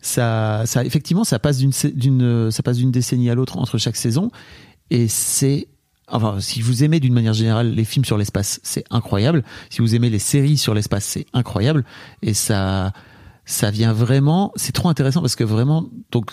ça, ça effectivement, ça passe d'une, d'une, ça passe d'une décennie à l'autre entre chaque saison. Et c'est, enfin, si vous aimez d'une manière générale les films sur l'espace, c'est incroyable. Si vous aimez les séries sur l'espace, c'est incroyable. Et ça, ça vient vraiment. C'est trop intéressant parce que vraiment, donc,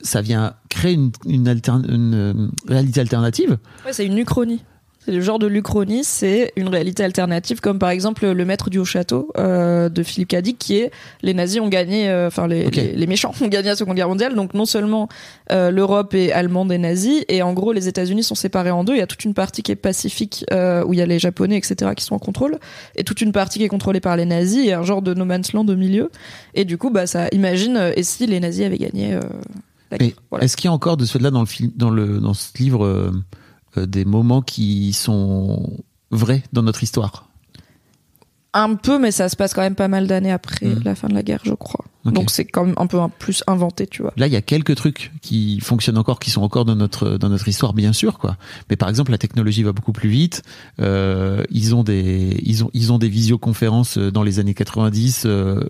ça vient créer une, euh, réalité alternative. Ouais, c'est une uchronie. C'est le genre de l'Uchronie, c'est une réalité alternative, comme par exemple Le Maître du Haut Château euh, de Philippe Cadic, qui est les nazis ont gagné, euh, enfin les, les, les méchants ont gagné la Seconde Guerre mondiale, donc non seulement euh, l'Europe est allemande et nazie, et en gros les États-Unis sont séparés en deux. Il y a toute une partie qui est pacifique euh, où il y a les Japonais, etc., qui sont en contrôle, et toute une partie qui est contrôlée par les nazis, et un genre de no man's land au milieu. Et du coup, bah ça imagine euh, et si les nazis avaient gagné. euh, Mais voilà. est-ce qu'il y a encore de cela dans le dans le dans ce livre, des moments qui sont vrais dans notre histoire Un peu, mais ça se passe quand même pas mal d'années après Mhm. la fin de la guerre, je crois. Donc c'est quand même un peu un plus inventé, tu vois. Là, il y a quelques trucs qui fonctionnent encore, qui sont encore dans notre dans notre histoire, bien sûr, quoi. Mais par exemple, la technologie va beaucoup plus vite. Euh, ils ont des ils ont ils ont des visioconférences euh, dans les années 90, euh,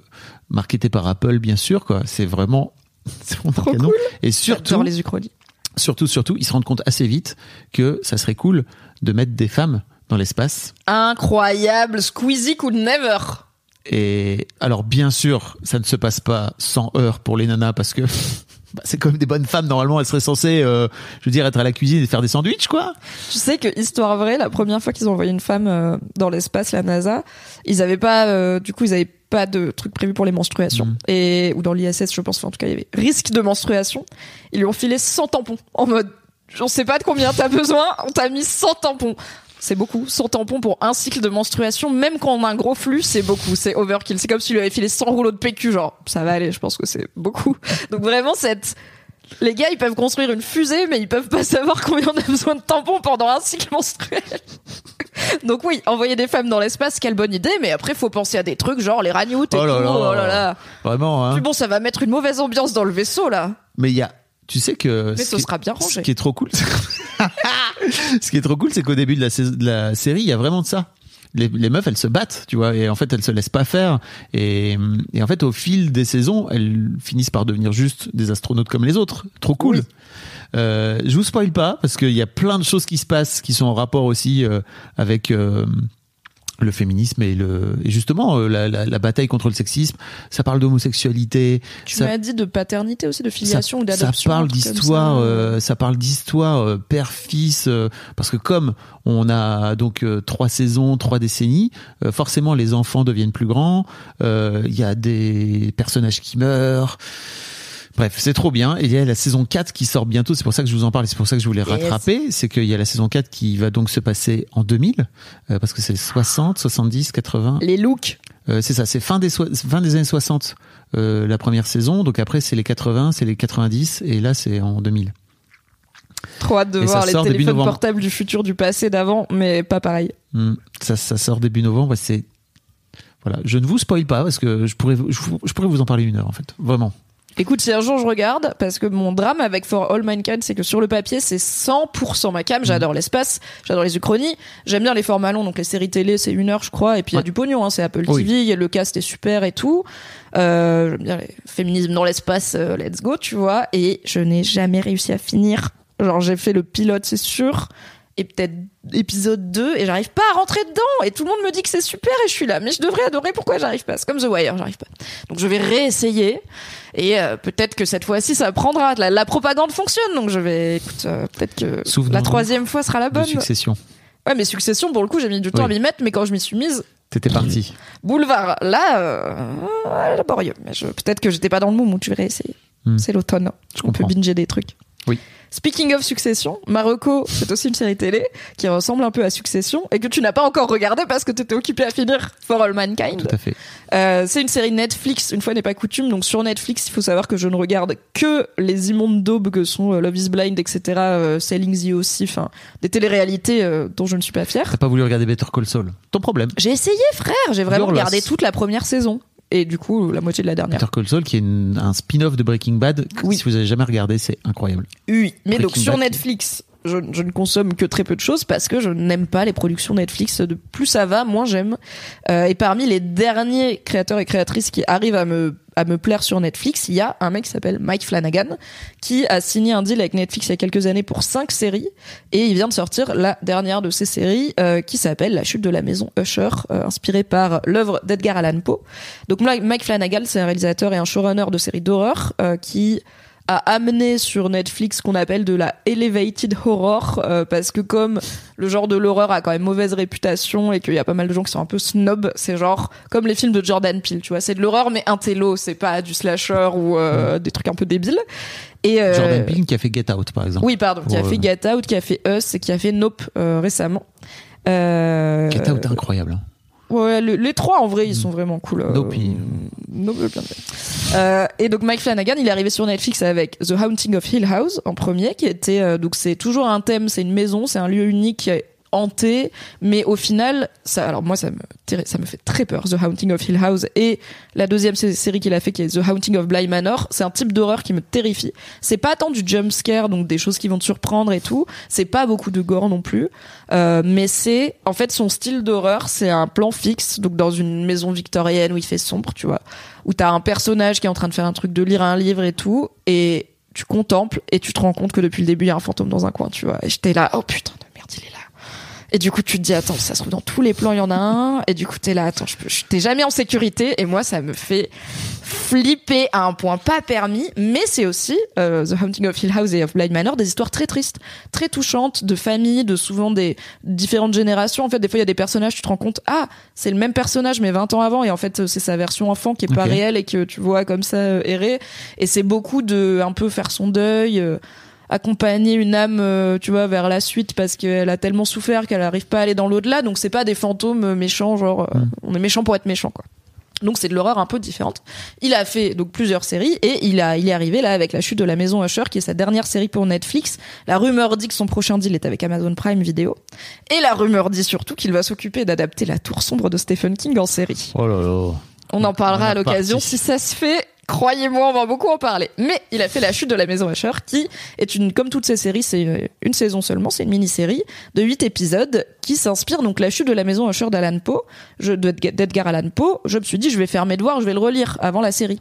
marketées par Apple, bien sûr, quoi. C'est vraiment c'est vraiment cool. Et surtout, les uchronies. Surtout, surtout, ils se rendent compte assez vite que ça serait cool de mettre des femmes dans l'espace. Incroyable, Squeezie could never. Et alors, bien sûr, ça ne se passe pas sans heures pour les nanas parce que bah, c'est comme des bonnes femmes. Normalement, elles seraient censées, euh, je veux dire, être à la cuisine et faire des sandwichs, quoi. Tu sais que histoire vraie, la première fois qu'ils ont envoyé une femme euh, dans l'espace, la NASA, ils avaient pas, euh, du coup, ils avaient pas de truc prévu pour les menstruations. Mhm. Et ou dans l'ISS, je pense. Enfin, en tout cas, il y avait risque de menstruation. Ils lui ont filé 100 tampons en mode, on sait pas de combien t'as besoin, on t'a mis 100 tampons. C'est beaucoup, 100 tampons pour un cycle de menstruation, même quand on a un gros flux, c'est beaucoup, c'est overkill. C'est comme si lui avait filé 100 rouleaux de PQ, genre, ça va aller, je pense que c'est beaucoup. Donc vraiment, cette, les gars, ils peuvent construire une fusée, mais ils peuvent pas savoir combien on a besoin de tampons pendant un cycle menstruel. Donc oui, envoyer des femmes dans l'espace, quelle bonne idée, mais après, faut penser à des trucs genre les ragnoutes et Oh là tout. là. Oh là là. Vraiment, hein. Puis bon, ça va mettre une mauvaise ambiance dans le vaisseau, là. Mais il y a, tu sais que. Mais ce sera bien rangé. Ce qui est trop cool. ce qui est trop cool, c'est qu'au début de la, de la série, il y a vraiment de ça. Les, les meufs, elles se battent, tu vois, et en fait, elles se laissent pas faire. Et, et en fait, au fil des saisons, elles finissent par devenir juste des astronautes comme les autres. Trop cool. Oui. Euh, je vous spoil pas parce qu'il y a plein de choses qui se passent qui sont en rapport aussi euh, avec euh, le féminisme et le et justement euh, la, la, la bataille contre le sexisme. Ça parle d'homosexualité. Tu ça- m'as dit de paternité aussi, de filiation ou ça d'adoption. parle un truc comme d'histoire, ça. euh, ça parle d'histoire euh, père-fils, euh, parce que comme on a donc euh, trois saisons, trois décennies, euh, forcément les enfants deviennent plus grands. euh, Il y a des personnages qui meurent. Bref, c'est trop bien. Et il y a la saison 4 qui sort bientôt. C'est pour ça que je vous en parle. et C'est pour ça que je voulais Yes. rattraper. C'est qu'il y a la saison 4 qui va donc se passer en 2000. euh, parce que c'est 60, 70, 80. Les looks. Euh, c'est ça, c'est fin des, soi- fin des années 60 euh, la première saison, donc après c'est les 80, c'est les 90 et là c'est en 2000. Trop hâte de Et voir les téléphones portables du futur, du passé, d'avant, mais pas pareil. Hmm. Ça, ça sort début novembre c'est... Voilà, je ne vous spoil pas parce que je pourrais, je pourrais vous en parler une heure en fait, vraiment. Écoute, si un jour je regarde, parce que mon drame avec For All Mankind, c'est que sur le papier, c'est 100% ma cam. J'adore l'espace, j'adore les uchronies, j'aime bien les formats longs, donc les séries télé, c'est une heure, je crois, et puis il y a du pognon, hein, c'est Apple Oui. TV, le cast est super et tout. Euh, j'aime bien les féminismes dans l'espace, euh, let's go, tu vois, et je n'ai jamais réussi à finir. Genre, j'ai fait le pilote, c'est sûr, et peut-être épisode 2, et j'arrive pas à rentrer dedans, et tout le monde me dit que c'est super, et je suis là, mais je devrais adorer, pourquoi j'arrive pas? C'est comme The Wire, j'arrive pas. Donc je vais réessayer. Et euh, peut-être que cette fois-ci ça prendra. La, la propagande fonctionne, donc je vais. Écoute, euh, peut-être que la troisième fois sera la De bonne. succession. Ouais, mais Succession, pour le coup, j'ai mis du temps Oui. à m'y mettre, mais quand je m'y suis mise, T'étais parti. Boulevard, là, euh, laborieux. Mais peut-être que j'étais pas dans le mood, tu verrais essayer. Hmm. C'est l'automne. Je On peut binger des trucs. Oui. Speaking of Succession, Marocco, c'est aussi une série télé qui ressemble un peu à Succession et que tu n'as pas encore regardé parce que tu étais occupé à finir For All Mankind. Tout à fait. Euh, c'est une série Netflix, une fois n'est pas coutume. Donc sur Netflix, il faut savoir que je ne regarde que les immondes daubes que sont euh, Love is Blind, etc., euh, Selling the aussi, enfin des téléréalités euh, dont je ne suis pas fière. T'as pas voulu regarder Better Call Saul. Ton problème. J'ai essayé, frère. J'ai vraiment Your loss. regardé toute la première saison et du coup la moitié de la dernière. Better Call Saul qui est une- un spin-off de Breaking Bad. Oui. Si vous avez jamais regardé, c'est incroyable. Oui, mais donc sur Bad. Netflix, je, je ne consomme que très peu de choses parce que je n'aime pas les productions Netflix. De plus ça va, moins j'aime. Euh, et parmi les derniers créateurs et créatrices qui arrivent à me à me plaire sur Netflix, il y a un mec qui s'appelle Mike Flanagan qui a signé un deal avec Netflix il y a quelques années pour cinq séries et il vient de sortir la dernière de ces séries euh, qui s'appelle La chute de la maison Usher, euh, inspirée par l'œuvre d'Edgar Allan Poe. Donc Mike Flanagan, c'est un réalisateur et un showrunner de séries d'horreur euh, qui a amené sur Netflix ce qu'on appelle de la elevated horror euh, parce que comme le genre de l'horreur a quand même mauvaise réputation et qu'il y a pas mal de gens qui sont un peu snob, c'est genre comme les films de Jordan Peele, tu vois, c'est de l'horreur mais intello, c'est pas du slasher ou euh, des trucs un peu débiles. Et euh, Jordan Peele qui a fait Get Out par exemple. oui, pardon, qui a fait Get Out, qui a fait Us et qui a fait Nope récemment. Get Out incroyable. hein. Ouais, le- les trois en vrai, ils sont vraiment cool. euh, bien euh, et donc Mike Flanagan, il est arrivé sur Netflix avec The Haunting of Hill House en premier, qui était euh, donc c'est toujours un thème, c'est une maison, c'est un lieu unique qui est hanté, mais au final, ça, alors moi ça me ça me fait très peur. The Haunting of Hill House et la deuxième sé- série qu'il a fait qui est The Haunting of Bly Manor, c'est un type d'horreur qui me terrifie. C'est pas tant du jump scare, donc des choses qui vont te surprendre et tout. C'est pas beaucoup de gore non plus, euh, mais c'est en fait son style d'horreur, c'est un plan fixe, donc dans une maison victorienne où il fait sombre, tu vois, où t'as un personnage qui est en train de faire un truc, de lire un livre et tout, et tu contemples et tu te rends compte que depuis le début il y a un fantôme dans un coin, tu vois. Et j'étais là, oh putain de merde, il est là. Et du coup, tu te dis, attends, ça se trouve dans tous les plans, il y en a un. Et du coup, t'es là, attends, je peux, je- t'es jamais en sécurité. Et moi, ça me fait flipper à un point pas permis. Mais c'est aussi, euh, The Haunting of Hill House et of Blind Manor, des histoires très tristes, très touchantes, de famille, de souvent des différentes générations. En fait, des fois, il y a des personnages, tu te rends compte, ah, c'est le même personnage, mais 20 ans avant. Et en fait, c'est sa version enfant qui est pas réelle et que tu vois comme ça euh, errer. Et c'est beaucoup de, un peu faire son deuil, euh, accompagner une âme, euh, tu vois, vers la suite parce qu'elle a tellement souffert qu'elle n'arrive pas à aller dans l'au-delà. Donc c'est pas des fantômes euh, méchants, genre euh, on est méchant pour être méchant, quoi. Donc c'est de l'horreur un peu différente. Il a fait donc plusieurs séries et il a il est arrivé là avec la chute de la maison Usher qui est sa dernière série pour Netflix. La rumeur dit que son prochain deal est avec Amazon Prime Video et la rumeur dit surtout qu'il va s'occuper d'adapter La Tour sombre de Stephen King en série. Oh là là. On en parlera à l'occasion si ça se fait. Croyez-moi, on va beaucoup en parler. Mais il a fait La chute de la maison Usher, qui est une, comme toutes ces séries, c'est une, une saison seulement, c'est une mini-série de huit épisodes qui s'inspire donc La chute de la maison Usher d'Alan Poe, d'Edgar Allan Poe. Je me suis dit, je vais faire mes devoirs, je vais le relire avant la série.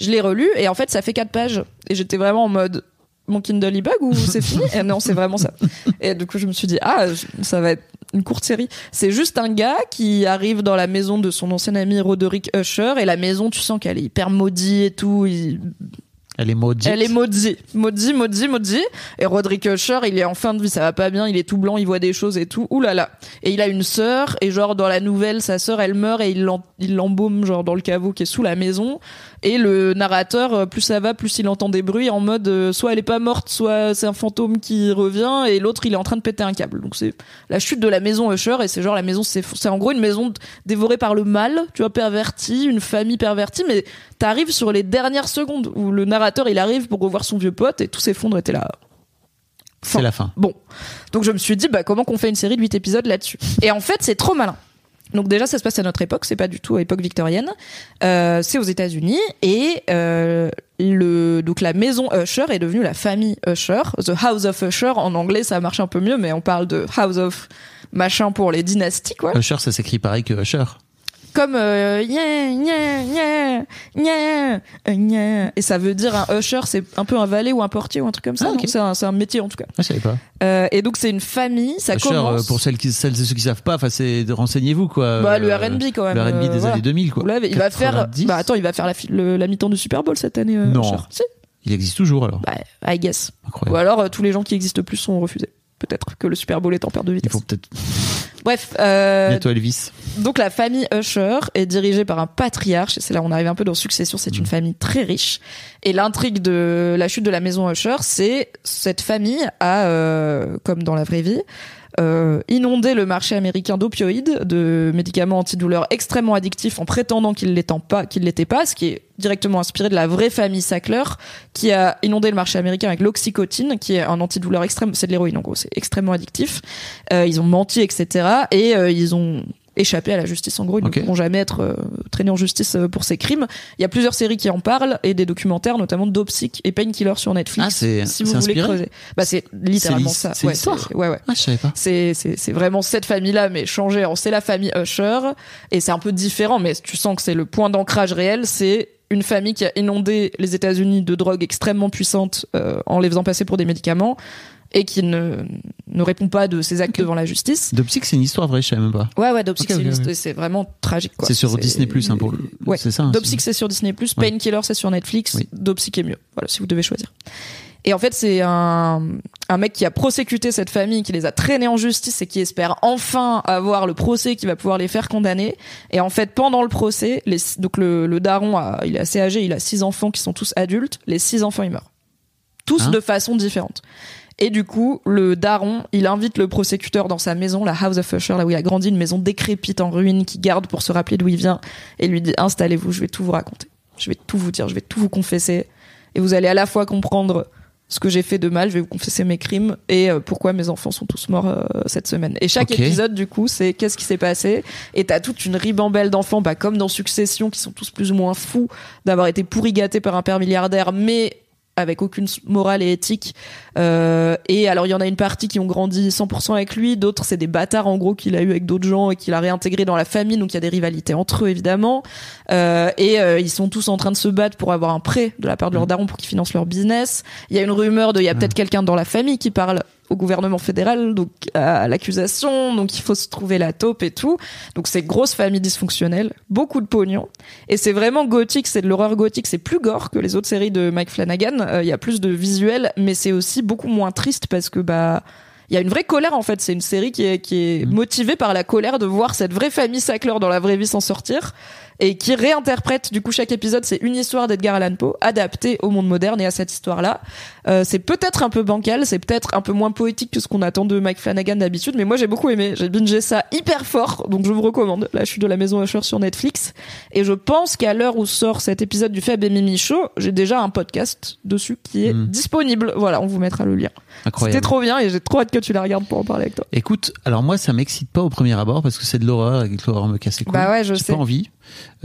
Je l'ai relu et en fait, ça fait quatre pages. Et j'étais vraiment en mode, mon Kindle e-bug ou c'est fini? Et non, c'est vraiment ça. Et du coup, je me suis dit, ah, ça va être une courte série. C'est juste un gars qui arrive dans la maison de son ancien ami Roderick Usher et la maison, tu sens qu'elle est hyper maudite et tout. Il- Elle est maudite. Elle est maudite, maudit, maudit, maudit. Et Roderick Usher, il est en fin de vie, ça va pas bien, il est tout blanc, il voit des choses et tout. Ouh là là. Et il a une sœur et genre dans la nouvelle, sa sœur, elle meurt et il l'embaume genre dans le caveau qui est sous la maison. Et le narrateur, euh, plus ça va, plus il entend des bruits en mode euh, soit elle est pas morte, soit c'est un fantôme qui revient et l'autre il est en train de péter un câble. Donc c'est la chute de la maison Usher et c'est genre la maison c'est en gros une maison dévorée par le mal, tu vois pervertie, une famille pervertie mais t'arrives sur les dernières secondes où le narrateur il arrive pour revoir son vieux pote et tout s'effondre et t'es là. C'est la fin. Bon. Donc je me suis dit, bah, comment qu'on fait une série de 8 épisodes là-dessus? Et en fait, c'est trop malin. Donc déjà, ça se passe à notre époque, c'est pas du tout à l'époque victorienne. Euh, c'est aux États-Unis et euh, le donc la maison Usher est devenue la famille Usher, the House of Usher. En anglais, ça marche un peu mieux, mais on parle de House of machin pour les dynasties quoi. Usher, ça s'écrit pareil que Usher. Comme euh, yeah, yeah, yeah, euh, et ça veut dire un Usher, c'est un peu un valet ou un portier ou un truc comme ça. Ah, ok. non C'est un, un métier en tout cas. Ah, je savais pas. Euh, et donc c'est une famille, ça Usher, commence. euh, pour celles, qui, celles et ceux qui savent pas, enfin, c'est renseignez-vous quoi. Bah, le Euh, R&B quand même. Le R&B euh, des voilà. années 2000 quoi. L'avez. Il va faire. 90. Bah attends, il va faire la, le- la mi-temps du Super Bowl cette année. euh, Non. Usher. Si. Il existe toujours alors. Bah, I guess. Ou Incroyable. alors euh, tous les gens qui existent plus sont refusés. Peut-être que le Super Bowl est en perte de Il vitesse. faut peut-être Bref, euh, bientôt Elvis. donc la famille Usher est dirigée par un patriarche, et c'est là où on arrive un peu dans Succession, c'est une famille très riche. Et l'intrigue de la chute de la maison Usher, c'est cette famille a, euh, comme dans la vraie vie, euh, inondé le marché américain d'opioïdes, de médicaments antidouleurs extrêmement addictifs en prétendant qu'ils qu'ils l'étaient pas, ce qui est directement inspiré de la vraie famille Sackler, qui a inondé le marché américain avec l'oxycotine, qui est un antidouleur extrême, c'est de l'héroïne en gros, c'est extrêmement addictif. Euh, ils ont menti, etc. Et euh, ils ont échappé à la justice en gros ils ne pourront jamais être euh, traînés en justice euh, pour ces crimes. Il y a plusieurs séries qui en parlent et des documentaires notamment Dopsic et Painkiller sur Netflix Ah, c'est- si vous voulez creuser. Bah c'est littéralement ça. c'est ouais, l'histoire. ouais ouais. Ah, je savais pas. c'est c'est c'est vraiment cette famille là mais changée en c'est la famille Usher et c'est un peu différent mais tu sens que c'est le point d'ancrage réel. C'est une famille qui a inondé les États-Unis de drogues extrêmement puissantes euh, en les faisant passer pour des médicaments et qui ne ne répond pas de ses actes devant la justice. Dopsic, c'est une histoire vraie, je savais même pas. Ouais ouais, Dopsic Ok, c'est une ok, histoire- ok. c'est vraiment tragique. C'est sur Disney Plus, hein, pour le. Ouais. C'est ça. hein, Dopsic c'est sur Disney+, Ouais. Painkiller c'est sur Netflix, Oui. Dopsic est mieux. Voilà, si vous devez choisir. Et en fait, c'est un, un mec qui a prosécuté cette famille, qui les a traînés en justice et qui espère enfin avoir le procès qui va pouvoir les faire condamner. Et en fait, pendant le procès, les, donc le, le daron, a, il est assez âgé, il a six enfants qui sont tous adultes. Les six enfants, ils meurent. Tous Hein de façon différente. Et du coup, le daron, il invite le prosécuteur dans sa maison, la House of Usher, là où il a grandi, une maison décrépite en ruine qui garde pour se rappeler d'où il vient, et lui dit installez-vous, je vais tout vous raconter, je vais tout vous dire, je vais tout vous confesser, et vous allez à la fois comprendre ce que j'ai fait de mal, je vais vous confesser mes crimes et euh, pourquoi mes enfants sont tous morts euh, cette semaine. Et chaque épisode, du coup, c'est qu'est-ce qui s'est passé? Et t'as toute une ribambelle d'enfants, bah, comme dans Succession, qui sont tous plus ou moins fous d'avoir été pourri gâtés par un père milliardaire, mais avec aucune morale et éthique. Euh, et alors, il y en a une partie qui ont grandi 100% avec lui, d'autres, c'est des bâtards, en gros, qu'il a eu avec d'autres gens et qu'il a réintégré dans la famille, donc il y a des rivalités entre eux, évidemment. Euh, et euh, ils sont tous en train de se battre pour avoir un prêt de la part de leur daron pour qu'ils financent leur business. Il y a une rumeur de, il y a peut-être quelqu'un dans la famille qui parle au gouvernement fédéral, donc à l'accusation, donc il faut se trouver la taupe et tout. Donc c'est grosse famille dysfonctionnelle, beaucoup de pognon, et c'est vraiment gothique, c'est de l'horreur gothique, c'est plus gore que les autres séries de Mike Flanagan. Euh, Il y a plus de visuels, mais c'est aussi beaucoup moins triste parce que bah il y a une vraie colère en fait. C'est une série qui est, qui est motivée par la colère de voir cette vraie famille Sackler dans la vraie vie s'en sortir et qui réinterprète du coup chaque épisode c'est une histoire d'Edgar Allan Poe adaptée au monde moderne et à cette histoire là euh, c'est peut-être un peu bancal c'est peut-être un peu moins poétique que ce qu'on attend de Mike Flanagan d'habitude mais moi j'ai beaucoup aimé j'ai bingé ça hyper fort donc je vous recommande là je suis de la maison Usher sur Netflix et je pense qu'à l'heure où sort cet épisode du Fab et Mimi Show j'ai déjà un podcast dessus qui est Mm. disponible voilà on vous mettra le lien c'était trop bien et j'ai trop hâte que tu la regardes pour en parler avec toi Écoute, alors moi, ça m'excite pas au premier abord parce que c'est de l'horreur et que l'horreur me casse les couilles. Bah ouais, je sais. pas envie.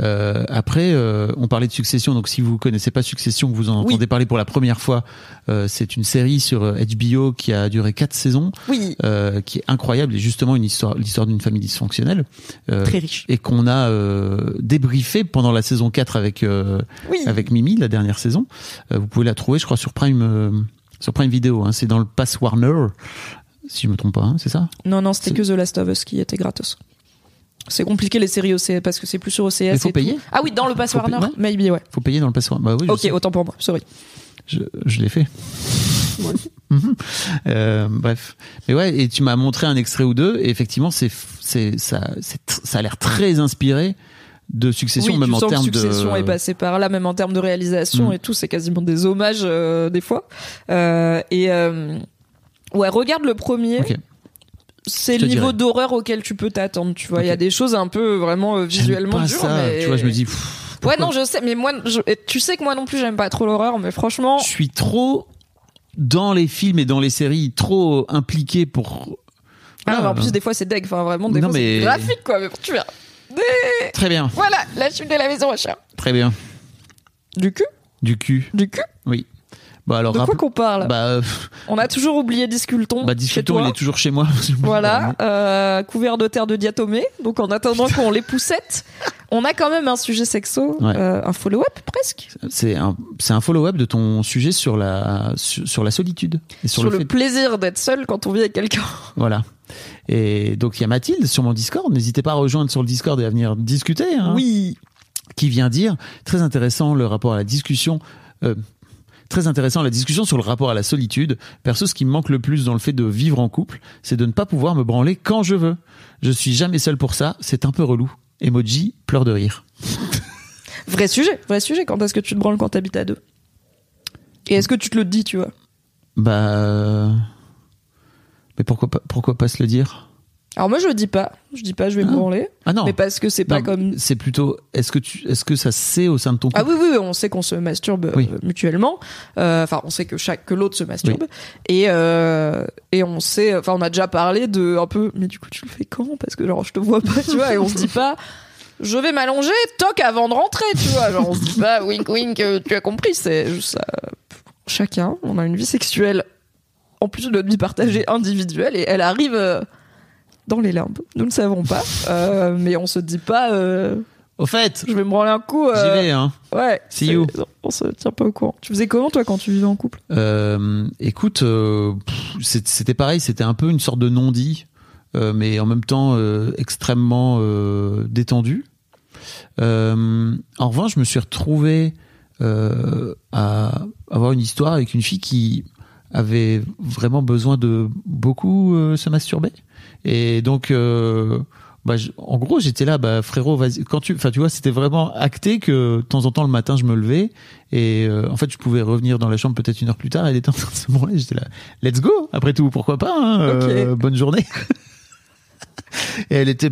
Euh, après, euh, on parlait de Succession, donc si vous connaissez pas Succession, que vous en Oui. entendez parler pour la première fois, euh, c'est une série sur euh, HBO qui a duré quatre saisons, oui euh, qui est incroyable et justement une histoire, l'histoire d'une famille dysfonctionnelle. euh, très riche et qu'on a euh, débriefé pendant la saison 4 avec euh, oui avec Mimi, la dernière saison. Euh, vous pouvez la trouver, je crois, sur Prime euh, sur Prime Vidéo. Hein. C'est dans le Pass Warner, si je me trompe pas, hein, c'est ça? Non, non, c'était que The Last of Us qui était gratos. C'est compliqué les séries OCS parce que c'est plus sur OCS. Mais faut et tout. payer Ah oui, dans le Pass Faut Warner, ouais. maybe, ouais. Faut payer dans le Pass Warner. Bah oui, Ok, sais. autant pour moi, sorry. je, je l'ai fait. Mhm. Euh, bref, mais ouais, et tu m'as montré un extrait ou deux, et effectivement, c'est c'est ça, ça a l'air très inspiré de Succession, oui, même tu en sens que termes Succession de. est passé par là, même en termes de réalisation Mm. et tout, c'est quasiment des hommages euh, des fois. Euh, et euh, ouais, regarde le premier. Ok. C'est le niveau d'horreur auquel tu peux t'attendre, tu vois. Il y a des choses un peu vraiment euh, visuellement pas dures, ça, mais tu vois, je me dis. pff, Ouais, non, je sais, mais moi, je- tu sais que moi non plus, j'aime pas trop l'horreur, mais franchement, je suis trop dans les films et dans les séries, trop impliqué pour. Ah, Voilà. mais en plus, des fois, c'est deg. Enfin, vraiment, des Non, fois, mais- c'est graphique, quoi. Mais tu verras. Très bien, Voilà, la chute de la maison chat. très bien. Du cul Du cul, Du cul. Bah alors, De quoi qu'on parle bah, euh, On a toujours oublié Disculton. bah il est toujours chez moi. Voilà, euh, couvert de terre de diatomée. Donc, en attendant qu'on les poussette, on a quand même un sujet sexo, Ouais. euh, un follow-up presque, C'est un, un follow-up de ton sujet sur la, sur, sur la solitude. Et sur, sur, le, plaisir d'être seul quand on vit avec quelqu'un. Voilà. Et donc, il y a Mathilde sur mon Discord. N'hésitez pas à rejoindre sur le Discord et à venir discuter. hein, Oui. Qui vient dire, très intéressant le rapport à la discussion. euh, Très intéressant la discussion sur le rapport à la solitude. Perso, ce qui me manque le plus dans le fait de vivre en couple, c'est de ne pas pouvoir me branler quand je veux. Je suis jamais seul pour ça, c'est un peu relou. Emoji, pleure de rire. Vrai sujet, vrai sujet. Quand est-ce que tu te branles quand t'habites à deux? Et est-ce que tu te le dis, tu vois? Bah. euh, Mais pourquoi pas, pourquoi pas se le dire? Alors moi, je le dis pas. Je dis pas, je vais me Ah. branler. Ah non. Mais parce que c'est pas Non, comme C'est plutôt. Est-ce que tu, est-ce que ça se sait au sein de ton couple? Ah oui, oui, oui, on sait qu'on se masturbe Oui. euh, mutuellement. Euh, Enfin, on sait que chaque que l'autre se masturbe. Et euh, et on sait, enfin, on a déjà parlé de un peu. Mais du coup, tu le fais quand Parce que genre, je te vois pas, tu vois. Et on se dit pas. Je vais m'allonger, toc, avant de rentrer, tu vois. Genre, on se dit pas, wink, wink, tu as compris. C'est juste ça. Chacun, on a une vie sexuelle, en plus de notre vie partagée individuelle, et elle arrive dans les limbes. Nous ne savons pas, euh, mais on se dit pas, euh, Au fait, je vais me branler un coup. j'y euh, vais, hein. Ouais. See you. On se tient pas au courant. Tu faisais comment toi quand tu vivais en couple? Écoute, c'était pareil, c'était un peu une sorte de non-dit, mais en même temps extrêmement détendu. En revanche, je me suis retrouvé à avoir une histoire avec une fille qui avait vraiment besoin de beaucoup se masturber. Et donc, euh, bah, je- en gros, j'étais là, bah, frérot, vas-y. Quand tu, enfin, tu vois, c'était vraiment acté que de temps en temps le matin, je me levais et euh, en fait, je pouvais revenir dans la chambre peut-être une heure plus tard. Elle était en train de se branler. J'étais là, let's go. Après tout, pourquoi pas hein, euh, Bonne journée. et elle était,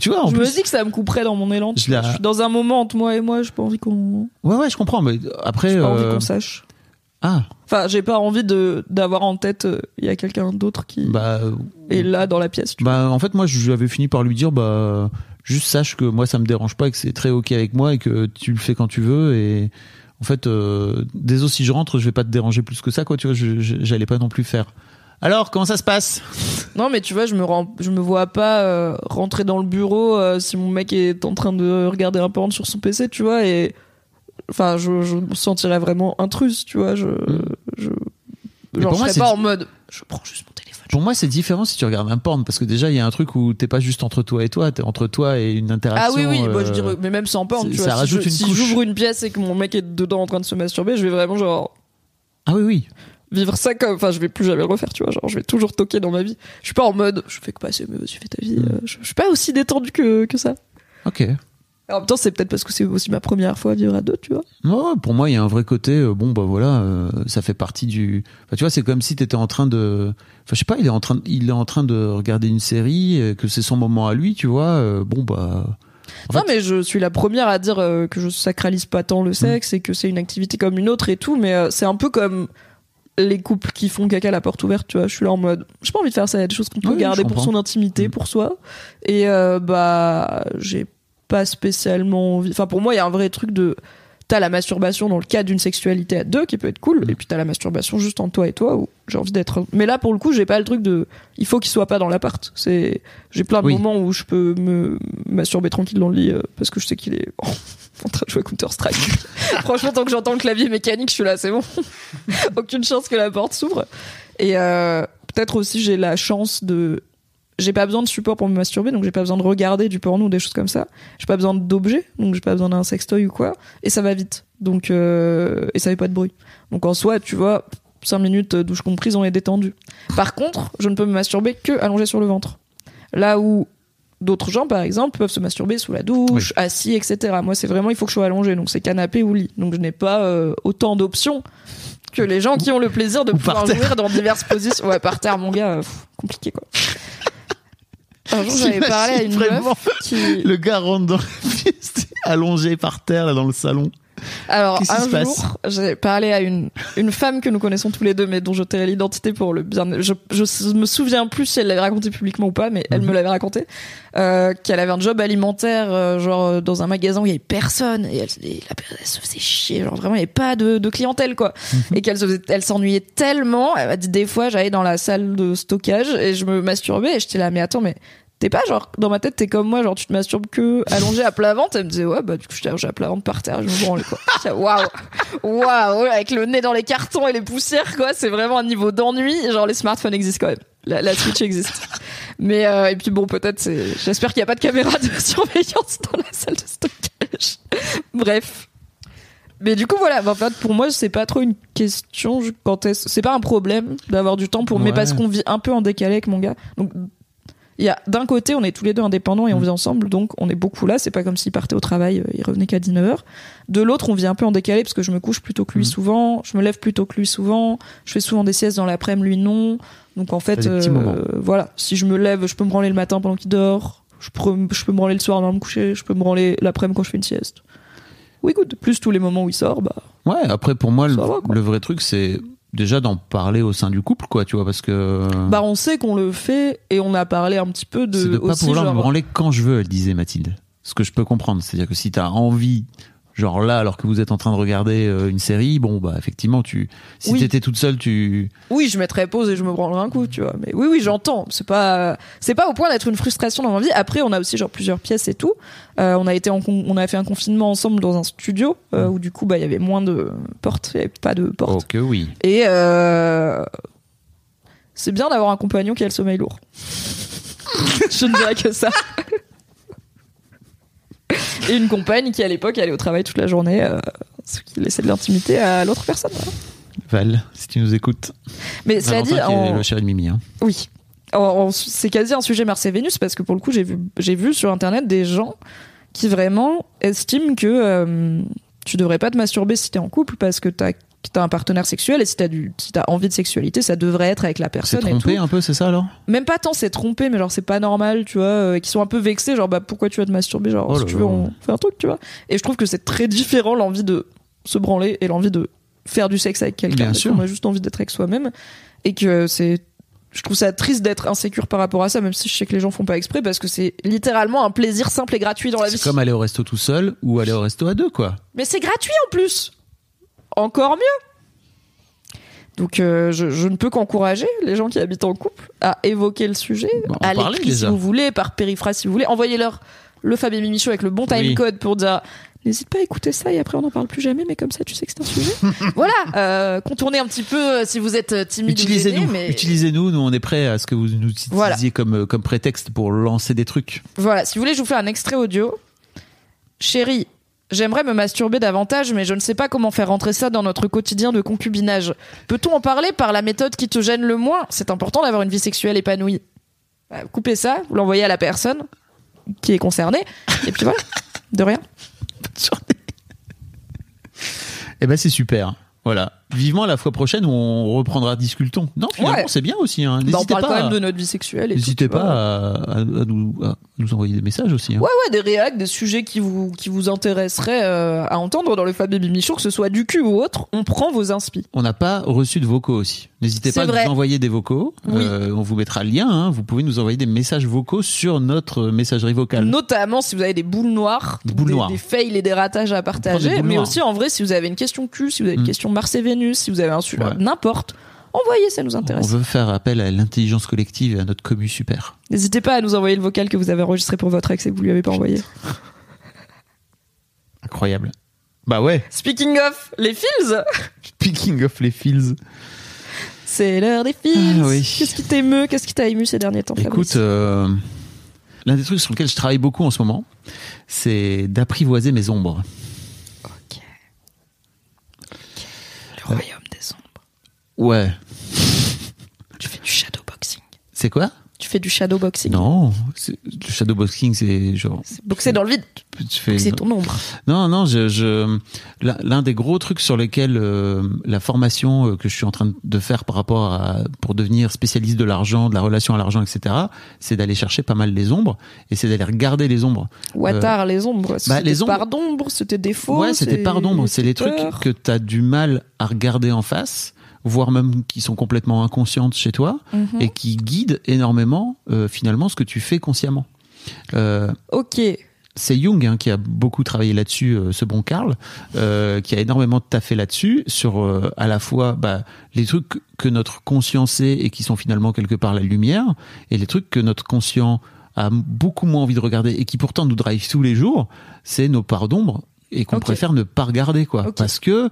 tu vois, en je plus. me dis que ça me couperait dans mon élan. Je vois. la- Je suis dans un moment entre moi et moi, j'ai pas envie qu'on, Ouais, ouais, je comprends. Mais après, j'ai pas envie euh, qu'on sache. Ah, Enfin, j'ai pas envie de d'avoir en tête euh, il y a quelqu'un d'autre qui bah, est là dans la pièce. tu Bah en fait moi j'avais fini par lui dire bah juste sache que moi ça me dérange pas et que c'est très ok avec moi et que tu le fais quand tu veux et en fait euh, désolé si je rentre je vais pas te déranger plus que ça quoi tu vois j'allais pas non plus faire. Alors comment ça se passe? Non, mais tu vois, je me rends, je me vois pas euh, rentrer dans le bureau euh, si mon mec est en train de regarder un porn sur son PC, tu vois, et enfin, je, je me sentirais vraiment intruse, tu vois, je, je, Mm. Mais genre, pour je moi, serais pas en mode, je prends juste mon téléphone. pour moi c'est différent si tu regardes un porn parce que déjà il y a un truc où t'es pas juste entre toi et toi t'es entre toi et une interaction Ah oui, oui, moi je euh, dirais, mais même sans porn, tu ça vois, si rajoute je- une si j'ouvre une pièce et que mon mec est dedans en train de se masturber, je vais vraiment genre ah oui oui vivre ça comme, enfin, je vais plus jamais le refaire, tu vois, genre, je vais toujours toquer dans ma vie. Je suis pas en mode, je fais que passer, mais vas-y, fais ta vie. Mm. euh, je, je suis pas aussi détendu que, que ça. ok En même temps, c'est peut-être parce que c'est aussi ma première fois à vivre à deux, tu vois. Ouais, pour moi, il y a un vrai côté. euh, bon, bah voilà, euh, ça fait partie du. Enfin, tu vois, c'est comme si t'étais en train de. Enfin, je sais pas, il est en train, de- il est en train de regarder une série, euh, que c'est son moment à lui, tu vois. euh, bon, bah. En non, fait- mais je suis la première à dire que je sacralise pas tant le sexe et que c'est une activité comme une autre et tout, mais c'est un peu comme les couples qui font caca à la porte ouverte, tu vois. Je suis là en mode, j'ai pas envie de faire ça, il y a des choses qu'on peut Oui, garder pour son intimité, Mm. pour soi. Et bah, j'ai pas spécialement envie. Enfin, pour moi, il y a un vrai truc de. T'as la masturbation dans le cadre d'une sexualité à deux qui peut être cool, et puis t'as la masturbation juste en toi et toi où j'ai envie d'être. Mais là, pour le coup, j'ai pas le truc de. Il faut qu'il soit pas dans l'appart. C'est. J'ai plein de Oui. moments où je peux me masturber tranquille dans le lit euh, parce que je sais qu'il est en train de jouer à Counter Strike. Franchement, tant que j'entends le clavier mécanique, je suis là, c'est bon. Aucune chance que la porte s'ouvre. Et euh, peut-être aussi j'ai la chance de j'ai pas besoin de support pour me masturber, donc j'ai pas besoin de regarder du porno ou des choses comme ça. J'ai pas besoin d'objets, donc j'ai pas besoin d'un sextoy ou quoi. Et ça va vite. Donc euh, et ça fait pas de bruit. Donc en soi, tu vois, 5 minutes douche comprise, on est détendu. Par contre, je ne peux me masturber que allongé sur le ventre. Là où d'autres gens, par exemple, peuvent se masturber sous la douche, assis, etc. Moi, c'est vraiment, il faut que je sois allongé, donc c'est canapé ou lit. Donc je n'ai pas euh, autant d'options que les gens qui ont le plaisir de Ou pouvoir jouir dans diverses positions. Ouais, par terre, mon gars, pff, compliqué quoi. Un jour, j'avais parlé à une Vraiment, meuf qui. Le gars rentre dans la pièce, allongé par terre, là, dans le salon. Alors, un jour, j'ai parlé à une, une femme que nous connaissons tous les deux, mais dont je tairai l'identité pour le bien. Je, je me souviens plus si elle l'avait raconté publiquement ou pas, mais elle Mhm. me l'avait raconté. Euh, qu'elle avait un job alimentaire, euh, genre euh, dans un magasin où il y avait personne, et elle, et la- elle se faisait chier, genre vraiment il n'y avait pas de, de clientèle, quoi. Mhm. Et qu'elle se faisait- elle s'ennuyait tellement, elle m'a dit des fois j'allais dans la salle de stockage et je me masturbais, et j'étais là, mais attends, mais T'es pas genre dans ma tête t'es comme moi genre tu te masturbes que allongé à plat ventre elle me disait ouais bah du coup j'étais allongé à plat ventre par terre je me branle quoi. Waouh waouh avec le nez dans les cartons et les poussières quoi c'est vraiment un niveau d'ennui. Genre les smartphones existent quand même. La, la Switch existe. Mais euh, et puis bon peut-être c'est j'espère qu'il y a pas de caméra de surveillance dans la salle de stockage. Bref. Mais du coup voilà. En fait pour moi c'est pas trop une question quand est-ce c'est pas un problème d'avoir du temps pour mais parce qu'on vit un peu en décalé avec mon gars. Donc il y a d'un côté on est tous les deux indépendants et on Mm. vit ensemble donc on est beaucoup là. C'est pas comme s'il partait au travail euh, il revenait qu'à 19h de l'autre on vit un peu en décalé parce que je me couche plutôt que lui Mm. souvent. Je me lève plutôt que lui souvent. Je fais souvent des siestes dans l'après-midi lui non. Donc en fait euh, voilà. Si je me lève je peux me branler le matin pendant qu'il dort. Je peux, je peux me branler le soir avant de me coucher. Je peux me branler l'après-midi quand je fais une sieste. Oui good. Plus tous les moments où il sort bah Ouais, après, pour moi, va, le vrai truc, c'est déjà d'en parler au sein du couple, quoi, tu vois, parce que. bah on sait qu'on le fait et on a parlé un petit peu de c'est de pas aussi pouvoir genre- me branler quand je veux, elle disait Mathilde. Ce que je peux comprendre, c'est-à-dire que si t'as envie, genre là, alors que vous êtes en train de regarder euh, une série, bon, bah effectivement, tu, si Oui. t'étais toute seule, tu, Oui, je mettrais pause et je me branlerais un coup, tu vois. Mais oui, oui, j'entends. C'est pas, c'est pas au point d'être une frustration dans ma vie. Après, on a aussi genre plusieurs pièces et tout. Euh, on a été en, con- on a fait un confinement ensemble dans un studio euh, où du coup, bah, il y avait moins de portes, il y avait pas de portes. oh que oui. Et euh, c'est bien d'avoir un compagnon qui a le sommeil lourd. je ne dirais que ça. Et une compagne qui à l'époque allait au travail toute la journée, euh, ce qui laissait de l'intimité à l'autre personne. voilà. Val, si tu nous écoutes. Mais cela dit, en... le chéri de Mimi, hein. Oui. c'est quasi un sujet Mars et Vénus parce que pour le coup, j'ai vu, j'ai vu sur internet des gens qui vraiment estiment que euh, tu devrais pas te masturber si t'es en couple parce que t'as as un partenaire sexuel et si t'as du si t'as envie de sexualité ça devrait être avec la C'est personne et trompé tout. un peu, c'est ça alors? Même pas tant c'est trompé mais genre c'est pas normal tu vois euh, et qui sont un peu vexés genre bah pourquoi tu vas te masturber genre Oh si tu veux on fait un truc tu vois et je trouve que c'est très différent l'envie de se branler et l'envie de faire du sexe avec quelqu'un qu'on a juste envie d'être avec soi-même et que c'est je trouve ça triste d'être insécure par rapport à ça même si je sais que les gens font pas exprès parce que c'est littéralement un plaisir simple et gratuit dans la vie C'est comme aller au resto tout seul ou aller au resto à deux, quoi. mais c'est gratuit en plus. Encore mieux. Donc euh, je, je ne peux qu'encourager les gens qui habitent en couple à évoquer le sujet, Bon, en à l'écrit si vous voulez, par périphrase si vous voulez. Envoyez-leur le Fab et Mimi Show avec le bon time Oui. code pour dire n'hésite pas à écouter ça et après on n'en parle plus jamais, mais comme ça tu sais que c'est un sujet. voilà, euh, contournez un petit peu euh, si vous êtes timide Utilisez-nous, mais utilisez-nous, nous on est prêts à ce que vous nous utilisiez Voilà. comme, comme prétexte pour lancer des trucs. Voilà, si vous voulez, je vous fais un extrait audio. Chérie, j'aimerais me masturber davantage, mais je ne sais pas comment faire rentrer ça dans notre quotidien de concubinage. Peut-on en parler par la méthode qui te gêne le moins? C'est important d'avoir une vie sexuelle épanouie. Bah, coupez ça, vous l'envoyez à la personne qui est concernée, et puis voilà, de rien. Eh ben c'est super. Voilà. Vivement la fois prochaine où on reprendra Discultons. Non, finalement Ouais. c'est bien aussi. Hein. Bah, on parle pas, quand à- même de notre vie sexuelle. n'hésitez pas à, nous, à nous envoyer des messages aussi. hein. Ouais, ouais, des réacs, des sujets qui vous, qui vous intéresseraient euh, à entendre dans le Fab Show, que ce soit du cul ou autre, on prend vos inspi. On n'a pas reçu de vocaux aussi. N'hésitez pas à nous envoyer des vocaux. Oui. Euh, on vous mettra le lien. hein. Vous pouvez nous envoyer des messages vocaux sur notre messagerie vocale. Notamment si vous avez des boules noires, Des boules des, noires. des fails et des ratages à partager, mais noires. aussi en vrai si vous avez une question cul, si vous avez une Mm. question Mars si vous avez un sujet, Ouais. n'importe, envoyez, ça nous on intéresse. veut faire appel à l'intelligence collective et à notre commu super. N'hésitez pas à nous envoyer le vocal que vous avez enregistré pour votre ex et que vous lui avez pas envoyé. Incroyable. Bah ouais. Speaking of les fils, Speaking of les feels. c'est l'heure des fils. Ah oui. Qu'est-ce qui t'émeut Qu'est-ce qui t'a ému ces derniers temps Écoute, euh, l'un des trucs sur lesquels je travaille beaucoup en ce moment, c'est d'apprivoiser mes ombres. Ok. Le royaume des ombres. Ouais. Tu fais du shadowboxing. C'est quoi? Tu fais du shadowboxing. Non, le shadowboxing, c'est genre. Boxer dans le vide. Tu fais C'est ton ombre. Non, non, je, je l'un des gros trucs sur lesquels euh, la formation euh, que je suis en train de faire par rapport à pour devenir spécialiste de l'argent, de la relation à l'argent, etc., c'est d'aller chercher pas mal les ombres et c'est d'aller regarder les ombres. Watar, les ombres. bah, les ombres- part d'ombre, c'était défaut. ouais, c'était part d'ombre, c'est les trucs que tu as du mal à regarder en face, voire même qui sont complètement inconscientes chez toi Mhm. et qui guident énormément euh, finalement ce que tu fais consciemment. Euh, Ok. c'est Jung hein, qui a beaucoup travaillé là-dessus, euh, ce bon Karl, euh, qui a énormément taffé là-dessus, sur euh, à la fois bah, les trucs que notre conscient sait et qui sont finalement quelque part la lumière, et les trucs que notre conscient a beaucoup moins envie de regarder et qui pourtant nous drive tous les jours, c'est nos parts d'ombre et qu'on préfère ne pas regarder, quoi, parce que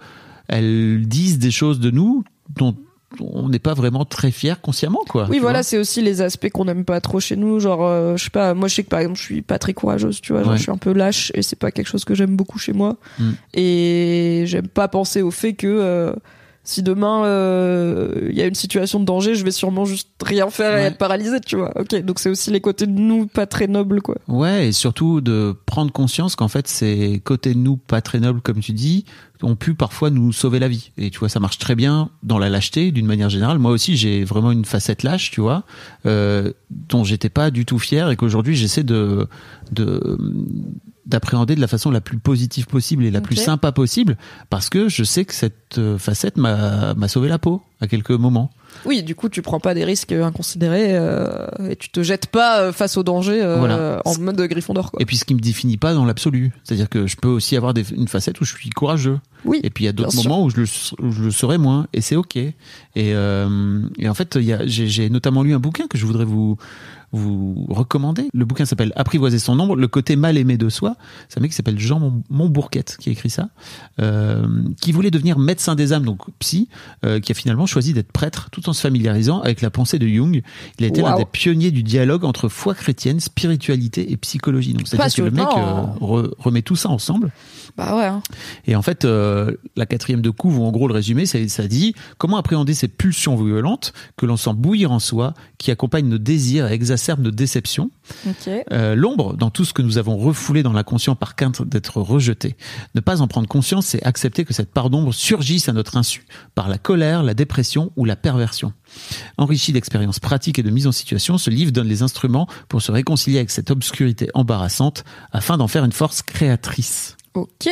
elles disent des choses de nous dont on n'est pas vraiment très fier consciemment, quoi. Oui, voilà, c'est aussi les aspects qu'on n'aime pas trop chez nous. Genre, euh, je sais pas, moi je sais que par exemple, je suis pas très courageuse, tu vois. Genre, Ouais. je suis un peu lâche et c'est pas quelque chose que j'aime beaucoup chez moi. Mm. Et j'aime pas penser au fait que euh, si demain euh, il y a une situation de danger, je vais sûrement juste rien faire et être paralysée, tu vois. Ok, donc c'est aussi les côtés de nous pas très nobles, quoi. Ouais, et surtout de prendre conscience qu'en fait, ces côtés de nous pas très nobles, comme tu dis, ont pu parfois nous sauver la vie. Et tu vois, ça marche très bien dans la lâcheté, d'une manière générale. Moi aussi, j'ai vraiment une facette lâche, tu vois, euh, dont j'étais pas du tout fier et qu'aujourd'hui, j'essaie de, de d'appréhender de la façon la plus positive possible et la plus sympa possible parce que je sais que cette euh, facette m'a m'a sauvé la peau à quelques moments. Oui, du coup, tu prends pas des risques inconsidérés euh, et tu te jettes pas euh, face au danger euh, Voilà. en mode Gryffondor, quoi. Et puis ce qui me définit pas dans l'absolu, c'est-à-dire que je peux aussi avoir des- une facette où je suis courageux. Oui. Et puis il y a d'autres moments où je, le, où je le serai moins, et c'est ok. Et, euh, et en fait, il y a- j'ai j'ai notamment lu un bouquin que je voudrais vous vous recommander. Le bouquin s'appelle Apprivoiser son ombre, le côté mal aimé de soi. C'est un mec qui s'appelle Jean Mon- Montbourquette qui a écrit ça, euh, qui voulait devenir médecin des âmes, donc psy, euh, qui a finalement choisi d'être prêtre tout en se familiarisant avec la pensée de Jung. Il a été l'un Waouh. des pionniers du dialogue entre foi chrétienne, spiritualité et psychologie. Donc c'est-à-dire que le mec euh, re- remet tout ça ensemble. Bah ouais. hein. Et en fait, euh, la quatrième de couve, ou en gros le résumé, ça, ça dit comment appréhender ces pulsions violentes que l'on sent bouillir en soi, qui accompagnent nos désirs et exacerbent nos déceptions. Ok. Euh, L'ombre dans tout ce que nous avons refoulé dans l'inconscient par crainte d'être rejeté. Ne pas en prendre conscience, c'est accepter que cette part d'ombre surgisse à notre insu, par la colère, la dépression ou la perversion. Enrichi d'expériences pratiques et de mise en situation, ce livre donne les instruments pour se réconcilier avec cette obscurité embarrassante afin d'en faire une force créatrice. Ok.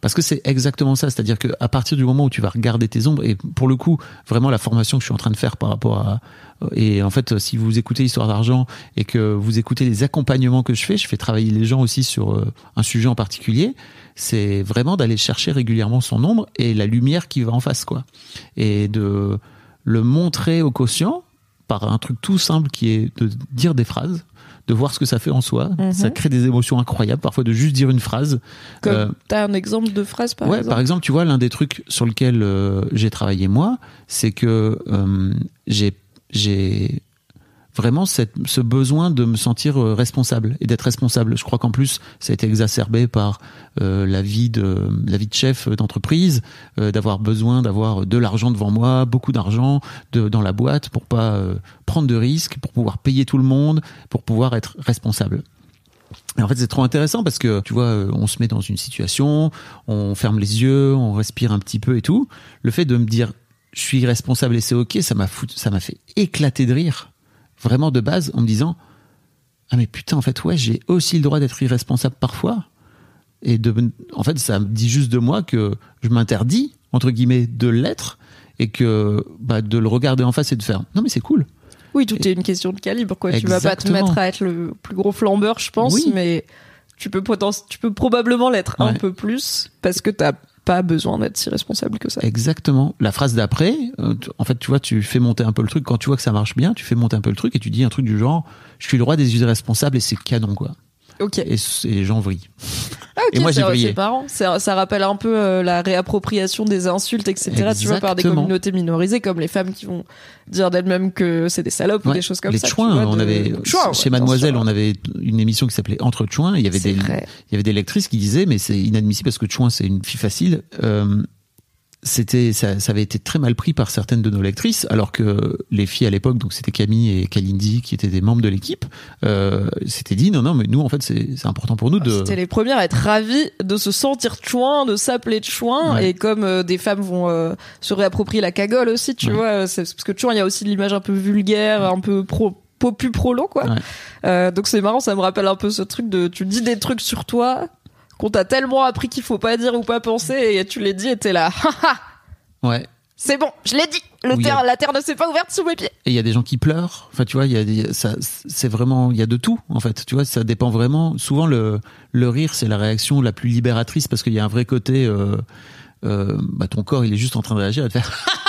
Parce que c'est exactement ça, c'est-à-dire qu'à partir du moment où tu vas regarder tes ombres, et pour le coup, vraiment la formation que je suis en train de faire par rapport à... Et en fait, si vous écoutez Histoire d'argent et que vous écoutez les accompagnements que je fais, je fais travailler les gens aussi sur euh, un sujet en particulier, c'est vraiment d'aller chercher régulièrement son ombre et la lumière qui va en face, quoi. Et de le montrer au quotient par un truc tout simple qui est de dire des phrases, de voir ce que ça fait en soi. Mhm. Ça crée des émotions incroyables, parfois de juste dire une phrase. Comme Euh, t'as un exemple de phrase par ouais, exemple. par exemple, tu vois, l'un des trucs sur lequel euh, j'ai travaillé moi, c'est que euh, j'ai j'ai vraiment ce besoin de me sentir euh, responsable et d'être responsable. Je crois qu'en plus, ça a été exacerbé par euh, la vie de la vie de chef d'entreprise, euh, d'avoir besoin d'avoir de l'argent devant moi, beaucoup d'argent dans la boîte pour pas euh, prendre de risques, pour pouvoir payer tout le monde, pour pouvoir être responsable. Et en fait, c'est trop intéressant parce que tu vois, euh, on se met dans une situation, on ferme les yeux, on respire un petit peu et tout. Le fait de me dire, je suis responsable et c'est ok, ça m'a ça m'a fait éclater de rire, vraiment de base, en me disant, ah mais putain, en fait, ouais, j'ai aussi le droit d'être irresponsable parfois. Et de, en fait, ça me dit juste de moi que je m'interdis entre guillemets de l'être et que bah, de le regarder en face et de faire, non mais c'est cool. Oui, tout est une question de calibre, quoi. Tu vas pas te Exactement. mettre à être le plus gros flambeur, je pense, Oui. mais tu peux, tu peux probablement l'être un peu plus parce que t'as pas besoin d'être si responsable que ça. Exactement. La phrase d'après, euh, en fait, tu vois, tu fais monter un peu le truc. Quand tu vois que ça marche bien, tu fais monter un peu le truc et tu dis un truc du genre Je suis le roi des irresponsables et c'est canon, quoi. Ok. Et, et les gens vrillent. Ah, ok, Et moi, j'ai. C'est marrant. Ça, ça rappelle un peu euh, la réappropriation des insultes, etc. Tu vois, par des Exactement. communautés minorisées, comme les femmes qui vont dire d'elles-mêmes que c'est des salopes ou Ouais. des choses comme les ça. tu chouins, vois, on de- avait Chouins, ouais, chez bien Mademoiselle, on avait une émission qui s'appelait Entre chouins. Il y avait des, vrai. il y avait des lectrices qui disaient, mais c'est inadmissible parce que chouin c'est une fille facile. Euh, c'était, ça, ça avait été très mal pris par certaines de nos lectrices, alors que les filles à l'époque, donc c'était Camille et Kalindi qui étaient des membres de l'équipe, euh, s'étaient dit non non mais nous en fait c'est c'est important pour nous de. C'était les premières à être ravies de se sentir chouin, de s'appeler chouin. Ouais. Et comme euh, des femmes vont euh, se réapproprier la cagole aussi, tu Ouais. vois, euh, c'est- parce que chouin, il y a aussi l'image un peu vulgaire, un peu pro popu prolo quoi. Ouais. Euh, donc c'est marrant, ça me rappelle un peu ce truc de tu dis des trucs sur toi qu'on t'a tellement appris qu'il faut pas dire ou pas penser et tu les dis et t'es là. Ouais. c'est bon, je l'ai dit. Le terre, a- la terre ne s'est pas ouverte sous mes pieds. Et il y a des gens qui pleurent. Enfin, tu vois, il y a des, ça, c'est vraiment, il y a de tout, en fait. Tu vois, ça dépend vraiment. Souvent, le, le rire, c'est la réaction la plus libératrice parce qu'il y a un vrai côté, euh, euh, bah, ton corps, il est juste en train de réagir et de faire,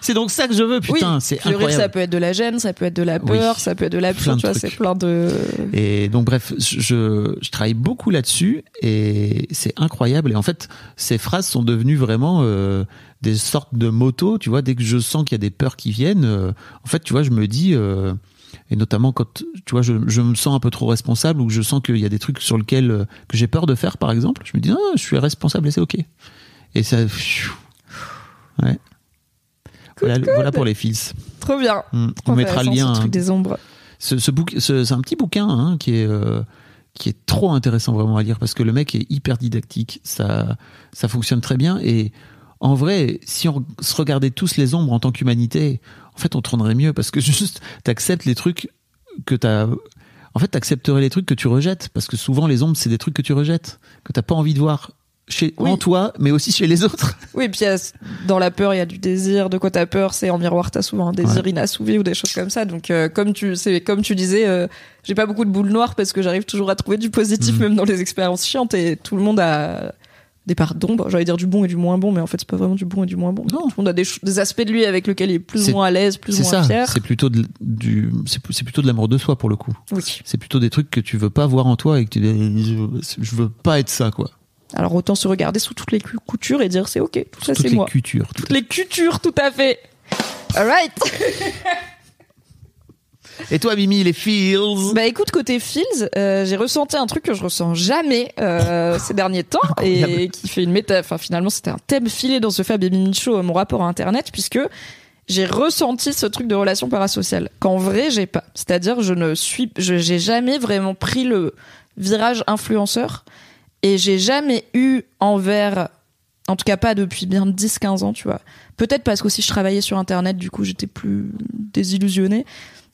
c'est donc ça que je veux, putain, oui, c'est puis le rire, incroyable. ça peut être de la gêne, ça peut être de la Oui. peur, ça peut être de l'absurde, de tu vois, c'est plein de. Et donc bref, je, je travaille beaucoup là-dessus et c'est incroyable. Et en fait, ces phrases sont devenues vraiment euh, des sortes de motos. Tu vois, dès que je sens qu'il y a des peurs qui viennent, euh, en fait, tu vois, je me dis, euh, et notamment quand tu vois, je, je me sens un peu trop responsable ou que je sens qu'il y a des trucs sur lesquels que j'ai peur de faire, par exemple, je me dis, ah, je suis responsable et c'est ok. Et ça, ouais. Voilà, voilà pour les fils. Trop bien. Hmm. Trop On mettra le lien. ce hein. truc des ombres. Ce, ce ce- c'est un petit bouquin hein, qui est euh, qui est trop intéressant vraiment à lire parce que le mec est hyper didactique, ça ça fonctionne très bien et en vrai, si on se regardait tous les ombres en tant qu'humanité, en fait, on tournerait mieux parce que juste t'acceptes les trucs que t'as. En fait, t'accepterais les trucs que tu rejettes parce que souvent les ombres c'est des trucs que tu rejettes, que t'as pas envie de voir chez Oui. en toi, mais aussi chez les autres. Oui, puis y a- dans la peur, il y a du désir. De quoi t'as peur C'est en miroir, t'as souvent un désir Ouais. inassouvi ou des choses comme ça. Donc, euh, comme tu, c'est comme tu disais, euh, j'ai pas beaucoup de boules noires parce que j'arrive toujours à trouver du positif Mhm. même dans les expériences chiantes et tout le monde a des parts d'ombre. J'allais dire du bon et du moins bon, mais en fait, c'est pas vraiment du bon et du moins bon. Non. Tout le monde a des, aspects de lui avec lesquels il est plus ou moins à l'aise, plus ou moins ça. fier. C'est plutôt de, du, c'est plutôt de l'amour de soi pour le coup. Oui. C'est plutôt des trucs que tu veux pas voir en toi et que tu je veux pas être ça quoi. Alors autant se regarder sous toutes les coutures et dire c'est ok, tout ça Toutes c'est les moi. cultures. Toutes les coutures, tout à fait. Alright. Et toi Mimi les feels? Bah écoute, côté Fields, euh, j'ai ressenti un truc que je ressens jamais euh, ces derniers temps et qui fait une méta. Enfin, finalement, c'était un thème filé dans ce Fab et Mimi Show, mon rapport à Internet, puisque j'ai ressenti ce truc de relation parasociale qu'en vrai j'ai pas. C'est-à-dire, je ne suis, je j'ai jamais vraiment pris le virage influenceur et j'ai jamais eu envers, en tout cas pas depuis bien 10-15 ans, tu vois. Peut-être parce qu'aussi je travaillais sur Internet, du coup j'étais plus désillusionnée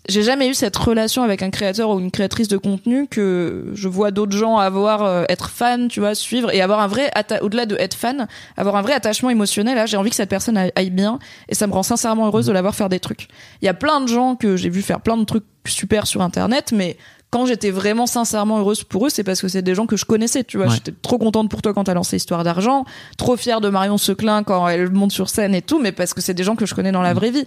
j'ai jamais eu cette relation avec un créateur ou une créatrice de contenu que je vois d'autres gens avoir, euh, être fan, tu vois, suivre et avoir un vrai, au-delà de être fan, avoir un vrai attachement émotionnel. Là, j'ai envie que cette personne aille- bien et ça me rend sincèrement heureuse de la voir faire des trucs. Il y a plein de gens que j'ai vu faire plein de trucs super sur Internet, mais quand j'étais vraiment sincèrement heureuse pour eux, c'est parce que c'est des gens que je connaissais, tu vois. Ouais. J'étais trop contente pour toi quand t'as lancé Histoire d'argent, trop fière de Marion Seclin quand elle monte sur scène et tout, mais parce que c'est des gens que je connais dans la vraie vie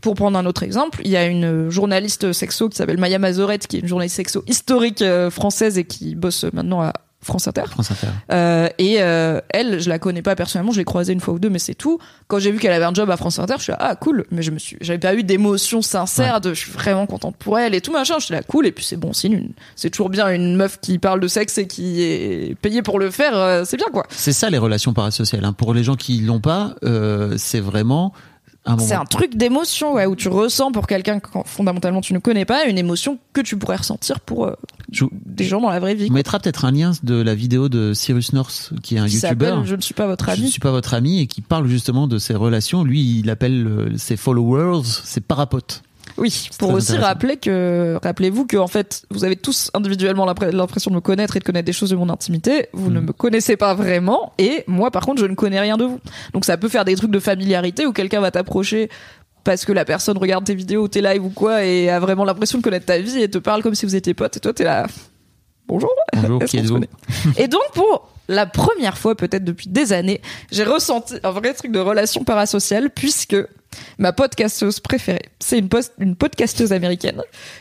pour prendre un autre exemple, il y a une journaliste sexo qui s'appelle Maya Mazorette, qui est une journaliste sexo historique euh, française et qui bosse maintenant à France Inter. France Inter. Euh, et euh, elle, je la connais pas personnellement, je l'ai croisée une fois ou deux, mais c'est tout. Quand j'ai vu qu'elle avait un job à France Inter, je suis là, ah cool, mais je me suis, j'avais pas eu d'émotion sincère de, je suis vraiment contente pour elle et tout machin. Je suis là, cool. Et puis c'est bon signe, une- c'est toujours bien une meuf qui parle de sexe et qui est payée pour le faire, euh, c'est bien quoi. C'est ça les relations parasociales. Hein. Pour les gens qui l'ont pas, euh, c'est vraiment. C'est un truc d'émotion, ouais, où tu ressens pour quelqu'un que fondamentalement tu ne connais pas une émotion que tu pourrais ressentir pour euh, Je- des gens dans la vraie vie. On mettra peut-être un lien de la vidéo de Cyrus North, qui est un youtubeur. Je ne suis pas votre Je ne ami. suis pas votre ami et qui parle justement de ses relations. Lui, il appelle euh, ses followers ses parapotes. Oui, pour aussi rappeler que, rappelez-vous que en fait, vous avez tous individuellement l'impr- l'impression de me connaître et de connaître des choses de mon intimité. Vous ne me connaissez pas vraiment et moi, par contre, je ne connais rien de vous. Donc ça peut faire des trucs de familiarité où quelqu'un va t'approcher parce que la personne regarde tes vidéos, tes lives ou quoi et a vraiment l'impression de connaître ta vie et te parle comme si vous étiez potes et toi t'es là. Bonjour. Bonjour, qui Et donc pour la première fois, peut-être depuis des années, j'ai ressenti un vrai truc de relation parasociale puisque ma podcasteuse préférée, c'est une, post- une podcasteuse américaine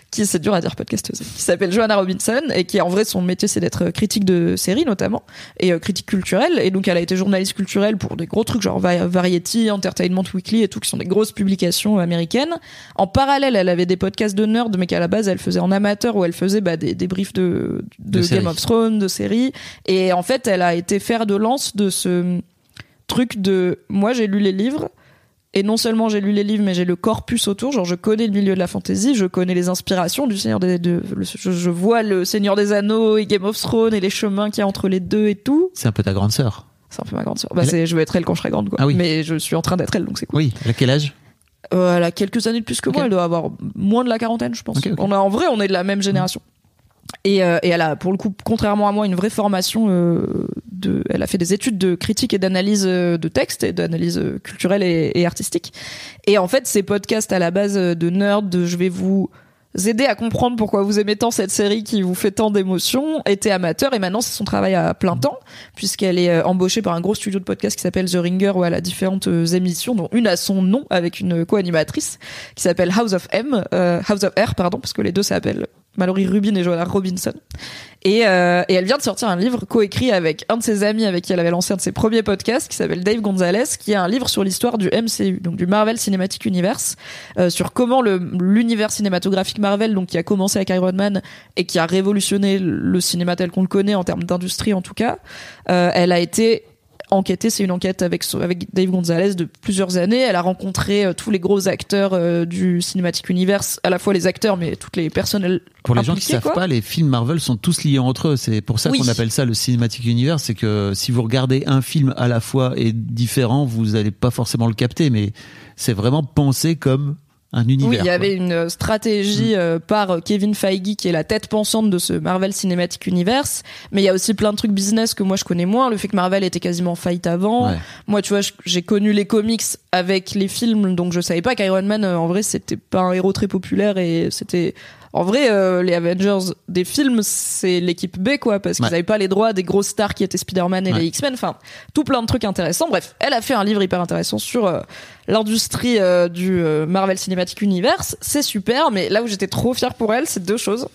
qui, c'est dur à dire podcasteuse, qui s'appelle Joanna Robinson et qui en vrai son métier c'est d'être critique de séries notamment et euh, critique culturelle. Et donc elle a été journaliste culturelle pour des gros trucs genre Va- Variety, Entertainment Weekly et tout qui sont des grosses publications américaines. En parallèle, elle avait des podcasts de nerd mais qu'à la base elle faisait en amateur où elle faisait bah, des, des briefs de, de, De Game of Thrones, de séries. Et en fait elle a été fer de lance de ce truc de moi j'ai lu les livres et non seulement j'ai lu les livres, mais j'ai le corpus autour. Genre, je connais le milieu de la fantasy, je connais les inspirations du Seigneur des, de, le- je, je vois le Seigneur des Anneaux et Game of Thrones et les chemins qu'il y a entre les deux et tout. C'est un peu ta grande sœur. C'est un peu ma grande sœur. Bah, Elle- c'est, je vais être elle quand je serai grande, quoi. Ah oui. Mais je suis en train d'être elle, donc c'est cool. Oui. À quel âge? Euh, elle a quelques années de plus que moi. Elle doit avoir moins de la quarantaine, je pense. Ok, ok. On a, en vrai, on est de la même génération. Et, euh, et elle a, pour le coup, contrairement à moi, une vraie formation euh, de. Elle a fait des études de critique et d'analyse euh, de texte et d'analyse euh, culturelle et, artistique. Et en fait, ces podcasts à la base euh, de nerd, de je vais vous aider à comprendre pourquoi vous aimez tant cette série qui vous fait tant d'émotions, était amateur et maintenant c'est son travail à plein temps puisqu'elle est embauchée par un gros studio de podcast qui s'appelle The Ringer où elle a différentes émissions dont une a son nom avec une co-animatrice qui s'appelle House of M, euh, House of R pardon parce que les deux s'appellent Mallory Rubin et Joanna Robinson. Et, euh, et elle vient de sortir un livre coécrit avec un de ses amis avec qui elle avait lancé un de ses premiers podcasts qui s'appelle Dave Gonzalez, qui est un livre sur l'histoire du MCU, donc du Marvel Cinematic Universe, euh, sur comment l'univers cinématographique Marvel, donc qui a commencé avec Iron Man et qui a révolutionné le cinéma tel qu'on le connaît en termes d'industrie en tout cas, euh, elle a été enquêtée, c'est une enquête avec avec Dave Gonzalez de plusieurs années. Elle a rencontré euh, tous les gros acteurs euh, du Cinematic Universe, à la fois les acteurs mais toutes les personnes elles- Pour les gens qui savent quoi. pas, les films Marvel sont tous liés entre eux. C'est pour ça Oui. qu'on appelle ça le Cinematic Universe. C'est que si vous regardez un film à la fois et différent, vous allez pas forcément le capter, mais c'est vraiment pensé comme un univers. Oui, il y quoi. avait une euh, stratégie euh, par euh, Kevin Feige qui est la tête pensante de ce Marvel Cinematic Universe, mais il y a aussi plein de trucs business que moi je connais moins, le fait que Marvel était quasiment faillite avant. Ouais. Moi, tu vois, j'ai connu les comics avec les films, donc je savais pas qu'Iron Man en vrai c'était pas un héros très populaire et c'était En vrai, euh, les Avengers des films, c'est l'équipe B, quoi, parce qu'ils Ouais. n'avaient pas les droits des grosses stars qui étaient Spider-Man et Ouais. les X-Men. Enfin, tout plein de trucs intéressants. Bref, elle a fait un livre hyper intéressant sur euh, l'industrie euh, du euh, Marvel Cinematic Universe. C'est super, mais là où j'étais trop fière pour elle, c'est deux choses.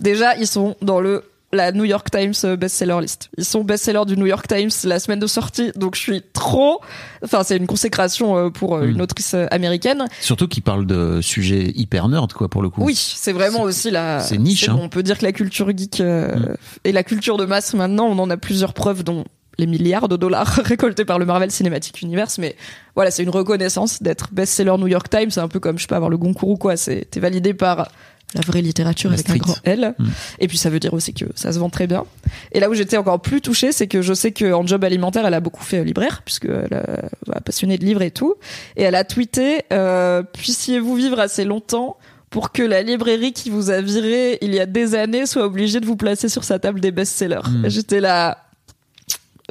Déjà, ils sont dans le la New York Times euh, bestseller list. Ils sont best-seller du New York Times la semaine de sortie, donc je suis trop. Enfin, c'est une consécration euh, pour euh, une autrice euh, américaine. Surtout qu'il parle de sujets hyper nerd, quoi, pour le coup. Oui, c'est vraiment aussi la. c'est niche, hein. on peut dire que la culture geek euh, Mm. et la culture de masse maintenant, on en a plusieurs preuves, dont les milliards de dollars récoltés par le Marvel Cinematic Universe. Mais voilà, c'est une reconnaissance d'être best-seller New York Times. C'est un peu comme je sais pas avoir le Goncourt ou quoi. C'est t'es validé par la vraie littérature La avec un grand L. Mm. Et puis ça veut dire aussi que ça se vend très bien. Et là où j'étais encore plus touchée, c'est que je sais qu'en job alimentaire, elle a beaucoup fait euh, libraire, puisque elle a, voilà, passionnée de livres et tout. Et elle a tweeté euh, Puissiez-vous vivre assez longtemps pour que la librairie qui vous a viré il y a des années soit obligée de vous placer sur sa table des best-sellers? Mm. J'étais là.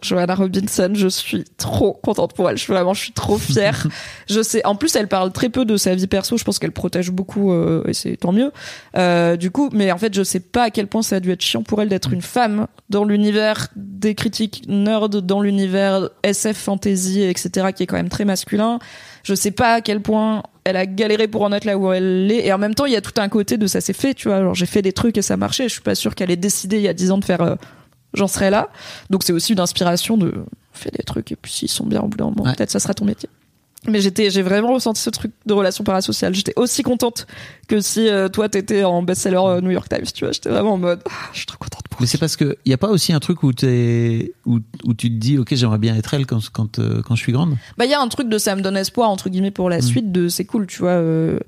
Joanna Robinson, je suis trop contente pour elle. Je suis vraiment, je suis trop fière. je sais. En plus, elle parle très peu de sa vie perso. Je pense qu'elle protège beaucoup euh, et c'est tant mieux. Euh, du coup, mais en fait, je sais pas à quel point ça a dû être chiant pour elle d'être une femme dans l'univers des critiques nerd, dans l'univers SF, fantasy, etc., qui est quand même très masculin. Je sais pas à quel point elle a galéré pour en être là où elle est. Et en même temps, il y a tout un côté de ça s'est fait, tu vois. Genre, j'ai fait des trucs et ça marchait. Je suis pas sûre qu'elle ait décidé il y a dix ans de faire euh, j'en serai là. Donc c'est aussi une inspiration de fais des trucs et puis s'ils sont bien au bout d'un moment, Ouais. peut-être ça sera ton métier. Mais j'étais, j'ai vraiment ressenti ce truc de relation parasociale. J'étais aussi contente que si euh, toi t'étais en best-seller euh, New York Times, tu vois. J'étais vraiment en mode, ah, je suis trop contente Mais c'est parce que il y a pas aussi un truc où t'es où, où tu te dis ok j'aimerais bien être elle quand quand euh, quand je suis grande? Bah il y a un truc de ça me donne espoir entre guillemets pour la suite de c'est cool, tu vois. euh,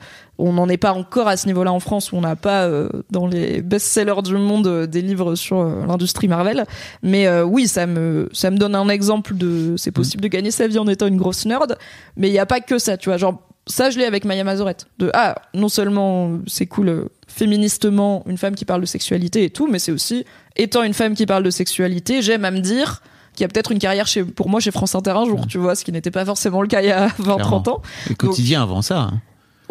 on n'en est pas encore à ce niveau-là en France où on n'a pas euh, dans les best-sellers du monde euh, des livres sur euh, l'industrie Marvel. Mais euh, oui, ça me ça me donne un exemple de c'est possible de gagner sa vie en étant une grosse nerd. Mais il y a pas que ça, tu vois. Genre ça je l'ai avec Maya Mazorette. De ah non seulement c'est cool euh, féministement une femme qui parle de sexualité et tout, mais c'est aussi étant une femme qui parle de sexualité, j'aime à me dire qu'il y a peut-être une carrière chez, pour moi chez France Inter un jour, tu vois, ce qui n'était pas forcément le cas il y a 20-30 ans. Le quotidien avant ça. hein.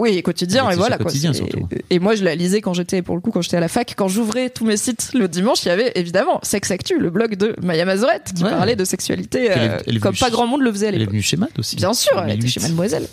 Oui, et quotidien, et voilà. Quoi, C'est- surtout. Et moi, je la lisais quand j'étais, pour le coup, quand j'étais à la fac, quand j'ouvrais tous mes sites le dimanche, il y avait évidemment Sex Actu, le blog de Maya Mazorette, qui Ouais. parlait de sexualité euh, elle comme pas grand monde le faisait à Elle est l'époque. venue chez Matt aussi. Bien sûr, elle était 2008. chez Mademoiselle.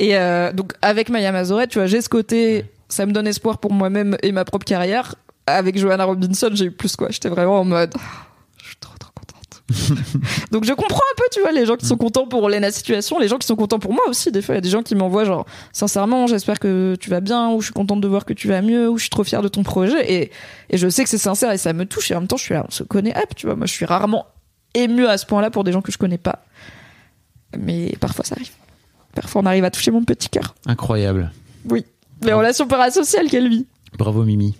Et euh, donc, avec Maya Mazorette, tu vois, j'ai ce côté, ça me donne espoir pour moi-même et ma propre carrière. Avec Joanna Robinson, j'ai eu plus quoi. J'étais vraiment en mode, ah, je suis trop trop contente. donc, je comprends un peu, tu vois, les gens qui sont contents pour Lena Situation, les gens qui sont contents pour moi aussi. Des fois, il y a des gens qui m'envoient genre, sincèrement, j'espère que tu vas bien, ou je suis contente de voir que tu vas mieux, ou je suis trop fière de ton projet. Et, et je sais que c'est sincère et ça me touche. Et en même temps, je suis là, on se connaît, hop, tu vois. Moi, je suis rarement ému à ce point-là pour des gens que je connais pas. Mais parfois, ça arrive. Parfois, on arrive à toucher mon petit cœur. Incroyable. Oui. Les relations parasociales qu'elle vit. Bravo Mimi.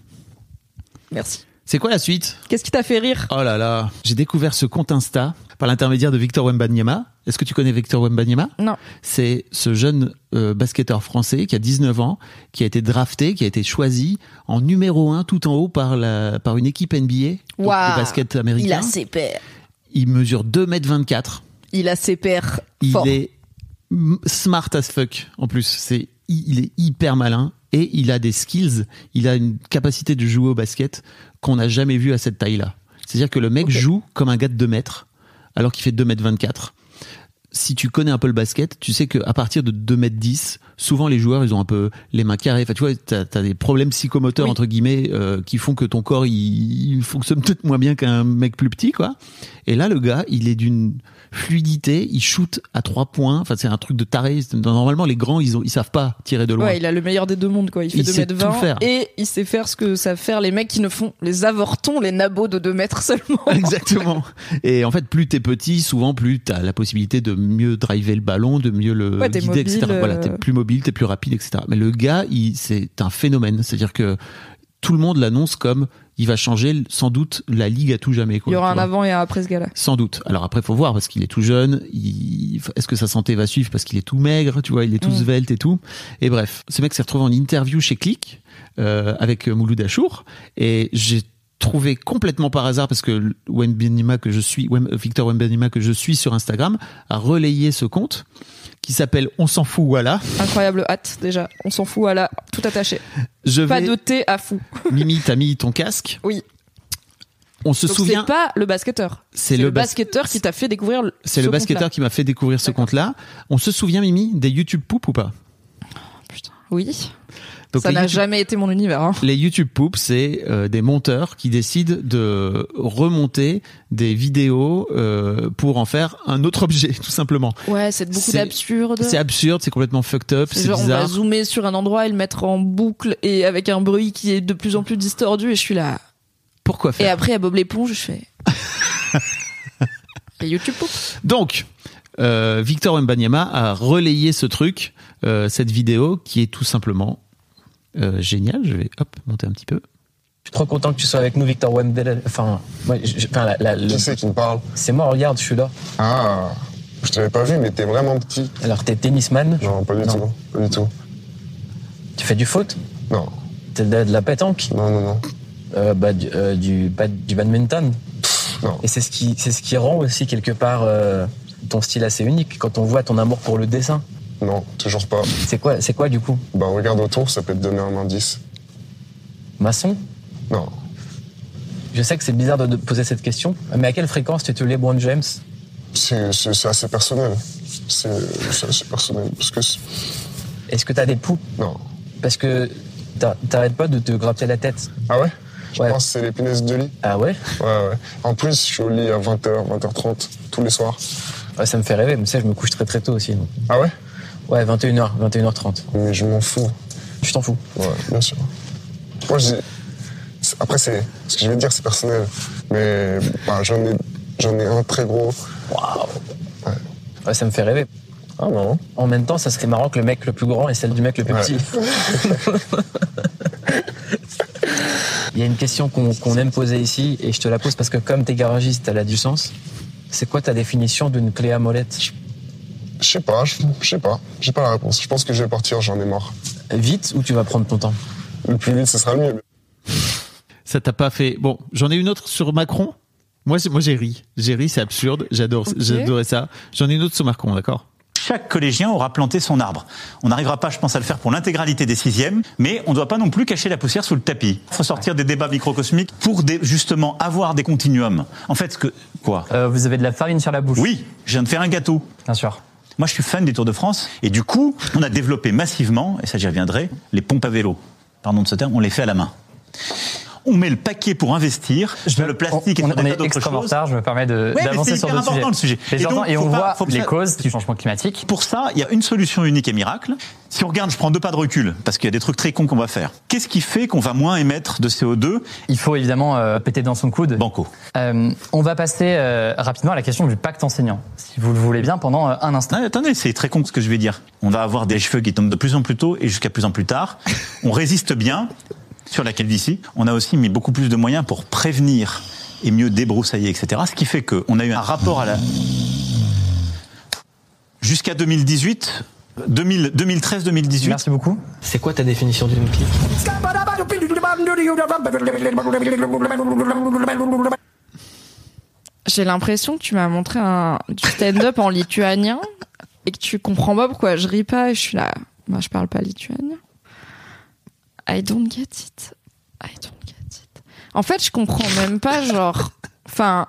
Merci. C'est quoi la suite? Qu'est-ce qui t'a fait rire? Oh là là, j'ai découvert ce compte Insta par l'intermédiaire de Victor Wembanyama. Est-ce que tu connais Victor Wembanyama? Non. C'est ce jeune euh, basketteur français qui a 19 ans, qui a été drafté, qui a été choisi en numéro 1 tout en haut par, la, par une équipe NBA de basket américain. ses pères. Il mesure 2m24. Il a ses pères Il est smart as fuck en plus. C'est il est hyper malin et il a des skills. Il a une capacité de jouer au basket qu'on n'a jamais vu à cette taille-là. C'est-à-dire que le mec joue comme un gars de 2 mètres alors qu'il fait 2 mètres 24. Si tu connais un peu le basket, tu sais qu'à partir de 2 mètres 10, souvent les joueurs ils ont un peu les mains carrées. Enfin, tu vois, t'as as des problèmes psychomoteurs Oui. entre guillemets euh, qui font que ton corps il, il fonctionne peut-être moins bien qu'un mec plus petit, quoi. Et là, le gars, il est d'une fluidité, il shoot à trois points. Enfin, c'est un truc de taré. Normalement, les grands, ils, ont, ils savent pas tirer de loin. Ouais, il a le meilleur des deux mondes, quoi. Il fait Il 2 sait mètres tout 20 faire. et il sait faire ce que savent faire les mecs qui ne font les avortons, les nabots de 2 mètres seulement. Exactement. Et en fait, plus t'es petit, souvent, plus t'as la possibilité de mieux driver le ballon, de mieux le Ouais, guider, etc. Voilà, euh. t'es plus mobile, t'es plus rapide, etc. Mais le gars, il, c'est un phénomène. C'est-à-dire que tout le monde l'annonce comme il va changer sans doute la ligue à tout jamais. Quoi, Il y aura un vois. avant et un après ce gars-là. Sans doute. Alors après, faut voir parce qu'il est tout jeune. Il... Est-ce que sa santé va suivre parce qu'il est tout maigre, tu vois, il est tout Mm. svelte et tout. Et bref, ce mec s'est retrouvé en interview chez Click euh, avec Mouloud Achour et j'ai trouvé complètement par hasard parce que Wembenima que je suis, Wem- Victor Wembenima que je suis sur Instagram a relayé ce compte qui s'appelle On s'en fout, voilà. Incroyable hâte déjà. On s'en fout, voilà, tout attaché. Je Pas vais. de thé à fou. Mimi, t'as mis ton casque. Oui. On se Donc souvient. c'est pas le basketteur. C'est le le, bas- basketteur qui t'a fait découvrir. C'est ce le basketteur qui m'a fait découvrir ce compte-là. On se souvient, Mimi, des YouTube Poop ou pas? Putain. Oui. Donc, ça les n'a YouTube- jamais été mon univers. hein. Les YouTube Poop, c'est euh, des monteurs qui décident de remonter des vidéos euh, pour en faire un autre objet, tout simplement. Ouais, c'est beaucoup d'absurde. C'est absurde, c'est complètement fucked up, C'est genre on va bizarre. zoomer sur un endroit et le mettre en boucle et avec un bruit qui est de plus en plus distordu et je suis là. Pourquoi Et faire après à Bob l'éponge, je fais. Et YouTube Poop. Donc, euh, Victor Mbanyama a relayé ce truc, cette vidéo qui est tout simplement euh, géniale. Je vais hop monter un petit peu. Je suis trop content que tu sois avec nous, Victor Wembele. Enfin, je- je- enfin, la- la- le- Qui c'est qui me parle c'est moi, regarde, je suis là. Ah, je t'avais pas vu, mais t'es vraiment petit. Alors, t'es tennisman Non, pas du Non. tout. Pas du tout. Tu fais du foot Non, T'es de, de la pétanque non, non, non. Euh, bah, du, euh, du, bad- du badminton Non. Et c'est ce, qui, c'est ce qui rend aussi, quelque part, euh, ton style assez unique. Quand on voit ton amour pour le dessin. Non, toujours pas. C'est quoi, c'est quoi, du coup? Bah, regarde autour, ça peut te donner un indice. Maçon? Non, Je sais que c'est bizarre de, poser cette question, mais à quelle fréquence tu te LeBron James? C'est c'est- c'est assez personnel. C'est c'est assez personnel. Parce que. Est-ce que t'as des poux? Non. Parce que t'a- t'arrêtes pas de te gratter la tête. Ah ouais? Je Ouais. pense que c'est les punaises de lit. Ah ouais? Ouais, ouais. En plus, je suis au lit à 20h, 20h30, tous les soirs. Ouais, Ça me fait rêver, mais tu sais, je me couche très très tôt aussi. donc. Ah ouais? Ouais, 21h, 21h30. Mais je m'en fous. Je t'en fous. Ouais, bien sûr. Moi, c'est- Après, c'est. Ce que je vais te dire, c'est personnel. Mais bah, j'en ai, j'en ai un très gros. Ouais, ça me fait rêver. Ah, non. En même temps, ça serait marrant que le mec le plus grand et celle du mec le plus Ouais. petit. Il y a une question qu'on qu'on aime poser ici, et je te la pose parce que comme t'es garagiste, elle a du sens. C'est quoi ta définition d'une clé à molette? Je sais pas, je je sais pas. J'ai pas la réponse. Je pense que je vais partir, j'en ai marre. Vite ou tu vas prendre ton temps? Le plus vite, ce sera le mieux. Ça t'a pas fait. Bon, j'en ai une autre sur Macron? Moi, moi j'ai ri. J'ai ri, c'est absurde. J'adore, j'adorais ça. J'en ai une autre sur Macron, d'accord? Chaque collégien aura planté son arbre. On n'arrivera pas, je pense, à le faire pour l'intégralité des sixièmes, mais on ne doit pas non plus cacher la poussière sous le tapis. Il faut sortir des débats microcosmiques pour des- justement avoir des continuums. En fait, ce que quoi? Euh, vous avez de la farine sur la bouche Oui, je viens de faire un gâteau. Bien sûr. Moi, je suis fan des Tours de France, et du coup, on a développé massivement, et ça j'y reviendrai, les pompes à vélo. Pardon de ce terme, on les fait à la main. On met le paquet pour investir sur le plastique et on, on tas est extrêmement en retard, je me permets Ouais, d'avancer c'est sur d'autres important, le sujet. Et donc, et on pas- voit faut les causes du changement climatique. Pour ça, il y a une solution unique et miracle. Si on regarde, je prends deux pas de recul, parce qu'il y a des trucs très cons qu'on va faire. Qu'est-ce qui fait qu'on va moins émettre de CO2 Il faut évidemment euh, péter dans son coude. Banco. Euh, on va passer euh, rapidement à la question du pacte enseignant, si vous le voulez bien, pendant euh, un instant. Ah, attendez, c'est très con ce que je vais dire. On va avoir des cheveux qui tombent de plus en plus tôt et jusqu'à plus en plus tard. On résiste bien sur la calvitie. On a aussi mis beaucoup plus de moyens pour prévenir et mieux débroussailler, etc. Ce qui fait qu'on a eu un rapport à la... Jusqu'à 2018, 2000 2013-2018, Merci beaucoup. C'est quoi ta définition d'une clé J'ai l'impression que tu m'as montré un, du stand-up en lituanien et que tu comprends pas pourquoi je ris pas et je suis là. Moi, je parle pas lituanien. I don't get it. I don't get it. En fait, je comprends même pas, genre. Enfin,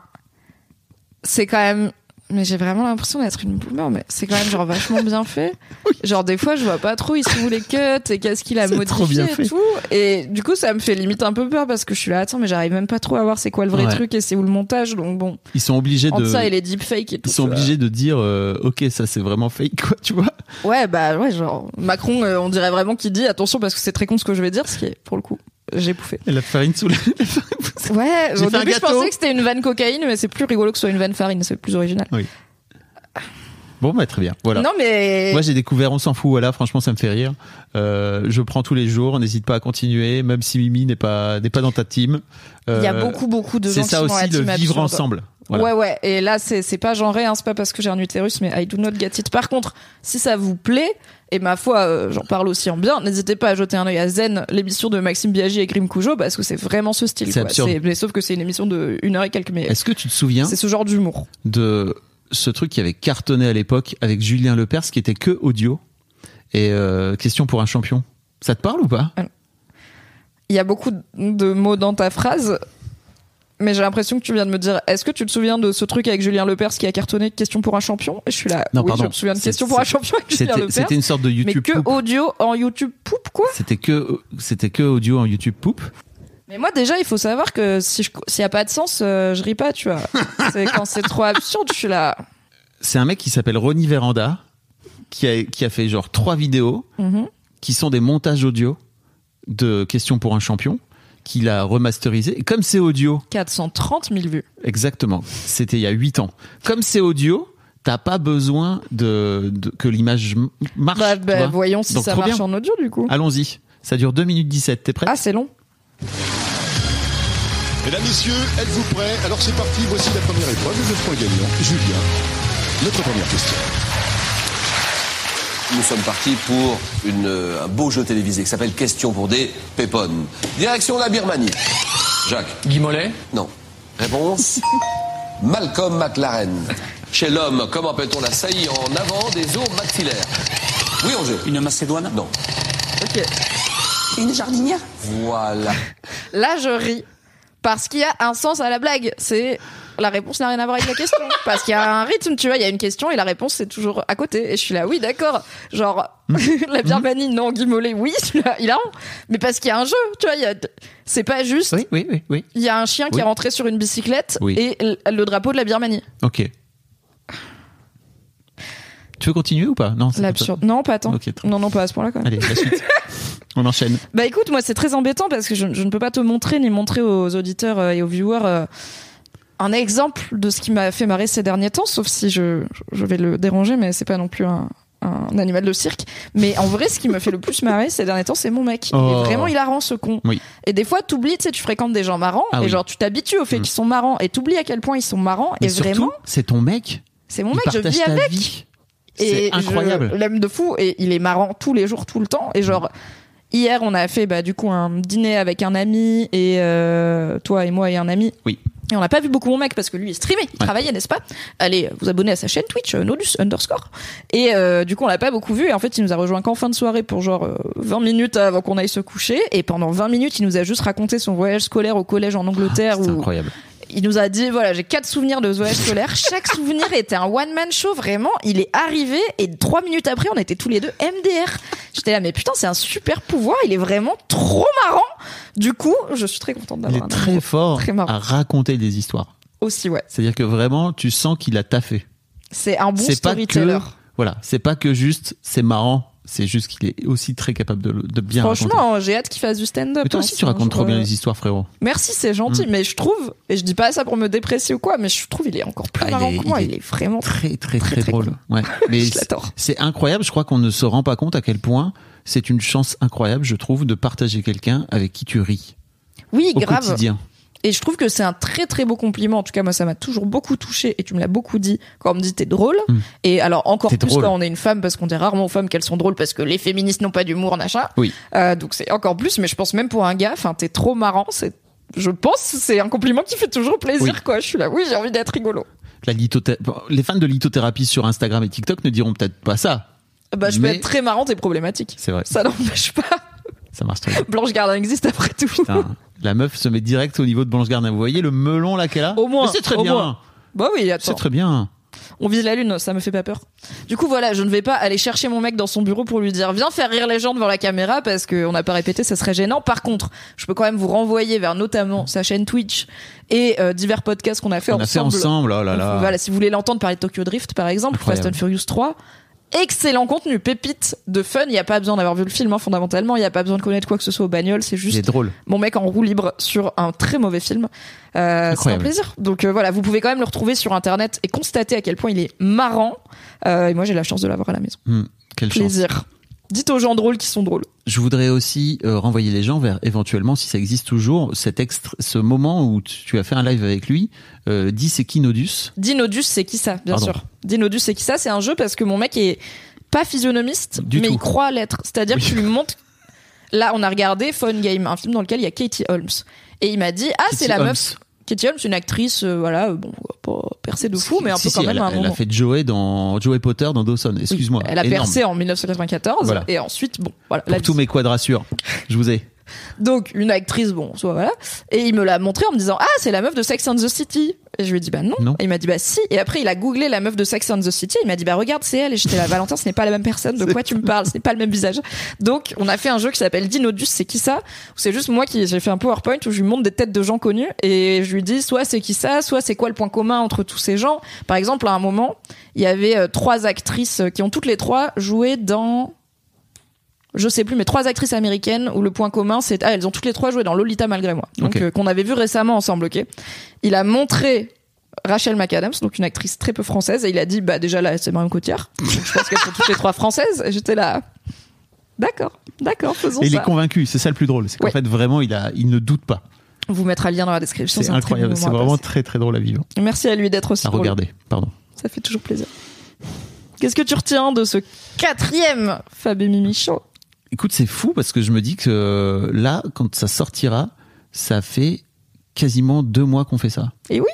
c'est quand même. Mais j'ai vraiment l'impression d'être une boomer, mais c'est quand même genre vachement bien fait. Genre des fois je vois pas trop ils sont où les cuts et qu'est-ce qu'il a modifié et tout. Et du coup ça me fait limite un peu peur parce que je suis là attends mais j'arrive même pas trop à voir c'est quoi le vrai Ouais. truc et c'est où le montage donc bon. Ils sont obligés Entre de. ça et les deepfakes et tout. Ils sont obligés de dire, euh, ok, ça c'est vraiment fake, quoi, tu vois. Ouais, bah ouais, genre Macron, euh, on dirait vraiment qu'il dit attention parce que c'est très con ce que je vais dire, ce qui est pour le coup, j'ai bouffé. Et la farine sous les. Ouais, J'ai au fait un début je pensais que c'était une vanne cocaïne, mais c'est plus rigolo que ce soit une vanne farine, c'est plus original. Bon, bah, très bien. Voilà. Non mais Moi, j'ai découvert On s'en fout, voilà, franchement, ça me fait rire. Euh, je prends tous les jours, n'hésite pas à continuer, même si Mimi n'est pas, n'est pas dans ta team. il y a Euh, beaucoup beaucoup de gens C'est qui ça la aussi, le team vivre absurde. ensemble. Voilà. Ouais ouais, et là c'est pas genré, hein, c'est pas parce que j'ai un utérus, mais I do not get it. Par contre, si ça vous plaît, et ma foi, euh, j'en parle aussi en bien, n'hésitez pas à jeter un œil à Zen, l'émission de Maxime Biaggi et Grim Cujo, parce que c'est vraiment ce style. Quoi. mais sauf que c'est une émission de une heure et quelques, mais Est-ce que tu te souviens c'est ce genre d'humour. de ce truc qui avait cartonné à l'époque avec Julien Lepers, qui était que audio? Et euh, question pour un champion. Ça te parle ou pas? Il y a beaucoup de mots dans ta phrase, mais j'ai l'impression que tu viens de me dire est-ce que tu te souviens de ce truc avec Julien Lepers qui a cartonné Question pour un champion? Et je suis là. Non, oui, pardon. je me souviens de Question pour un champion avec Julien C'était Lepers. c'était une sorte de mais YouTube que poupe. audio en YouTube poupe quoi? C'était que c'était que audio en YouTube poupe. Mais moi déjà il faut savoir que si s'il y a pas de sens euh, je ris pas tu vois. c'est quand c'est trop absurde je suis là. C'est un mec qui s'appelle Ronnie Veranda qui a qui a fait genre trois vidéos Mhm. qui sont des montages audio de questions pour un champion qu'il a remasterisé. Et comme c'est audio, 430 000 vues. exactement, c'était il y a 8 ans. Comme c'est audio, t'as pas besoin de, de- que l'image marche. Bah, bah, voyons si Donc, ça marche bien. en audio du coup. Allons-y. Ça dure 2 minutes 17. T'es prêt? Ah c'est long. Mesdames, Messieurs, êtes-vous prêts? Alors c'est parti, voici la première épreuve, le point gagnant. Julien, notre première question. Nous sommes partis pour une, euh, un beau jeu télévisé qui s'appelle Question pour des pépones. Direction la Birmanie. Jacques. Guy Mollet Non. Réponse Malcolm McLaren. Chez l'homme, comment appelle-t-on la saillie en avant des os maxillaires? Oui, Angers. Une Macédoine? Non. Ok. Une jardinière? Voilà. Là je ris parce qu'il y a un sens à la blague. C'est la réponse n'a rien à voir avec la question parce qu'il y a un rythme tu vois il y a une question et la réponse c'est toujours à côté et je suis là oui d'accord genre la Birmanie non Guy Mollet oui celui-là, il a rond. mais parce qu'il y a un jeu tu vois il y a c'est pas juste Oui, oui, oui, oui. il y a un chien qui Oui. est rentré sur une bicyclette Oui. et le, drapeau de la Birmanie Ok. Tu veux continuer ou pas? Non. c'est l'absurde non pas tant non non pas à ce point-là quand même Allez, la suite. On enchaîne. Bah écoute, moi c'est très embêtant parce que je, je ne peux pas te montrer ni montrer aux auditeurs euh, et aux viewers euh, un exemple de ce qui m'a fait marrer ces derniers temps, sauf si je, je vais le déranger, mais c'est pas non plus un, un animal de cirque. Mais en vrai, ce qui me fait le plus marrer ces derniers temps, c'est mon mec. Il Oh. est vraiment hilarant ce con. Oui. Et des fois, t'oublies, tu sais, tu fréquentes des gens marrants Ah et oui. genre tu t'habitues au fait Mm. qu'ils sont marrants et t'oublies à quel point ils sont marrants Mais et surtout, vraiment, c'est ton mec. c'est mon Il mec, je vis ta avec. vie. Et incroyable. Je l'aime de fou et il est marrant tous les jours, tout le temps. Et genre, hier, on a fait bah, du coup un dîner avec un ami et euh, toi et moi et un ami. Oui. Et on n'a pas vu beaucoup mon mec parce que lui il streamait, il travaillait, n'est-ce pas? Allez vous abonner à sa chaîne Twitch, euh, Nodus underscore. Et euh, du coup on l'a pas beaucoup vu et en fait il nous a rejoint qu'en fin de soirée pour genre euh, 20 minutes avant qu'on aille se coucher. Et pendant 20 minutes il nous a juste raconté son voyage scolaire au collège en Angleterre C'est où incroyable. Il nous a dit voilà j'ai quatre souvenirs de ce voyage scolaire. Chaque souvenir était un one man show vraiment. Il est arrivé et trois minutes après on était tous les deux MDR j'étais là mais putain c'est un super pouvoir. Il est vraiment trop marrant. Du coup je suis très contente Il d'avoir est un très fort Très marrant. à raconter des histoires. aussi ouais. C'est-à-dire que vraiment, tu sens qu'il a taffé. c'est un bon pas storyteller. que voilà, c'est pas que juste c'est marrant, c'est juste qu'il est aussi très capable de, de bien raconter. franchement j'ai hâte qu'il fasse du stand-up Mais toi hein, aussi, tu racontes trop bien les histoires, frérot. Merci, c'est gentil, Mm. mais je trouve, et je dis pas ça pour me déprécier ou quoi, mais je trouve il est encore plus Ah, il marrant est- que moi, il il est vraiment Très, très, très, drôle. Ouais. Mais Je l'adore. c'est incroyable. Je crois qu'on ne se rend pas compte à quel point c'est une chance incroyable, je trouve, de partager quelqu'un avec qui tu ris Oui, au grave. quotidien. Et je trouve que c'est un très très beau compliment. En tout cas, moi, ça m'a toujours beaucoup touché. Et tu me l'as beaucoup dit quand on me dit t'es drôle. Mm. Et alors encore plus drôle. quand on est une femme, parce qu'on dit rarement aux femmes qu'elles sont drôles parce que les féministes n'ont pas d'humour, machin. Oui. Euh, donc c'est encore plus. Mais je pense même pour un gars, enfin, t'es trop marrant. C'est, je pense, c'est un compliment qui fait toujours plaisir, Oui. quoi. Je suis là, oui, j'ai envie d'être rigolo. La lithothé- Les fans de lithothérapie sur Instagram et TikTok ne diront peut-être pas ça. Bah, je peux Mais- être très marrante et problématique. C'est vrai. Ça n'empêche pas. Ça marche très bien. Blanche Gardin existe après tout. Putain, la meuf se met direct au niveau de Blanche Gardin. Vous voyez le melon là qu'elle a Au moins, Mais C'est très au bien. moins. Bah oui, attends. C'est très bien. On vise la lune, ça me fait pas peur. Du coup, voilà, je ne vais pas aller chercher mon mec dans son bureau pour lui dire viens faire rire les gens devant la caméra parce qu'on n'a pas répété, ça serait gênant. Par contre, je peux quand même vous renvoyer vers notamment sa chaîne Twitch et euh, divers podcasts qu'on a fait On a fait ensemble. ensemble, oh là là. Donc, Voilà, si vous voulez l'entendre parler de Tokyo Drift par exemple, Incroyable. Fast and Furious 3. Excellent contenu, pépite de fun. Il n'y a pas besoin d'avoir vu le film, hein, fondamentalement. Il n'y a pas besoin de connaître quoi que ce soit aux bagnoles. C'est juste drôle. mon mec en roue libre sur un très mauvais film. Euh, c'est un plaisir. Donc euh, voilà, vous pouvez quand même le retrouver sur internet et constater à quel point il est marrant. Euh, et moi, j'ai la chance de l'avoir à la maison. Hmm, quelle chance. Dites aux gens drôles qui sont drôles. Je voudrais aussi euh, renvoyer les gens vers éventuellement, si ça existe toujours, cet extra, ce moment où tu as fait un live avec lui. Euh, dis c'est qui Nodus? Dinodus, c'est qui ça? Bien Pardon. sûr. Dinodus, c'est qui ça? C'est un jeu parce que mon mec est pas physionomiste, Du mais tout. il croit l'être. C'est-à-dire Oui. que tu lui montres. Là, on a regardé Phone Game, un film dans lequel il y a Katie Holmes. Et il m'a dit Ah, c'est la Holmes. meuf. Katie Holmes, une actrice, euh, voilà, euh, bon, pas percée de fou, mais un Si, peu si, quand même elle, à un elle a fait Joey dans Joey Potter dans Dawson. Excuse-moi. Elle a Énorme. percé en 1994 Voilà. et ensuite, bon, voilà. Pour tous mes quadrassures. Je vous ai. Donc une actrice, bon, soit voilà. Et il me l'a montré en me disant ah c'est la meuf de Sex and the City. Et je lui ai dit bah non. Non. Et il m'a dit bah si. Et après il a googlé la meuf de Sex and the City. Il m'a dit bah regarde c'est elle. Et j'étais là Valentin ce n'est pas la même personne. De quoi tu me parles? Ce n'est pas le même visage. Donc on a fait un jeu qui s'appelle Dinodus. C'est qui ça? C'est juste moi qui j'ai fait un PowerPoint où je lui montre des têtes de gens connus et je lui dis soit c'est qui ça, soit c'est quoi le point commun entre tous ces gens? Par exemple à un moment il y avait euh, trois actrices qui ont toutes les trois joué dans je sais plus, mais trois actrices américaines où le point commun c'est ah elles ont toutes les trois joué dans Lolita malgré moi, donc euh, qu'on avait vu récemment ensemble. Ok, il a montré Rachel McAdams, donc une actrice très peu française, et il a dit bah déjà là c'est Marion Cotillard, je pense qu'elles sont toutes les trois françaises. Et j'étais là, d'accord, d'accord, faisons Et il ça. est convaincu. C'est ça le plus drôle. C'est qu'en Ouais. fait, vraiment, il, a, il ne doute pas. On vous mettra le lien dans la description. C'est incroyable. C'est vraiment très, très drôle à vivre. Merci à lui d'être aussi. À drôle. regarder. Pardon. Ça fait toujours plaisir. Qu'est-ce que tu retiens de ce quatrième Fab et Mimi Show Écoute, c'est fou parce que je me dis que euh, là, quand ça sortira, ça fait quasiment deux mois qu'on fait ça. Et oui.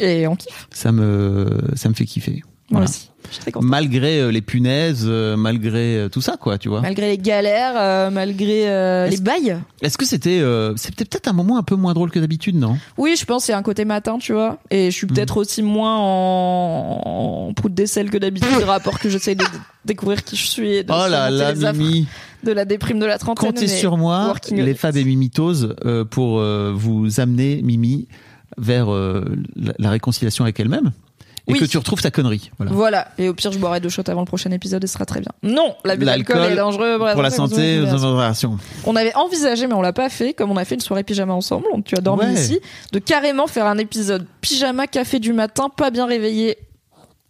Et on kiffe. Ça me, ça me fait kiffer. Moi Voilà. aussi. Je suis très contente. Malgré euh, les punaises, euh, malgré euh, tout ça, quoi, tu vois. Malgré les galères, euh, malgré euh, les bails. Est-ce que c'était, euh, c'était peut-être un moment un peu moins drôle que d'habitude, non? Oui, je pense a un côté matin, tu vois. Et je suis Mm. peut-être aussi moins en, en prout d'aisselle que d'habitude, rapport que j'essaie de découvrir qui je suis. Et de Oh là là, Mimi. De la déprime de la trentaine. Comptez sur moi, les. Fab et Mimitoses, pour vous amener, Mimi, vers la, la réconciliation avec elle-même. Et Oui. que tu retrouves ta connerie. Voilà. Voilà. Et au pire, je boirai deux shots avant le prochain épisode et ce sera très bien. Non, l'abus d'alcool est dangereux pour la santé. On avait envisagé, mais on l'a pas fait, comme on a fait une soirée pyjama ensemble, donc tu as dormi Ouais. ici, de carrément faire un épisode pyjama café du matin, pas bien réveillé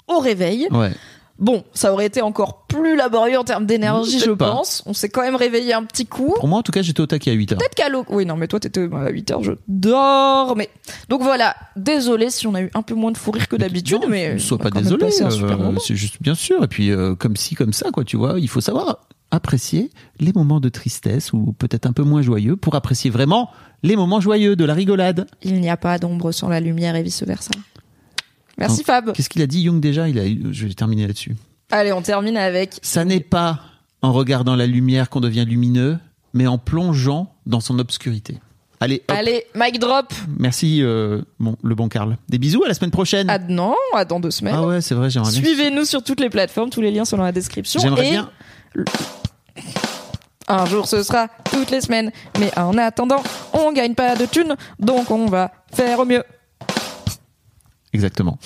au réveil. Ouais. Bon, ça aurait été encore plus laborieux en termes d'énergie, je pas. pense. On s'est quand même réveillé un petit coup. Pour moi, en tout cas, j'étais au taquet à 8 heures. Peut-être qu'à l'eau. Oui, non, mais toi, t'étais à 8 heures, je dors. Mais donc voilà. Désolé si on a eu un peu moins de fou rire que d'habitude, mais Ne sois a pas désolé. euh, c'est juste bien sûr. Et puis, euh, comme ci, comme ça, quoi, tu vois, il faut savoir apprécier les moments de tristesse ou peut-être un peu moins joyeux pour apprécier vraiment les moments joyeux de la rigolade. Il n'y a pas d'ombre sans la lumière et vice versa. Merci Fab. Qu'est-ce qu'il a dit Jung déjà? Il a, Je vais terminer là-dessus. Allez, on termine avec. Ça n'est pas en regardant la lumière qu'on devient lumineux, mais en plongeant dans son obscurité. Allez, hop. Allez, mic drop. merci euh, bon, le bon Karl. Des bisous à la semaine prochaine. À non, à dans deux semaines. Ah ouais, c'est vrai, j'aimerais bien. Suivez-nous sur toutes les plateformes, tous les liens sont dans la description. J'aimerais Et bien. Un jour ce sera toutes les semaines, mais en attendant, on gagne pas de thunes, donc on va faire au mieux. Exactement.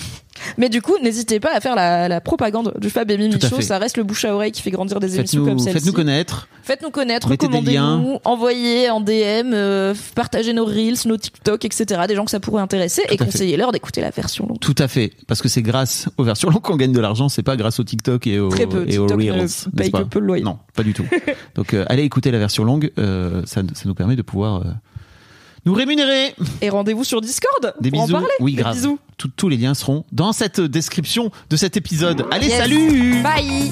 Mais du coup, n'hésitez pas à faire la, la propagande du Fab et Mimi Show, ça reste le bouche à oreille qui fait grandir des émissions comme celle-ci. faites-nous connaître. Faites-nous connaître, recommandez-nous, envoyez en DM, euh, partagez nos reels, nos TikTok, etc. Des gens que ça pourrait intéresser et conseillez-leur d'écouter la version longue. Tout à fait, parce que c'est grâce aux versions longues qu'on gagne de l'argent, c'est pas grâce au TikTok et aux, Très peu. et aux TikTok ne Reels. paye pas que peu le loyer. Non, pas du tout. Donc euh, allez écouter la version longue, euh, ça, ça nous permet de pouvoir nous rémunérer. Et rendez-vous sur Discord Des pour bisous. en parler. oui, Des grave. bisous. Tout- tous les liens seront dans cette description de cet épisode. Allez, Yes. salut Bye